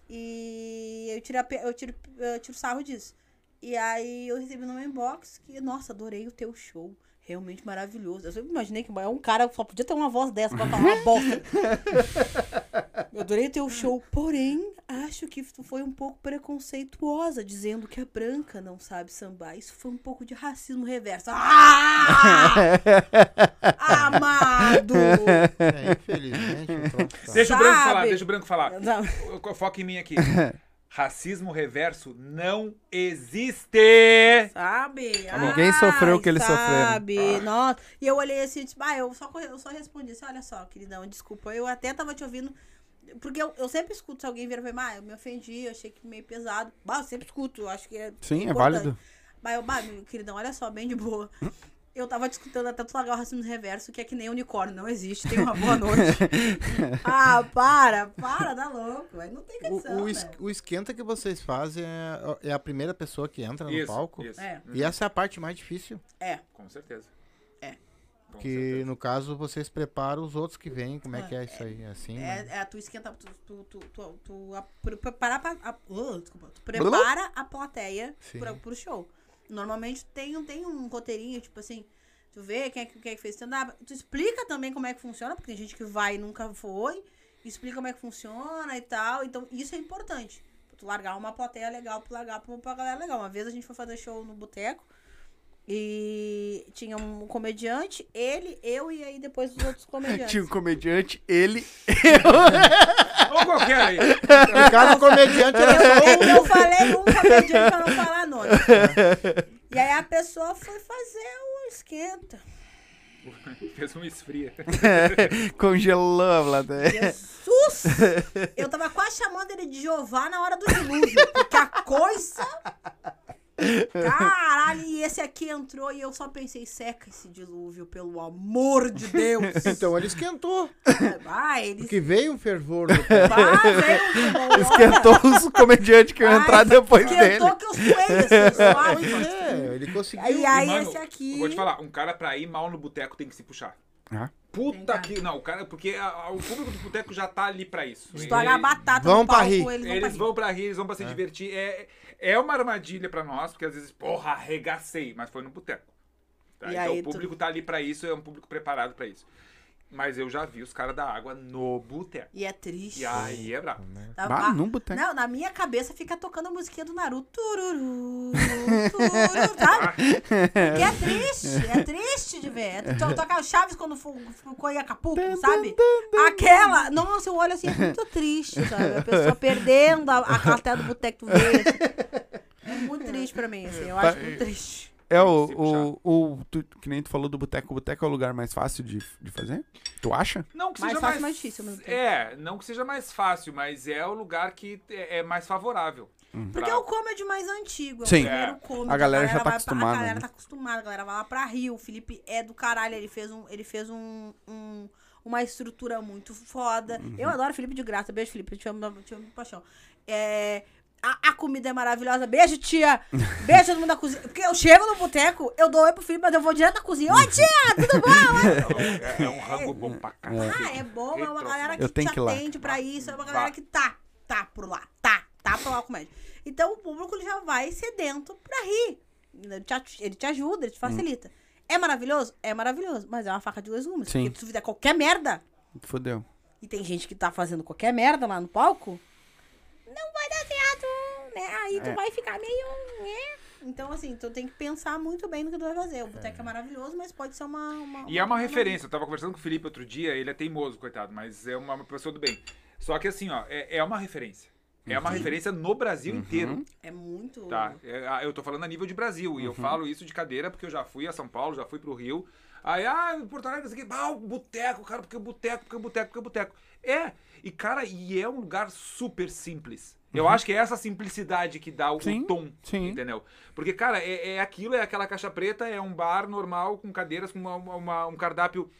E eu tiro, eu tiro, eu tiro sarro disso. E aí eu recebi no meu inbox que, nossa, adorei o teu show. Realmente maravilhoso. Eu sempre imaginei que um cara só podia ter uma voz dessa pra falar uma bosta. Eu adorei o teu show, porém, acho que tu foi um pouco preconceituosa, dizendo que a branca não sabe sambar. Isso foi um pouco de racismo reverso. Ah! Amado! É, infelizmente, tá- Deixa o branco falar, deixa o branco falar. Não. Foca em mim aqui. Racismo reverso não existe. Sabe? Ninguém sofreu o que eles sabe? Nossa. E eu olhei assim e disse, ah, eu só, eu só respondi assim, olha só, queridão, desculpa. Eu até tava te ouvindo. Porque eu, eu sempre escuto se alguém vira e ah, eu me ofendi, eu achei que meio pesado. Bah, eu sempre escuto, eu acho que é. Sim, é importante. válido. Bah, eu, bah, meu queridão, olha só, bem de boa. Eu tava discutindo até tu largar o racismo reverso, que é que nem unicórnio, não existe. Tem uma boa noite. ah, para, para, dá louco. Aí não tem condição. O, o, es- o esquenta que vocês fazem é, é a primeira pessoa que entra no Isso, palco. isso. É. E essa é a parte mais difícil. É. Com certeza. É. Com Que certeza. no caso vocês preparam os outros que vêm. Como é que é isso aí? Assim, né? É, é, tu esquenta, tu, tu, tu, tu, tu a- pre- prepara, pra- a, oh, desculpa, tu prepara a plateia pra, pro show. Normalmente tem, tem um roteirinho, tipo assim, tu vê quem é, que- quem é que fez stand-up, tu explica também como é que funciona, porque tem gente que vai e nunca foi, explica como é que funciona e tal, então isso é importante. Pra tu largar uma plateia legal, pra largar pra, pra galera legal. Uma vez a gente foi fazer show no boteco, e tinha um comediante, ele, eu e aí depois os outros comediantes. Tinha um comediante, ele. Ou qualquer aí. Cada comediante era só Eu, eu falei um comediante pra não falar nome. E aí a pessoa foi fazer o esquenta. Fez um esfria. Congelou a plateia. Jesus! Eu tava quase chamando ele de Jeová na hora do dilúvio. Porque a coisa. Caralho, e esse aqui entrou e eu só pensei, seca esse dilúvio, pelo amor de Deus. Então ele esquentou. Vai, ele. Porque veio um fervor do Vai, veio um Esquentou os comediantes que iam Vai, entrar depois dele. Esquentou que eu suei, assim, suave. É, ele conseguiu. Aí, aí E, mano, esse aqui. eu Vou te falar, um cara pra ir mal no boteco tem que se puxar. Ah. Puta que. Não, o cara. Porque a- a- o público do boteco já tá ali pra isso. Estourar a Ele- batata Vão no pra palco, rir. eles vão pra Eles rir. vão pra rir, eles vão pra se divertir. É, é uma armadilha pra nós, porque às vezes, porra, arregacei, mas foi no boteco. Tá? Então aí o tu- público tá ali pra isso, é um público preparado pra isso. Mas eu já vi os caras da água no boteco. E é triste. E aí é brabo. Tá- Bah, ah, num boteco. Não, na minha cabeça fica tocando a musiquinha do Naruto. Tururu, tururu, sabe? Porque é triste, é triste de ver. É, to- Toca o Chaves quando ficou em Acapulco, sabe? Aquela. Nossa, eu olho assim, é muito triste, sabe? A pessoa perdendo a, a do boteco verde. É muito triste pra mim, assim. Eu acho muito triste. É o, o, o tu- que nem tu falou do boteco. O boteco é o lugar mais fácil de, de fazer? Tu acha? Não que Mais seja fácil, mais, mais difícil tempo. É, não que seja mais fácil, mas é o lugar que é, é mais favorável. Porque é o comedy mais antigo. É Sim. o primeiro comedy. A galera já tá vai pra- acostumada, A galera né? tá acostumada, a galera vai lá pra Rio. O Felipe é do caralho, ele fez, um, ele fez um, um- uma estrutura muito foda. Uhum. Eu adoro Felipe de graça. Beijo, Felipe. Eu te amo, te amo de paixão. É, a, a comida é maravilhosa. Beijo, tia. Beijo todo mundo da cozinha. Porque eu chego no boteco, eu dou oi pro Felipe, mas eu vou direto na cozinha. Oi, tia, tudo bom? É, é um rango bom pra caralho. Ah, é bom, é uma galera que Eu tenho te que lá. atende pra isso, é uma galera que tá, tá por lá, tá, tá por lá comédia. Então o público ele já vai sedento pra rir. Ele te, ele te ajuda, ele te facilita. É maravilhoso? É maravilhoso, mas é uma faca de dois gumes. Sim. Porque se tu fizer qualquer merda, Fodeu. e tem gente que tá fazendo qualquer merda lá no palco, não vai dar certo, né? Aí tu É. vai ficar meio, né? Então, assim, tu tem que pensar muito bem no que tu vai fazer. O boteco é, maravilhoso, mas pode ser uma... uma E é uma referência. Eu tava conversando com o Felipe outro dia, ele é teimoso, coitado, mas é uma, uma pessoa do bem. Só que assim, ó, é, é uma referência. É uma referência no Brasil inteiro. É muito... Tá? É, ah, eu tô falando a nível de Brasil. E eu falo isso de cadeira porque eu já fui a São Paulo, já fui pro Rio. Aí, ah, em Porto Alegre, isso aqui, ah, o boteco, cara, porque o boteco, porque o boteco, porque o boteco. É, e cara, e é um lugar super simples. Eu acho que é essa simplicidade que dá o, o Sim, tom, sim. entendeu? Porque, cara, é, é aquilo, é aquela caixa preta, é um bar normal, com cadeiras, com uma- uma- um cardápio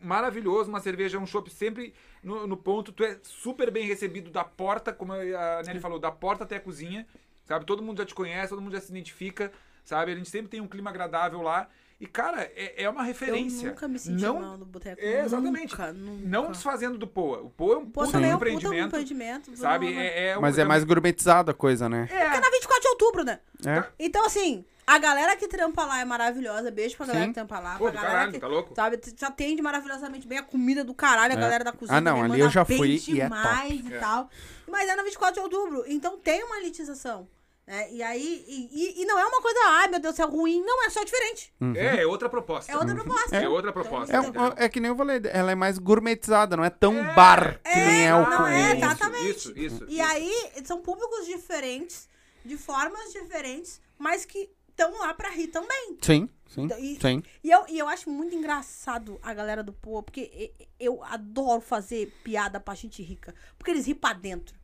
maravilhoso, uma cerveja, um chopp sempre no, no ponto. Tu é super bem recebido da porta, como a Nelly falou, da porta até a cozinha, sabe? Todo mundo já te conhece, todo mundo já se identifica, sabe? A gente sempre tem um clima agradável lá. E, cara, é, é uma referência. Eu nunca me senti não, mal no boteco. É, exatamente. Nunca, nunca. Não desfazendo do Poa. O Poa é um Pô, puta também é um puta empreendimento, empreendimento. sabe? não. É, é Mas é mais gourmetizada a coisa, né? É, Porque é na 24 de outubro, né? É. Então, assim, a galera que trampa lá é maravilhosa. Beijo pra galera Sim. que trampa lá. Pô, pra galera caralho, que, tá louco? Sabe, te atende maravilhosamente bem a comida do caralho, a É. galera da cozinha. Ah, não, ali eu já fui e é demais top. e É. tal. Mas é na 24 de outubro. Então tem uma elitização. Né? E aí, e, e- e não é uma coisa, ai meu Deus, isso é ruim. Não, é só diferente. é, é outra proposta. É outra proposta. É outra proposta. É, é que nem eu falei, ela é mais gourmetizada, não é tão bar que nem é o não, é, exatamente. Isso, isso. E isso. aí, são públicos diferentes, de formas diferentes, mas que estão lá pra rir também. Sim, sim, E- sim. E eu, e eu acho muito engraçado a galera do Poa, porque eu adoro fazer piada pra gente rica. Porque eles riem pra dentro.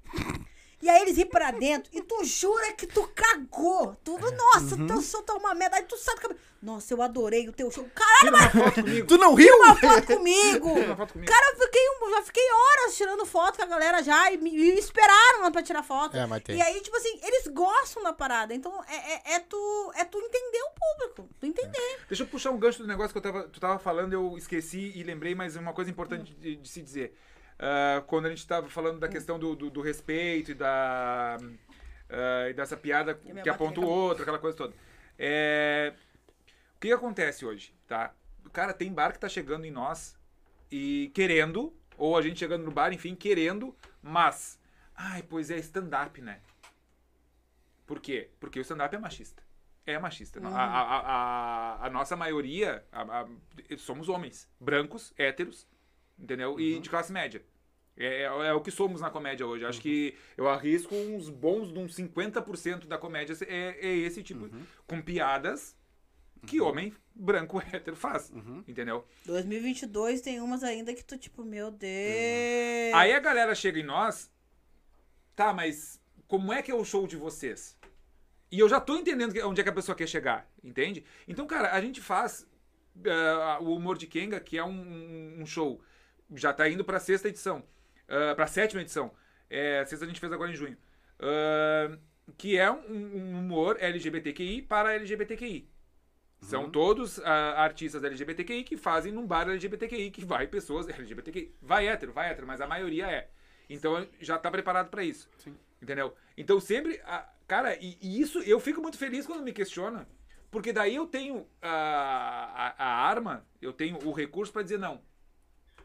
E aí eles riem pra dentro e tu jura que tu cagou. Tu, nossa, Uhum. teu show tá uma merda. Aí tu sai do cabelo. Nossa, eu adorei o teu show. Caralho, comigo. Tu não riu? uma foto comigo. Tira uma foto comigo. Cara, eu fiquei, um- já fiquei horas tirando foto com a galera já e me, me esperaram lá pra tirar foto. É, mas tem. E aí, tipo assim, eles gostam da parada. Então, é, é, é tu, é tu entender o público. Tu entender. Deixa eu puxar um gancho do negócio que eu tava, tu tava falando, eu esqueci e lembrei, mas uma coisa importante de, de se dizer. Ah, quando a gente tava falando da questão do, do, do respeito e da. ah, e dessa piada que aponta o outro, aquela coisa toda. É, o que, que acontece hoje, tá? Cara, tem bar que tá chegando em nós e querendo, ou a gente chegando no bar, enfim, querendo, mas. Ai, pois é stand-up, né? Por quê? Porque o stand-up é machista. É machista. A, a, a, a- a nossa maioria somos homens, brancos, héteros, entendeu? E de classe média. É, é, é o que somos na comédia hoje. Acho que eu arrisco uns bons, de uns 50% da comédia é, é esse tipo, com piadas que homem branco hétero faz, entendeu? 2022 tem umas ainda que tu, tipo, meu Deus. Aí a galera chega em nós, tá, mas como é que é o show de vocês? E eu já tô entendendo que- onde é que a pessoa quer chegar, entende? Então, cara, a gente faz ah, o Humor de Kenga, que é um- um show, já tá indo pra sexta edição, uh, pra sétima edição. É, sexta a gente fez agora em junho. Ah, que é um, um humor LGBTQI para LGBTQI. São todos ah, artistas LGBTQI que fazem num bar LGBTQI, que vai pessoas LGBTQI. Vai hétero, vai hétero, mas a maioria é. Então já tá preparado pra isso. Entendeu? Então sempre. ah, cara, e, e isso eu fico muito feliz quando me questiona. Porque daí eu tenho a, a, a arma, eu tenho o recurso pra dizer, não.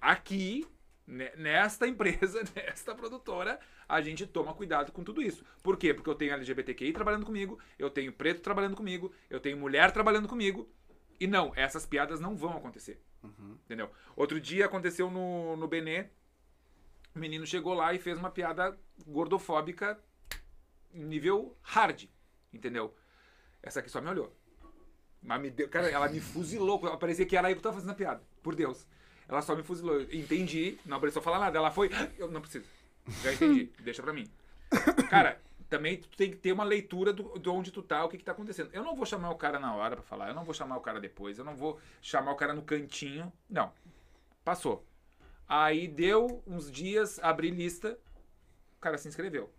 Aqui, ne- nesta empresa, nesta produtora, a gente toma cuidado com tudo isso. Por quê? Porque eu tenho LGBTQI trabalhando comigo, eu tenho preto trabalhando comigo, eu tenho mulher trabalhando comigo. E não, essas piadas não vão acontecer. Entendeu? Outro dia aconteceu no, no Benê, o menino chegou lá e fez uma piada gordofóbica nível hard, entendeu? Essa aqui só me olhou. Mas me deu, cara, ela me fuzilou. Parecia que era eu que tava fazendo a piada. Por Deus. Ela só me fuzilou. Entendi, não precisou falar nada. Ela foi. Eu não preciso. Já entendi. Deixa pra mim. Cara, também tu tem que ter uma leitura do, de onde tu tá, o que que tá acontecendo. Eu não vou chamar o cara na hora pra falar, eu não vou chamar o cara depois, eu não vou chamar o cara no cantinho. Não. Passou. Aí deu uns dias, abri lista, o cara se inscreveu.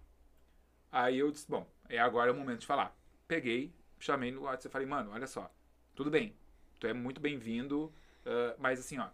Aí eu disse, bom, é agora o momento de falar. Peguei, chamei no WhatsApp e falei, mano, olha só, tudo bem, tu é muito bem-vindo, ah, mas assim, ó,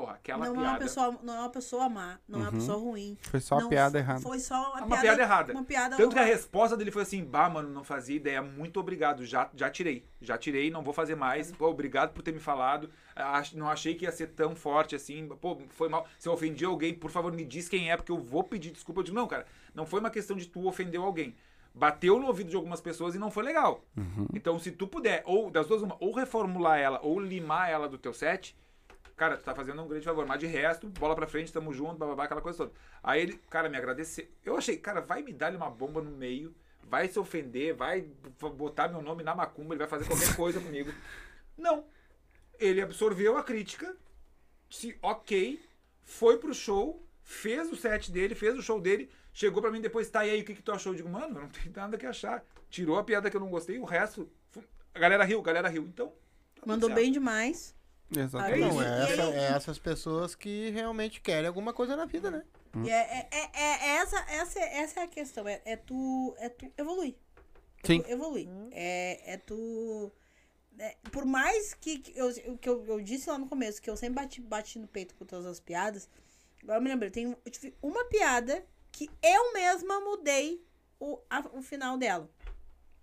porra, aquela Não é, uma piada... pessoa, não é uma pessoa má, não é uma pessoa ruim. Foi só a Não piada errada. Foi só uma, Uma piada errada. Uma piada Tanto que a resposta dele foi assim, bah, mano, não fazia ideia, muito obrigado, já, já tirei, já tirei, não vou fazer mais, pô, obrigado por ter me falado, Ach- não achei que ia ser tão forte assim, pô, foi mal, se eu ofendi alguém, por favor, me diz quem é, porque eu vou pedir desculpa, eu digo, não, cara, não foi uma questão de tu ofender alguém, bateu no ouvido de algumas pessoas e não foi legal, então se tu puder, ou das duas uma, ou reformular ela, ou limar ela do teu set, Cara, tu tá fazendo um grande favor. Mas de resto, bola pra frente, tamo junto, bababá, aquela coisa toda. Aí ele, cara, me agradeceu. Eu achei, cara, vai me dar uma bomba no meio, vai se ofender, vai botar meu nome na macumba, ele vai fazer qualquer coisa comigo. Não. Ele absorveu a crítica, se ok, foi pro show, fez o set dele, fez o show dele, chegou pra mim depois, tá, e aí, o que, que tu achou? Eu digo, mano, não tem nada que achar. Tirou a piada que eu não gostei, o resto. A galera riu, a galera riu. Então. tá Mandou bem demais. Exatamente. É Não, é, essa- aí- é essas pessoas que realmente querem alguma coisa na vida, né? E é, é, é- é- é essa, essa, essa é a questão. É, é tu, é tu evoluir. É Sim. tu evoluir. É, é tu. é, por mais que, que eu, que eu, eu disse lá no começo, que eu sempre bati, bati no peito com todas as piadas. Agora eu me lembrei, tem, eu tive uma piada que eu mesma mudei o, a- o final dela.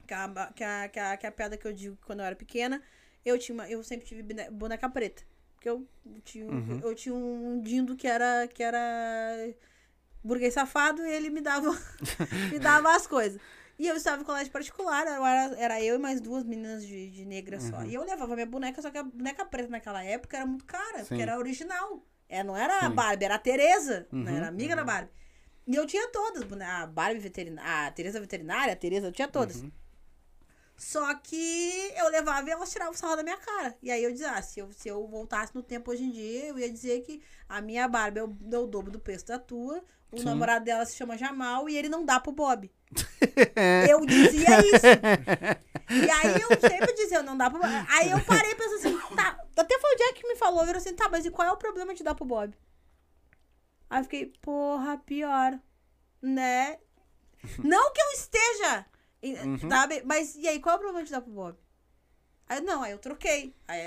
Que é a, que, a, que, a, que é a piada que eu digo quando eu era pequena, eu, tinha uma- eu sempre tive bone- boneca preta. Porque eu tinha, Uhum. eu tinha um dindo que era, que era burguês safado e ele me dava, me dava as coisas. E eu estava em colégio particular, era, era eu e mais duas meninas de, de negra só. E eu levava minha boneca, só que a boneca preta naquela época era muito cara, Sim. porque era original. É, não era a Sim. Barbie, era a Tereza, Uhum, né? Era amiga da Barbie. E eu tinha todas, a Barbie veterinária, a Tereza veterinária, a Tereza, eu tinha todas. Só que eu levava e elas tiravam sarro da minha cara. E aí eu dizia, ah, se eu, se eu voltasse no tempo hoje em dia, eu ia dizer que a minha Barbie é o, é o dobro do preço da tua, o Sim. namorado dela se chama Jamal e ele não dá pro Bob. eu dizia isso. E aí eu sempre dizia, não dá pro Bob. Aí eu parei e pensei assim, tá. Até foi o Jack que me falou, virou assim, tá, mas e qual é o problema de dar pro Bob? Aí eu fiquei, porra, pior. Né? Não que eu esteja. E- Sabe? Mas e aí, qual é o problema de dar pro Bob? Aí não, aí eu troquei. Aí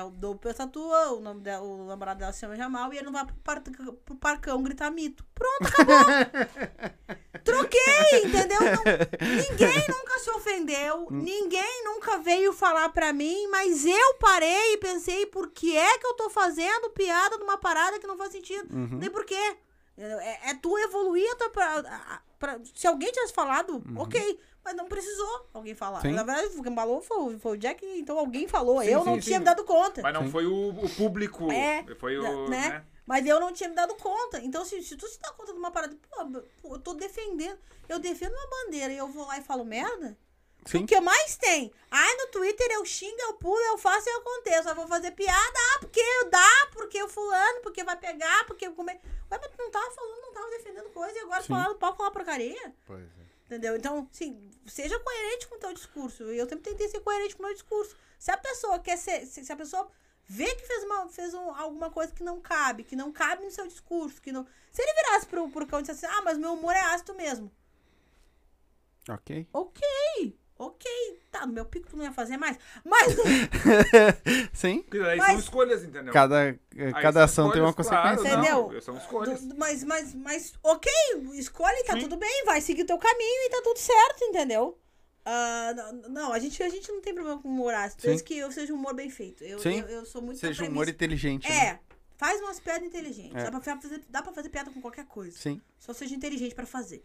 eu dou pra essa tua, o nome dela, o namorado dela se chama Jamal e ele não vai pro, par, pro parcão gritar mito. Pronto, acabou. Troquei, entendeu? Não- ninguém nunca se ofendeu, ninguém nunca veio falar pra mim, mas eu parei e pensei, por que é que eu tô fazendo piada de uma parada que não faz sentido? Nem por quê. Entendeu? É, é tu evoluir a tua pra, pra- Se alguém tivesse falado, ok. Mas não precisou alguém falar. Sim. Na verdade, o que falou foi, foi o Jack, então alguém falou. Sim, eu sim, não sim. tinha me dado conta. Mas não foi o, o público. É, foi o. né? né? Mas eu não tinha me dado conta. Então, se, se tu se dá conta de uma parada, pô, pô, eu tô defendendo. Eu defendo uma bandeira e eu vou lá e falo merda. Sim. O que mais tem? Ai, no Twitter eu xingo, eu pulo, eu faço e eu aconteço. Eu vou fazer piada, ah, porque eu dá, porque o fulano, porque vai pegar, porque eu comer. Ué, mas tu não tava falando, não tava defendendo coisa e agora Sim. falando, pode falar porcaria? Pois é. Entendeu? Então, sim, seja coerente com o teu discurso. E eu sempre tentei ser coerente com o meu discurso. Se a pessoa quer ser. Se, se a pessoa vê que fez, uma, fez um- alguma coisa que não cabe, que não cabe no seu discurso, que não. Se ele virasse pro, pro cão e dissesse assim, ah, mas meu humor é ácido mesmo. Ok. Ok, ok. Tá, no meu pico tu não ia fazer mais. Mas. Sim. Porque daí Mas- são escolhas, entendeu? Cada, eh, Aí cada ação tem uma escolhas, claro, consequência. Entendeu? não, são escolhas. do- mas, mas, mas, ok, escolhe, tá Sim. tudo bem, vai seguir o teu caminho e tá tudo certo, entendeu? Ah, não, não, a gente, a gente não tem problema com humor desde que eu seja um humor bem feito. Eu, Sim. eu, eu sou muito Seja um humor inteligente. né? É, faz umas piadas inteligentes. É. Dá, pra fazer, dá pra fazer piada com qualquer coisa. Sim. Só seja inteligente pra fazer.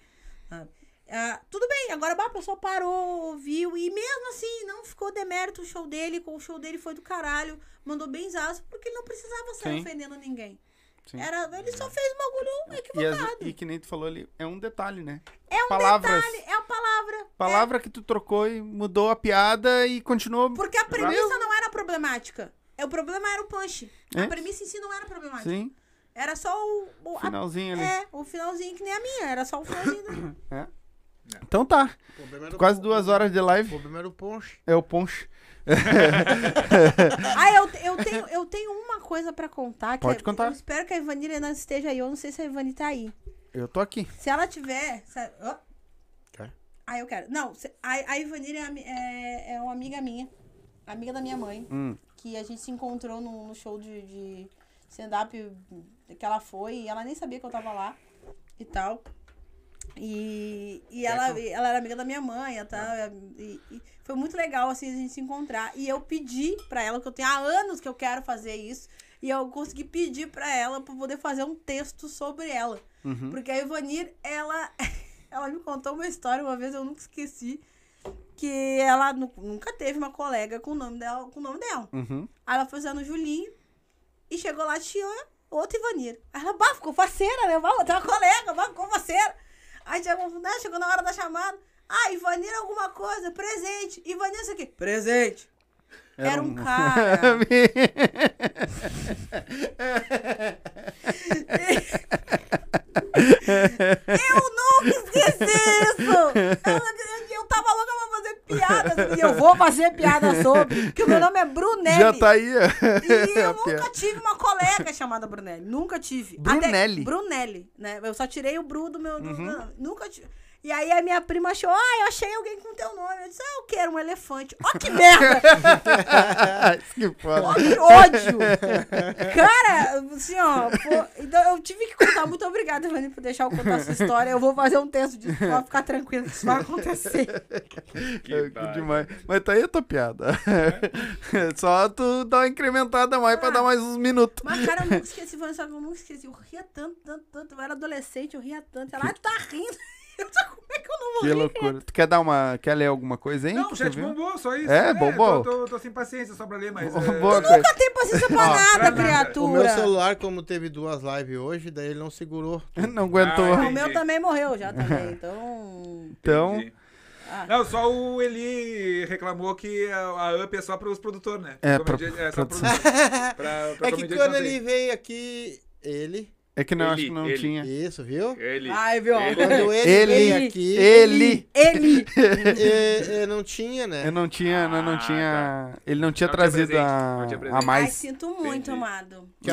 Ah, ah, tudo bem, agora bah, a pessoa parou, ouviu, e mesmo assim não ficou demérito o show dele, o show dele foi do caralho, mandou bem zaço, porque ele não precisava sair Sim. ofendendo ninguém. Sim. Era, ele só fez um bagulho E, as- equivocado. e que nem tu falou ali, é um detalhe, né? É um Palavras. detalhe, é a palavra. Palavra que tu trocou e mudou a piada e continuou. Porque a premissa não era problemática. É, O problema era o punch. É? A premissa em si não era problemática. Sim, Era só o. o a- finalzinho ali. é, o finalzinho que nem a minha. Era só o finalzinho. É. Então tá. O o Quase duas horas de O live. problema era o ponche. É o ponche. Ah, eu, eu, tenho, eu tenho uma coisa pra contar. Que Pode é- contar. Eu espero que a Ivani ainda esteja aí. Eu não sei se a Ivani tá aí. Eu tô aqui. Se ela tiver. se- ó. Quer? Ah, eu quero. Não, se- a, a Ivani é, é, é uma amiga minha. Amiga da minha mãe. Hum. Que a gente se encontrou no, no show de, de stand-up que ela foi. E ela nem sabia que eu tava lá e tal. E, e ela, ela era amiga da minha mãe tal. E, e foi muito legal, assim, a gente se encontrar. E eu pedi pra ela, que eu tenho há anos que eu quero fazer isso. E eu consegui pedir pra ela pra poder fazer um texto sobre ela. Uhum. Porque a Ivanir, ela, ela me contou uma história uma vez, eu nunca esqueci. Que ela nu- nunca teve uma colega com o nome dela. Com o nome dela. Uhum. Aí ela foi usar no Julinho e chegou lá, tinha outra Ivanir. Aí ela, bah, ficou faceira, né? Bah, tem uma colega. Chegou, né, chegou na hora da chamada. Ah, Ivanir alguma coisa, presente. Ivanir isso aqui, presente. Era, um cara. Eu nunca esqueci isso! Eu, louca E eu vou fazer piada sobre. Porque o meu nome é Brunelli. Já tá aí. E eu piada. nunca tive uma colega chamada Brunelli. Nunca tive. Brunelli? Uhum. Até, Brunelli, né? Eu só tirei o Bru do meu. do- nunca tive. E aí a minha prima achou, ah, eu achei alguém com teu nome. Eu disse, ah, eu quero um elefante. Ó que merda! que Ó foda. que ódio! Cara, assim, ó, pô, então eu tive que contar. Muito obrigada, Ivani, por deixar eu contar essa história. Eu vou fazer um texto disso pra ficar tranquilo que isso vai acontecer. Que É, demais. Mas tá aí a tua piada. Só tu dá uma incrementada mais pra dar mais uns minutos. Mas, cara, eu nunca esqueci, Ivani, sabe? Eu nunca esqueci. Eu ria tanto, tanto, tanto. Eu era adolescente, eu ria tanto. Ela, ah, tá rindo. Como é que eu não vou Que rir? loucura. Tu quer dar uma. Quer ler alguma coisa aí? Não, o chat bombou, só isso. É, bombou? Tô, tô, tô sem paciência só pra ler, mas. Boa é, coisa. Nunca tem paciência pra Ó, nada, pra nada. criatura. O meu celular, como teve duas lives hoje, daí ele não segurou. Não aguentou. Ah, O meu Entendi. também morreu já também, então... então, entendi. Ah. Não, só o Eli reclamou que a, a UP é só pros produtores, né? É, Comedi- pra- é só produção. produtor. pra, pra É que comediante quando não tem. ele veio aqui, ele. É que não, acho Ele, que não ele. tinha. Isso, viu? Ele. Ai, viu? Ele. Quando ele, Ele. veio aqui, Ele. Ele... é, é, não tinha, né? Eu não tinha, não, não Ah, tinha. Ele não tinha Não tinha trazido presente, a, não tinha a presente. Ai, mais. sinto muito, Entendi. amado. É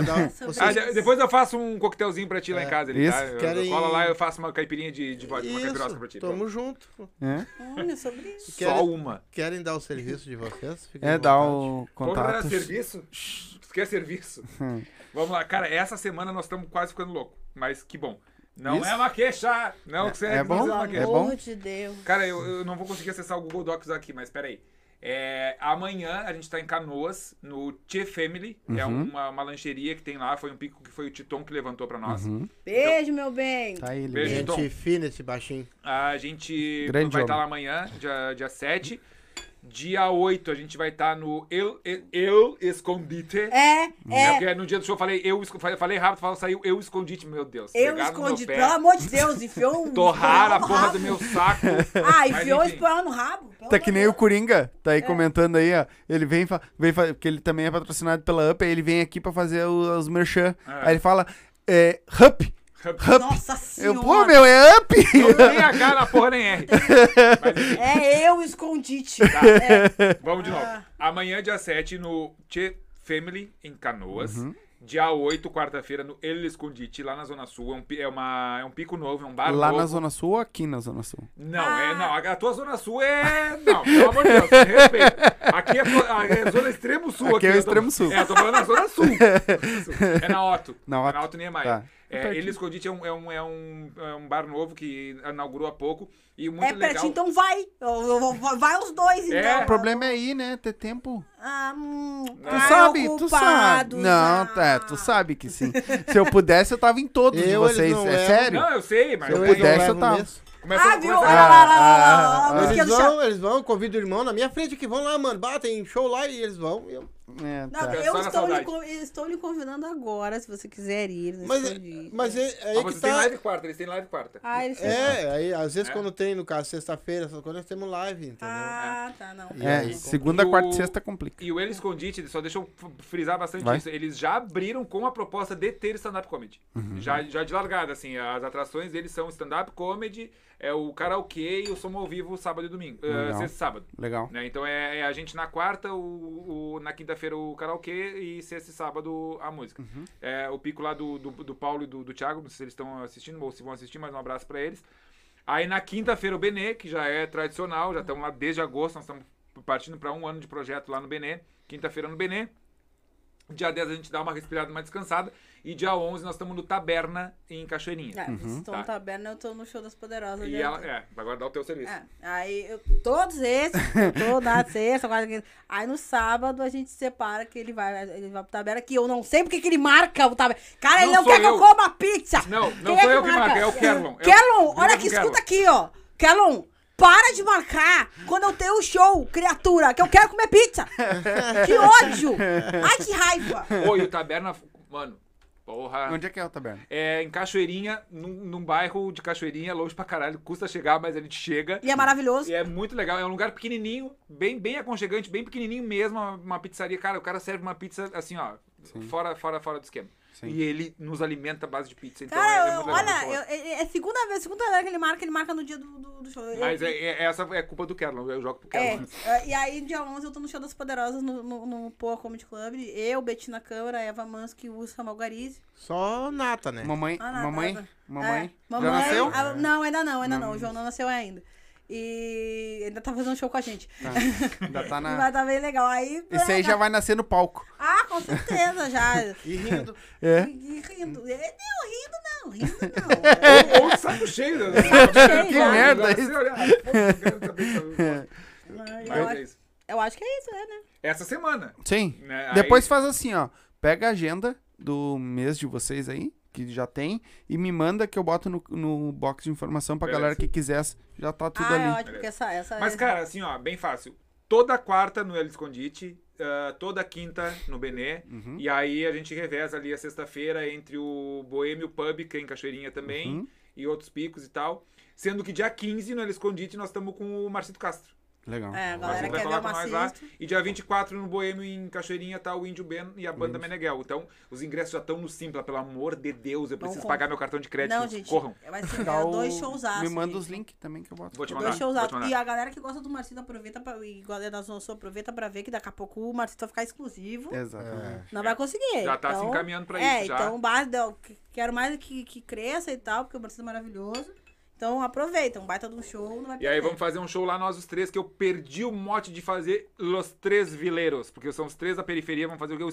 Ah, depois eu faço um coquetelzinho pra ti lá em É. casa, ele, tá? Isso. Eu, Querem- Cola lá eu faço uma caipirinha de, de vodka, uma caipirosca pra ti. tamo junto. É, é sobre isso. Só Querem- uma. Querem dar o serviço de vocês? Fiquem é dar o contato. serviço? Quer serviço? Vamos lá, cara, essa semana nós estamos quase ficando loucos, mas que bom. Não Isso. é uma queixa! Não, que você é bom? uma É queixa. bom? amor de Deus. Cara, eu, eu não vou conseguir acessar o Google Docs aqui, mas peraí. É, amanhã a gente tá em Canoas, no Che Family. É Uhum. uma, uma lancheria que tem lá. Foi um pico que foi o Titon que levantou pra nós. Uhum. Beijo, meu bem. Tá ele. Beijo. Gente Tom. fina esse baixinho. A gente Grande vai estar homem. lá amanhã, dia, dia 7. Dia 8 a gente vai estar no El, El, El Escondite. É, É, é. porque no dia do show eu falei, eu falei, falei rápido, falou, saiu eu escondite, meu Deus. Eu Pegaram no meu escondi, pé, pelo amor de Deus, enfiou um. Torraram a no porra do meu saco. Ah, enfiou o enfim. espanhol no rabo. Tá que nem o. Coringa, tá aí comentando aí, ó. Ele vem, vem porque ele também é patrocinado pela Up, aí ele vem aqui pra fazer o- os merchan. Ah. Aí ele fala, é, Hup, Hup. Nossa Eu, senhora. pô, meu, é Up! Não tem H na porra nem R. Mas, É eu escondite. Tá. É. vamos de novo. Ah. Amanhã, dia 7, no Che Family, em Canoas. Uhum. Dia 8, quarta-feira, no El Escondite, lá na Zona Sul. É um, é uma, é um pico novo, é um bar Lá novo. na Zona Sul ou aqui na Zona Sul? Não, Ah. é, não, a tua Zona Sul é... Não, pelo amor de Deus, respeito. Aqui é, a- é Zona Extremo Sul. Aqui é o eu tô- Extremo Sul. É, eu tô falando na Zona Sul. É na Otto. Na É Otto. na Otto Niemeyer. Tá. É, Pertinho. El Escondite é um, é, um, é, um, é um bar novo que inaugurou há pouco. E muito É legal. pertinho, então vai. Eu- eu vai os dois, então. É. O problema é ir, né? Ter tempo. Ah, hum, Tu sabe, tu sabe. Não, ah. tá, tu sabe que sim. Se eu pudesse, eu tava em todos de Eu, eles vocês. É sério? Não, eu sei, mas... Se eu não pudesse, eu tava. mesmo. Ah, viu? começa- Olha lá, lá, lá, lá, lá, Ah, lá, Eles vão, eles vão, convido o irmão na minha frente que vão lá, mano. Batem show lá e eles vão. e eu- É, Não, tá. É eu estou lhe, con- estou lhe convidando agora, se você quiser ir. Mas, é- mas é, é Ah, aí que vocês têm tá. live quarta, eles têm live quarta. Ah, eles É, aí às vezes É. quando tem, no caso, sexta-feira, essas coisas, nós temos live, entendeu? Ah, tá, não. E É, aí, segunda, E o- quarta e sexta complica. E o El Escondite, só deixa eu f- frisar bastante Vai. isso. Eles já abriram com a proposta de ter stand-up comedy. Uhum. Já, já de largada, assim. As atrações deles são stand-up comedy, é o karaokê e o som ao vivo sábado e domingo. eh, Legal. sexta e sábado. Legal. né? Então é, é a gente na quarta, o, o- na quinta-feira o karaokê e sexta e sábado a música. Uhum. É, o pico lá do, do, do Paulo e do, do Thiago, não sei se eles estão assistindo ou se vão assistir, mas um abraço pra eles. Aí na quinta-feira o Benê, que já é tradicional, já estamos lá desde agosto, nós estamos partindo para um ano de projeto lá no Benê. Quinta-feira no Benê. Dia 10 a gente dá uma respirada, uma descansada. E dia 11 nós estamos no Taberna, em Cachoeirinha. É, vocês estão Tá. na taberna, eu tô no show das poderosas. E já- ela, é, vai guardar o teu serviço. É, aí eu, todos esses, eu tô na sexta, quarta, quinta. Aí no sábado a gente separa que ele vai, ele vai pro Taberna, que eu não sei porque que ele marca o Taberna. Cara, ele Não não quer que eu eu. coma pizza. Não, não Quem sou eu que marca, é o Kerlon. É o- Kerlon, Briga olha aqui, Kerlon. escuta aqui, ó. Kerlon, para de marcar quando eu tenho o show, criatura, que eu quero comer pizza. que ódio. Ai, que raiva. Oi, o Taberna, mano, porra. Onde é que é o taberna? É em Cachoeirinha, num, num bairro de Cachoeirinha, longe pra caralho, custa chegar, mas a gente chega. E é maravilhoso. E é muito legal, é um lugar pequenininho, bem, bem aconchegante, bem pequenininho mesmo, uma, uma pizzaria. Cara, o cara serve uma pizza assim, ó, fora, fora, fora do esquema. Sim. E ele nos alimenta à base de pizza, então Cara, é, é eu- olha, eu- é, é segunda vez, segunda vez que ele marca, ele marca no dia do, do, do show. Eu- Mas é, é- essa é culpa do Kerlon, eu jogo pro É, Kerlon. é, e aí dia 11 eu tô no Show das Poderosas no, no, no Poa Comedy Club. Eu, Betina Câmara, Eva Mansky o Ursa Malgarize. Só nata, né? Mamãe, Ah, não, mamãe, tá. mamãe. É, mamãe. Já nasceu? ah, não, ainda não, ainda não. Não. O João não nasceu ainda. E ainda tá fazendo show com a gente. Tá. Ainda tá Vai na... tá bem legal. Aí, Esse aí já vai nascer no palco. Ah, com certeza, já. E rindo. É. E, e rindo. É, Não, rindo não, rindo não. Ou, ou saco cheio, né? cheio, Que já. merda Agora, isso. você olha, ah, pô, eu Mas Mas eu, é acho, isso. eu acho que é isso, é, né? Essa semana. Sim. Né? Aí- Depois faz assim, ó. Pega a agenda do mês de vocês aí, que já tem, e me manda que eu boto no, no box de informação pra Beleza. galera que quiser. Já tá tudo ah, é ali. ótimo, porque essa, essa Mas, é- cara, assim, ó, bem fácil. Toda quarta no El Escondite, ah, toda quinta no Benê. Uhum. E aí a gente reveza ali a sexta-feira entre o Boêmio Pub, que é em Cachoeirinha também, Uhum. e outros picos e tal. Sendo que dia 15 no El Escondite nós estamos com o Marcito Castro. Legal. É, a galera quer ver o. E dia 24 no Boêmio em Cachoeirinha tá o Índio Ben e a banda Meneghel. Então, os ingressos já estão no Simpla, pelo amor de Deus. Eu preciso pagar meu cartão de crédito. Não, gente. Corram. Vai ser é, dois showzaços. Me manda gente. os links também que eu boto. Vou te Dois mandar. shows te mandar. E a galera que gosta do Marcito aproveita pra, e galera da Zona Sul aproveita pra ver que daqui a pouco o Marcito vai ficar exclusivo. Exatamente. Não vai conseguir. Já tá se então, encaminhando pra é, isso, já. então base, eu quero mais que, que cresça e tal, porque o Marcito é maravilhoso. Então aproveita, um baita de um show, não vai E aí vamos fazer um show lá nós os três, que eu perdi o mote de fazer Los Três Vileiros, porque são os três da periferia, vamos fazer o que eu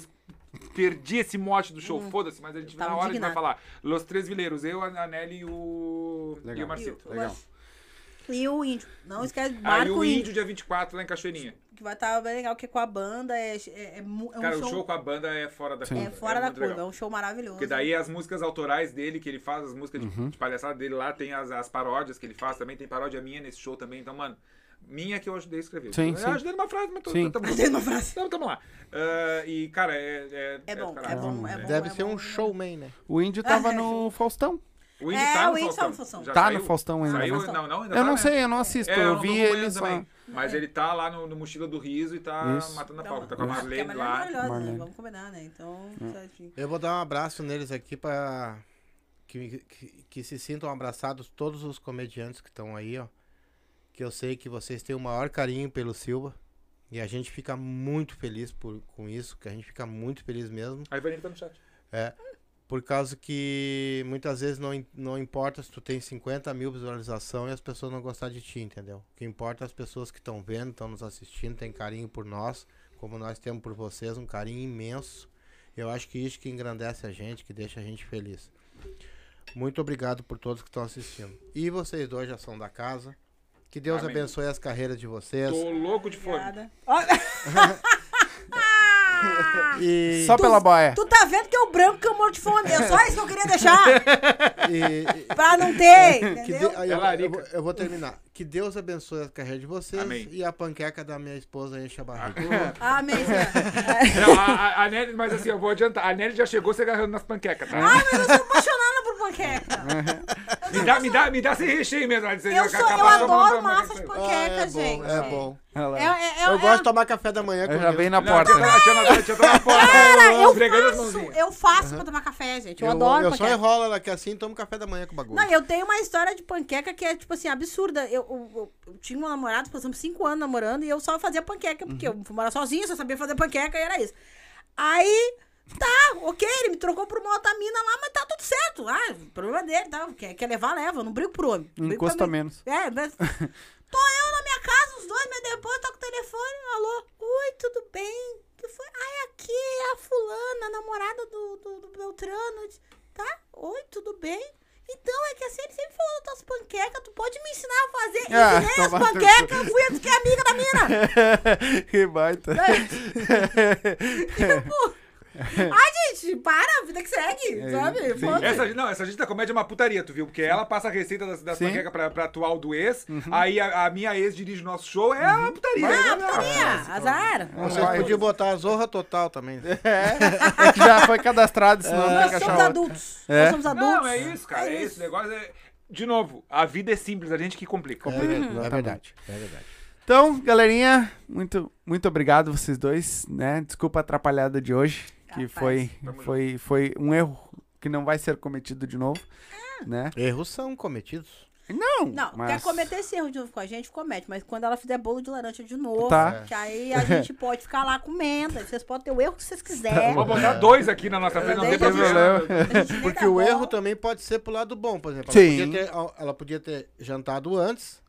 perdi esse mote do show, foda-se, mas a gente na hora a gente vai Hum. falar. Los Três Vileiros, eu, a Nelly e o, e Legal. o Marcito. E o- Legal. E o índio. Não esquece, Aí marca o o índio. Índio, dia 24, lá em Cachoeirinha. Que vai estar bem legal, porque com a banda é, é, é, é um Cara, show, o show com a banda é fora da Sim. curva. é fora da muito curva, legal. é um show maravilhoso. Porque daí as músicas autorais dele, que ele faz, as músicas de- Uhum. de, palhaçada dele lá, tem as, as paródias que ele faz também, tem paródia minha nesse show também. Então, mano, minha que eu ajudei a escrever. Sim, eu sim. ajudei numa frase, mas tô, Sim. tamo, Tem uma frase. Então, tamo lá. Ah, e, cara, é. É, É bom, do é bom, é bom. Deve é ser bom. um showman, né? O índio tava é, no Faustão. O Índio É, tá no o Índio tá no Faustão. Tá no Faustão ainda. Saiu? né? Não, não, ainda Eu tá, não né? sei, eu não assisto. É, eu vi ele só. também. Mas ele tá lá no, no Mochila do Riso e tá Isso. matando a Tá pau. Tá com a Que é Marlene lá. maravilhosa, né? Marlene. Vamos combinar, né? Então, certinho. Eu vou dar um abraço neles aqui pra que, que, que se sintam abraçados todos os comediantes que estão aí, ó. Que eu sei que vocês têm o maior carinho pelo Silva. E a gente fica muito feliz por, com isso, que a gente fica muito feliz mesmo. A Ivanine tá no chat. Por causa que muitas vezes não, não importa se tu tem 50 mil visualizações e as pessoas não gostar de ti, entendeu? O que importa é as pessoas que estão vendo, estão nos assistindo, têm carinho por nós, como nós temos por vocês, um carinho imenso. Eu acho que isso que engrandece a gente, que deixa a gente feliz. Muito obrigado por todos que estão assistindo. E vocês dois já são da casa. Que Deus Amém. abençoe as carreiras de vocês. Tô louco de fome. Obrigada. E, Só pela boia. Tu tá vendo que é o branco que eu morro de fome. É só isso que eu queria deixar. e- pra não ter, que entendeu? de- aí eu, É eu vou, eu vou terminar. Que Deus abençoe a carreira de vocês Amém. e a panqueca da minha esposa enche a barriga. Amém. Não, a, a, a Nelly, mas assim, eu vou adiantar. A Nelly já chegou se agarrando nas panquecas, tá? Ai, mas eu sou apaixonada por panqueca. Me, dá, me, dá, me dá sem recheio mesmo. Eu, sou, acabar eu adoro massa de panqueca. Ah, é gente. bom, é bom. É, é, é, Eu é- gosto de tomar café da manhã com Eu já vem na Não, porta. a tia tá na porta. Cara, eu faço, eu faço pra tomar café, gente. Eu, Eu, adoro eu só panqueca. enrolo ela aqui assim e tomo café da manhã com bagulho. Não, eu tenho uma história de panqueca que é, tipo assim, absurda. Eu, eu- eu- eu tinha um namorado, passamos cinco anos namorando, e eu só fazia panqueca, porque eu fui morar sozinha, só sabia fazer panqueca e era isso. Aí, tá, ok, ele me trocou por uma outra mina lá, mas tá tudo certo. Ah, problema dele, tá? Quer, quer levar, leva. Eu não brigo por homem. Pra mim. menos. É, mas... Tô eu na minha casa, os dois, mas depois toco o telefone, alô, oi, tudo bem? Que foi? Ai, aqui é a fulana, a namorada do, do, do Beltrano. Tá? Oi, tudo bem? Então, é que assim, ele sempre falou das panquecas, tu pode me ensinar a fazer? Ah, Ensinei as panquecas, eu fui que é amiga da mina. que baita. Ai, gente, para, vida que segue, É, sabe? Essa, não, essa gente da comédia é uma putaria, tu viu? Porque ela passa a receita das, das panquecas pra, pra atual do ex, aí a, a minha ex dirige o nosso show, é uma putaria. Ah, né? putaria, azar. Vocês Vai. podiam botar a zorra total também. É que já foi cadastrado, senão não tem Nós que somos adultos. É. Nós somos adultos. Não, é isso, cara. É, esse negócio. É... De novo, a vida é simples, a gente que complica. É, é verdade, é verdade. Então, galerinha, muito, muito obrigado vocês dois, né? Desculpa a atrapalhada de hoje, que foi, foi, foi um erro que não vai ser cometido de novo, né? Erros são cometidos. Não, Não, mas... quer cometer esse erro de novo com a gente, comete. Mas quando ela fizer bolo de laranja de novo, Tá. que aí a gente pode ficar lá comendo. Vocês podem ter o erro que vocês quiserem. Vou botar dois aqui na nossa frente, não tem problema. Porque o erro também pode ser pro lado bom, por exemplo. Sim. Ela podia ter, ela podia ter jantado antes,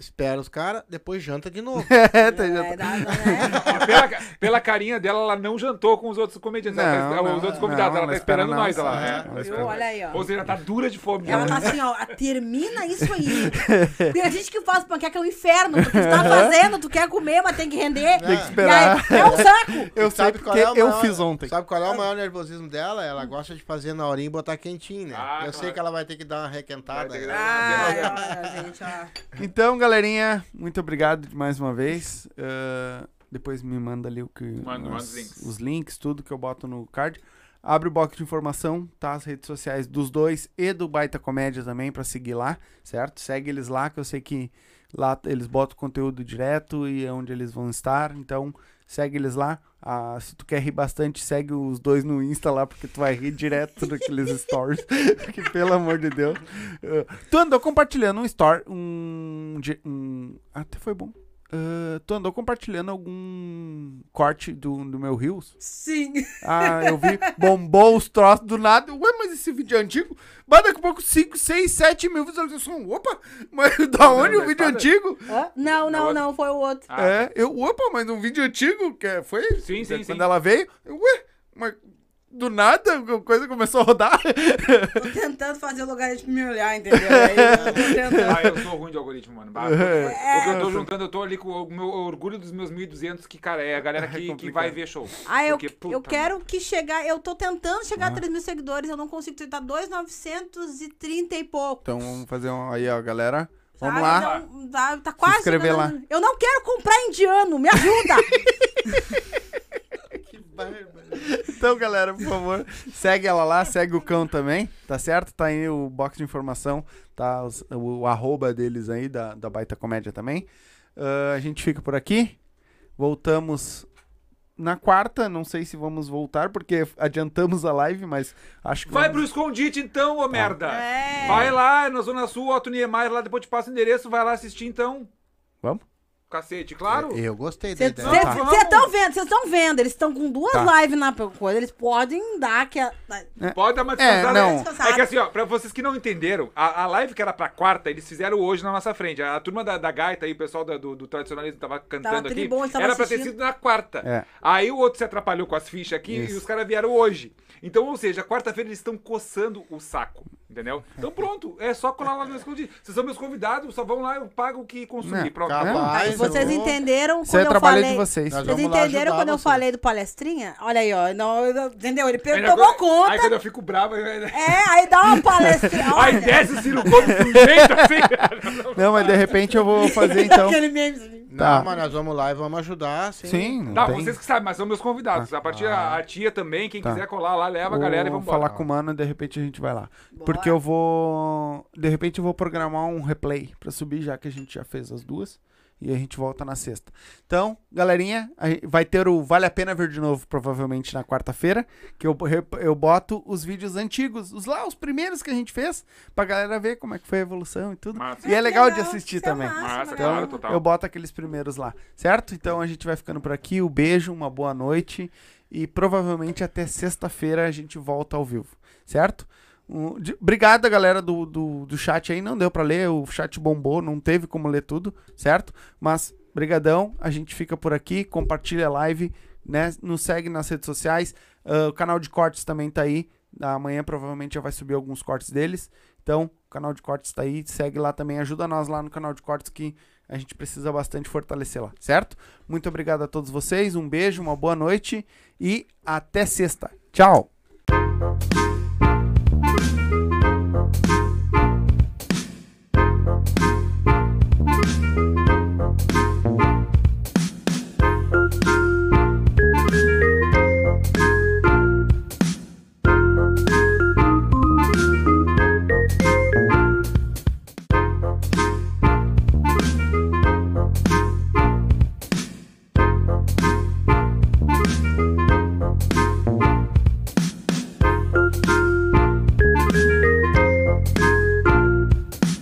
espera os caras, depois janta de novo. É, tá, É, tá- dá- né? Pela, pela carinha dela, ela não jantou com os outros comediantes. ela Não, tá- não, os outros convidados, não, ela tá ela espera esperando nós. nós, Ela, é, ela. Olha aí, ó. Ou seja, tá dura de fome. Ela já. tá assim, ó, termina isso aí. Tem a gente que faz panqueca é um inferno. porque Tu tá fazendo, tu quer comer, mas tem que render. Tem que esperar. E aí, é um saco. Eu sei porque é eu maior- fiz ontem. Sabe qual é o maior nervosismo dela? Ela gosta de fazer na horinha e botar quentinho, né? Ah, eu sei claro. que ela vai ter que dar uma requentada. Né? dar- olha, gente, ó. Então, galerinha, muito obrigado mais uma vez. Ah, depois me manda ali o que Manda, manda os links. os links, tudo que eu boto no card. Abre o box de informação, tá? As redes sociais dos dois e do Baita Comédia também pra seguir lá, certo? Segue eles lá, que eu sei que lá eles botam conteúdo direto e é onde eles vão estar. Então, segue eles lá. Ah, se tu quer rir bastante, segue os dois no Insta lá, porque tu vai rir direto daqueles stories. porque, pelo amor de Deus. Ah, tu andou compartilhando um story, um. Um até foi bom. Ah, tu andou compartilhando algum corte do, do meu Rios? Sim. Ah, eu vi, bombou os troços do nada. Ué, mas esse vídeo é antigo? Mas daqui a pouco 5, 6, 7 mil visualizações. Opa, mas da onde o vídeo espada? antigo? Hã? Não, não, não, foi o outro. Ah, É, eu, opa, mas um vídeo antigo, que é- foi? Sim, sim, Quando sim. ela veio, eu, ué, mas do nada a coisa começou a rodar. Tô tentando fazer o lugar de me olhar, entendeu? Aí eu tô tentando. Ah, eu sou ruim de algoritmo, mano. Bah, É. O que eu tô juntando, eu tô ali com o meu orgulho dos meus 1.200, que, cara, é a galera que, que complicado. vai ver show. Ah, eu, Porque, eu quero que chegar. Eu tô tentando chegar Ah. a 3 mil seguidores, eu não consigo tentar 2,930 e pouco. Então vamos fazer um, aí, ó, galera. Vamos sabe? lá. Não, tá, tá quase. inscrever chegando- lá. Eu não quero comprar indiano, me ajuda! Então, galera, por favor, segue ela lá, segue o cão também, tá certo? Tá aí o box de informação, tá os- o, arroba deles aí, da, da Baita Comédia também. Ah, a gente fica por aqui. Voltamos na quarta, não sei se vamos voltar, porque adiantamos a live, mas acho que Vai pro vamos... escondite então, ô merda. É. Vai lá na Zona Sul, Otto Niemeyer, lá depois te passa o endereço, vai lá assistir então. Vamos? Cacete, claro. Eu gostei da Vocês ideia. Tá. estão vendo, vocês estão vendo, eles estão com duas Tá. lives na coisa, eles podem dar que a- Pode dar uma É, descansada. não. É que assim, ó, pra vocês que não entenderam, a, a live que era pra quarta, eles fizeram hoje na nossa frente. A, turma da, da gaita aí, o pessoal da- do, do tradicionalismo tava cantando aqui. tribom, era pra ter assistindo. sido na quarta. É. Aí o outro se atrapalhou com as fichas aqui Isso. e os caras vieram hoje. Então, ou seja, quarta-feira eles estão coçando o saco. Entendeu? Então pronto, é só colar lá no escondido. Vocês são meus convidados, só vão lá, eu pago o que consumir. Não, Pronto. capaz. Vocês entenderam é quando eu trabalho falei... de vocês. Vocês entenderam quando eu falei do palestrinha? Olha aí, ó. Não, eu- entendeu? Ele pe- Aí, tomou Aí conta. quando eu fico bravo, aí- É, aí dá uma palestrinha. aí desce o Ciro Gomes de um jeito assim. Não, mas de repente eu vou fazer então. Aquele meme. Não, Tá. mas nós vamos lá e vamos ajudar, sim. Sim, não Tá, tem. vocês que sabem, mas são meus convidados. A partir a, a tia também, quem Tá. quiser colar lá, leva a galera e vamos falar com o mano, de repente a gente vai lá. Bora. Porque eu vou. De repente eu vou programar um replay pra subir, já que a gente já fez as duas. E a gente volta na sexta. Então, galerinha, vai ter o Vale a Pena Ver de novo, provavelmente na quarta-feira. Que eu, eu boto os vídeos antigos, os lá, os primeiros que a gente fez, pra galera ver como é que foi a evolução e tudo. Massa. E é que legal, de assistir é também. massa, claro, total. Eu boto aqueles primeiros lá, certo? Então a gente vai ficando por aqui. Um beijo, uma boa noite. E provavelmente até sexta-feira a gente volta ao vivo, certo? Obrigado, galera do, do, do chat aí. Não deu pra ler, o chat bombou, não teve como ler tudo, certo? Mas, brigadão, a gente fica por aqui. Compartilha a live, né? Nos segue nas redes sociais. Ah, o canal de cortes também tá aí. Amanhã provavelmente já vai subir alguns cortes deles. Então, o canal de cortes tá aí. Segue lá também. Ajuda nós lá no canal de cortes que a gente precisa bastante fortalecer lá, certo? Muito obrigado a todos vocês. Um beijo, uma boa noite e até sexta. Tchau!